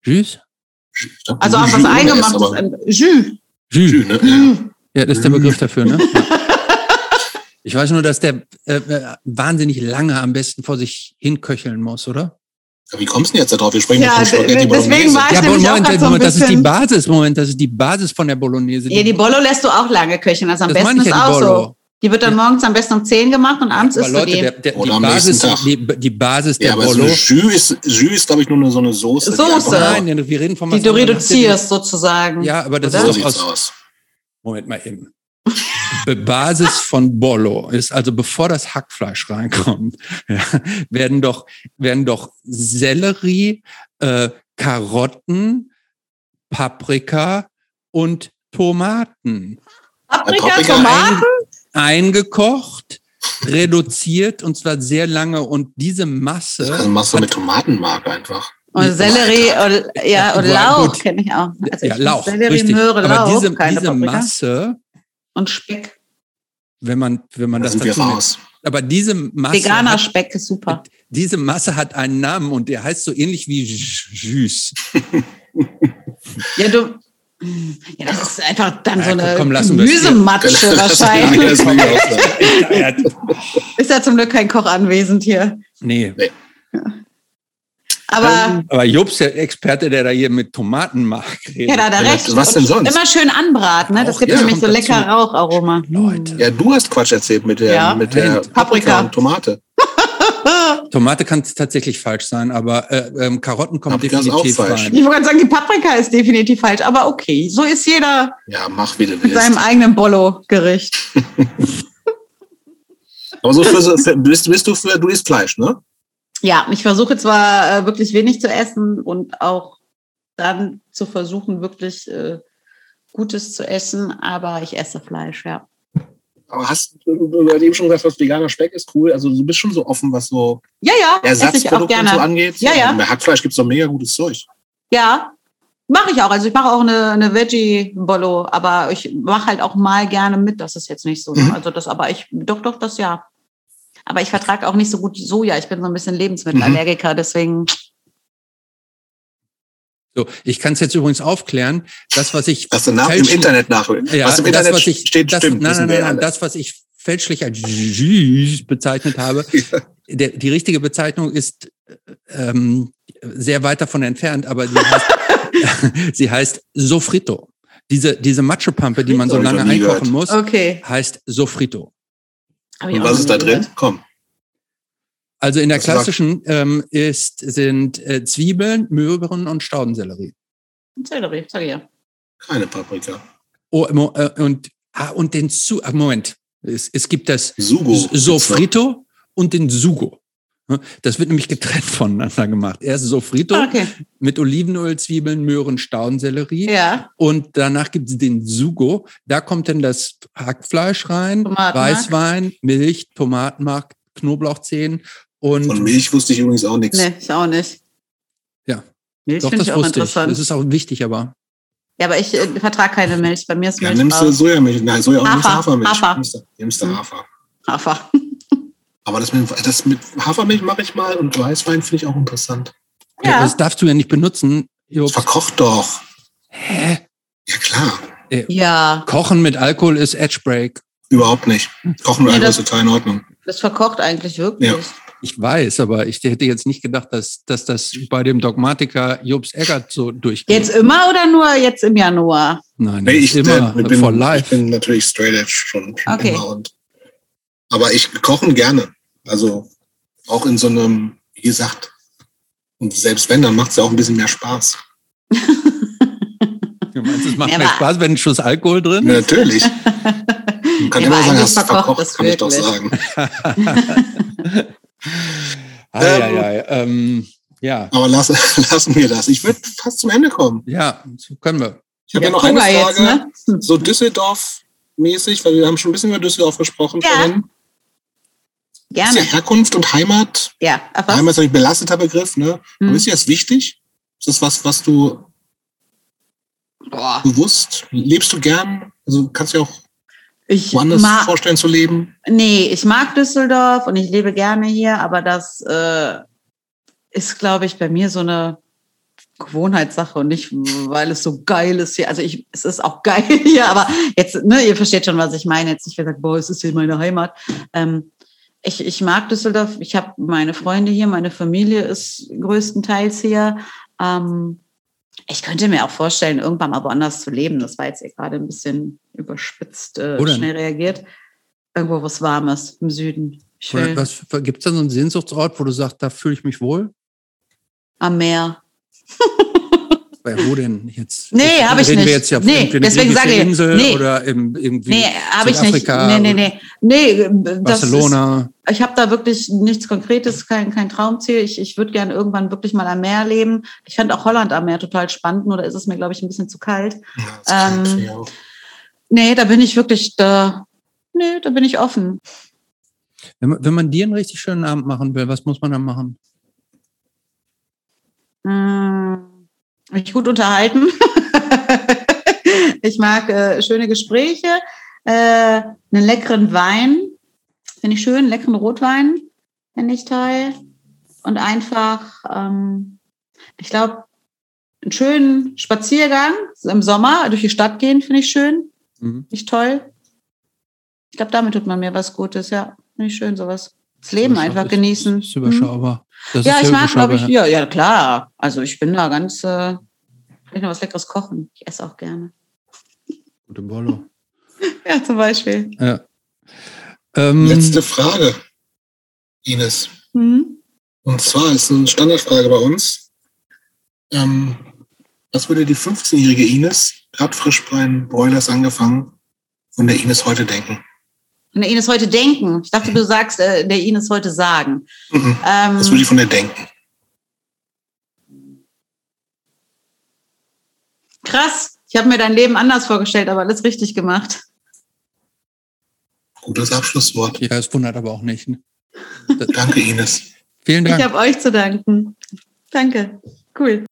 Jus? Glaub, Also auch was eingemachtes. ein Jus. Jus. Jus, ne? Jus. Ja, das ist der Begriff dafür, ne? Ich weiß nur, dass der äh, äh, wahnsinnig lange am besten vor sich hinköcheln muss, oder? Ja, Wie kommst du denn jetzt da drauf? Wir sprechen Ja, von Spaghetti deswegen Bolognese. war ich Ja, Moment, grad so ein Moment, das ist die Basis, Moment, das ist die Basis von der Bolognese. Ja, die Bollo lässt du auch lange köcheln. Also am das besten ist ja, auch Bollo. so. Die wird dann morgens am besten um 10 gemacht und abends Aber isst du Leute, die. der, der, die, am Basis, Tag. die, die Basis der Ja, aber so Bollo. eine Jus ist, Jus ist glaube ich, nur eine, so eine Soße. Soße. Nein, wir reden von die was du reduzierst sozusagen. Ja, aber das Oder? So ist doch aus, aus. Moment mal eben. Be- Basis von Bollo ist also bevor das Hackfleisch reinkommt, ja, werden doch werden doch Sellerie, äh, Karotten, Paprika und Tomaten Paprika, Paprika Tomaten. Eingekocht, reduziert und zwar sehr lange und diese Masse Also du mit Tomatenmark einfach. Und Sellerie oder, ja, oder Ja, Lauch kenne ich auch. Also ja, ich Lauch, Sellerie, richtig. Möhre, Aber Lauch, diese, keine diese Paprika. Masse Und Speck. wenn man, wenn man Da das dazu nimmt. raus. Aber diese Masse, Veganer hat, Speck ist super. diese Masse hat einen Namen und der heißt so ähnlich wie Jus. Ja, du. Ja, das ist einfach dann Ja, so eine komm, hier. Gemüsematsche Das wahrscheinlich. Ist ja zum Glück kein Koch anwesend hier. nee. Aber Aber Jobs, der Experte, der da hier mit Tomatenmark redet. ja, da hat er recht. was denn sonst? Immer schön anbraten, ne? Das Auch, gibt ja, nämlich so lecker dazu. Raucharoma. Leute. Ja, du hast Quatsch erzählt mit der, Ja. mit der. Paprika. Paprika. und Tomate. Tomate kann tatsächlich falsch sein, aber äh, ähm, Karotten kommen Paprika definitiv falsch. rein. Ich wollte gerade sagen, die Paprika ist definitiv falsch, aber okay. So ist jeder Ja, mach wie du mit seinem willst. eigenen Bollo-Gericht. Aber so für, für, bist, bist du für, du isst Fleisch, ne? Ja, ich versuche zwar äh, wirklich wenig zu essen und auch dann zu versuchen, wirklich äh, Gutes zu essen, aber ich esse Fleisch, ja. Aber hast du, hast eben schon gesagt, was veganer Speck ist cool. Also du bist schon so offen, was so Ja, ja, Ersatzprodukte und so angeht. Ja, ja. Bei Hackfleisch gibt's doch mega gutes Zeug. Ja, mache ich auch. Also ich mache auch eine, eine Veggie-Bollo, aber ich mache halt auch mal gerne mit. Das ist jetzt nicht so. Mhm. Also das, aber ich, doch, doch, das ja. Aber ich vertrage auch nicht so gut Soja. Ich bin so ein bisschen Lebensmittelallergiker, deswegen. So, ich kann es jetzt übrigens aufklären. Das, was ich Was du nach, im fälschlich- Internet nach. ja, was im das, Internet was ich, steht, das, stimmt. Nein, nein, nein, nein, das, was ich fälschlich als bezeichnet habe, der, die richtige Bezeichnung ist ähm, sehr weit davon entfernt, aber sie heißt, sie heißt Sofrito. Diese, diese Matschepampe, die man so lange einkochen gehört. muss, Okay. heißt Sofrito. Und was ist da drin? gehört. Komm. Also in der Das klassischen ähm, ist, sind äh, Zwiebeln, Möhren und Staudensellerie. Sellerie, sag ich ja. Keine Paprika. Oh, äh, und, ah, und den Su ah, Moment. Es, es gibt das Sugo. Sofrito und den Sugo. Das wird nämlich getrennt voneinander gemacht. Erst Sofrito Ah, Okay. mit Olivenöl, Zwiebeln, Möhren, Staudensellerie. Ja. Und danach gibt es den Sugo. Da kommt dann das Hackfleisch rein, Tomatenmark. Weißwein, Milch, Tomatenmark, Knoblauchzehen und Von Milch wusste ich übrigens auch nichts. Nee, ich auch nicht. Ja. Milch finde das ich auch wusste ich. interessant. Das ist auch wichtig, aber ja, aber ich äh, vertrage keine Milch. Bei mir ist Ja, Milch nimmst du. Sojamilch. Nein, Soja, Hafer, nimmst du Hafermilch. Hafer. Nimmst du, nimmst du Mhm. Hafer. Hafer. Aber das mit, das mit Hafermilch mache ich mal und Weißwein finde ich auch interessant. ja. Ja. das darfst du ja nicht benutzen. Jo, Das verkocht doch. hä? Ja, klar. Ja, Kochen mit Alkohol ist Edgebreak. Überhaupt nicht. Kochen wir Nee, das- ist total in Ordnung. das verkocht eigentlich wirklich. Ja. Ich weiß, aber ich hätte jetzt nicht gedacht, dass, dass das bei dem Dogmatiker Jobs Eggert so durchgeht. Jetzt immer oder nur jetzt im Januar? Nein, Nee, ich, immer bin, for ich life. bin natürlich straight edge schon, schon Okay. immer. Und, aber ich kochen gerne. Also auch in so einem, wie gesagt, und selbst wenn, dann macht es ja auch ein bisschen mehr Spaß. Du meinst, es macht Ja, mehr Spaß, wenn ein Schuss Alkohol drin ist? Natürlich. Man kann Ja, immer sagen, hast du verkocht verkocht, das kann ich doch wirklich. sagen. Ei, ei, ei, ähm, ja, Aber lass, lassen wir das. Ich würde fast zum Ende kommen. ja, so können wir. Ich habe ja, Ja, noch eine Frage, jetzt, ne? So Düsseldorf-mäßig, weil wir haben schon ein bisschen über Düsseldorf gesprochen. Ja. vorhin. Ist ja Gerne. Herkunft und Heimat. Ja, auf was? Heimat ist ein belasteter Begriff, ne? Hm. Aber ist dir das wichtig? Ist das was, was du Boah. bewusst, lebst du gern? Also kannst du dir auch Ich woanders mag, vorstellen zu leben? nee, ich mag Düsseldorf und ich lebe gerne hier, aber das äh, ist, glaube ich, bei mir so eine Gewohnheitssache und nicht, weil es so geil ist hier. Also ich, es ist auch geil hier, aber jetzt, ne, ihr versteht schon, was ich meine. Jetzt nicht gesagt, boah, es ist hier meine Heimat. Ähm, ich, ich mag Düsseldorf. Ich habe meine Freunde hier, meine Familie ist größtenteils hier. Ähm, ich könnte mir auch vorstellen, irgendwann mal woanders zu leben. Das war jetzt gerade ein bisschen überspitzt, äh, schnell reagiert. Irgendwo, wo es warm ist, im Süden. Gibt es da so einen Sehnsuchtsort, wo du sagst, da fühle ich mich wohl? am Meer. Bei wo denn jetzt? Nee, Jetzt hab ich nicht. Wir jetzt ja Nee, deswegen sage ich, Insel nee. oder im, irgendwie Nee, habe ich nicht. Nee, nee, nee. Nee, das ist, Barcelona. Ich habe da wirklich nichts Konkretes, kein, kein Traumziel. Ich, ich würde gerne irgendwann wirklich mal am Meer leben. Ich fand auch Holland am Meer total spannend, nur da ist es mir, glaube ich, ein bisschen zu kalt. Ja, Ähm. Nee, da bin ich wirklich, da, nee, da bin ich offen. wenn, man, wenn man dir einen richtig schönen Abend machen will, was muss man dann machen? Hm, mich gut unterhalten. ich mag äh, schöne Gespräche. Äh, einen leckeren Wein, finde ich schön, leckeren Rotwein, finde ich toll. Und einfach, ähm, ich glaube, einen schönen Spaziergang im Sommer durch die Stadt gehen, finde ich schön. Mhm. Finde ich toll. Ich glaube, damit tut man mir was Gutes, ja. Finde ich schön, sowas. Das Leben einfach genießen. Das ist überschaubar. Das ja, ist ich mag, glaube ich, ja, ja, klar. Also ich bin da ganz, äh, ich noch was Leckeres kochen. Ich esse auch gerne. Gute Bollo. ja, zum Beispiel. Ja. Ähm, Letzte Frage, Ines. Mhm. Und zwar ist eine Standardfrage bei uns. Ähm, was würde die 15-jährige Ines, hat frisch bei den Broilers angefangen, von der Ines heute denken? Von der Ines heute denken? Ich dachte, du sagst, äh, der Ines heute sagen. Mhm. Ähm, was würde ich von der denken? Krass. Ich habe mir dein Leben anders vorgestellt, aber alles richtig gemacht. Gutes Abschlusswort. Ja, es wundert aber auch nicht. Ne? Danke, Ines. Vielen Dank. Ich habe euch zu danken. Danke. Cool.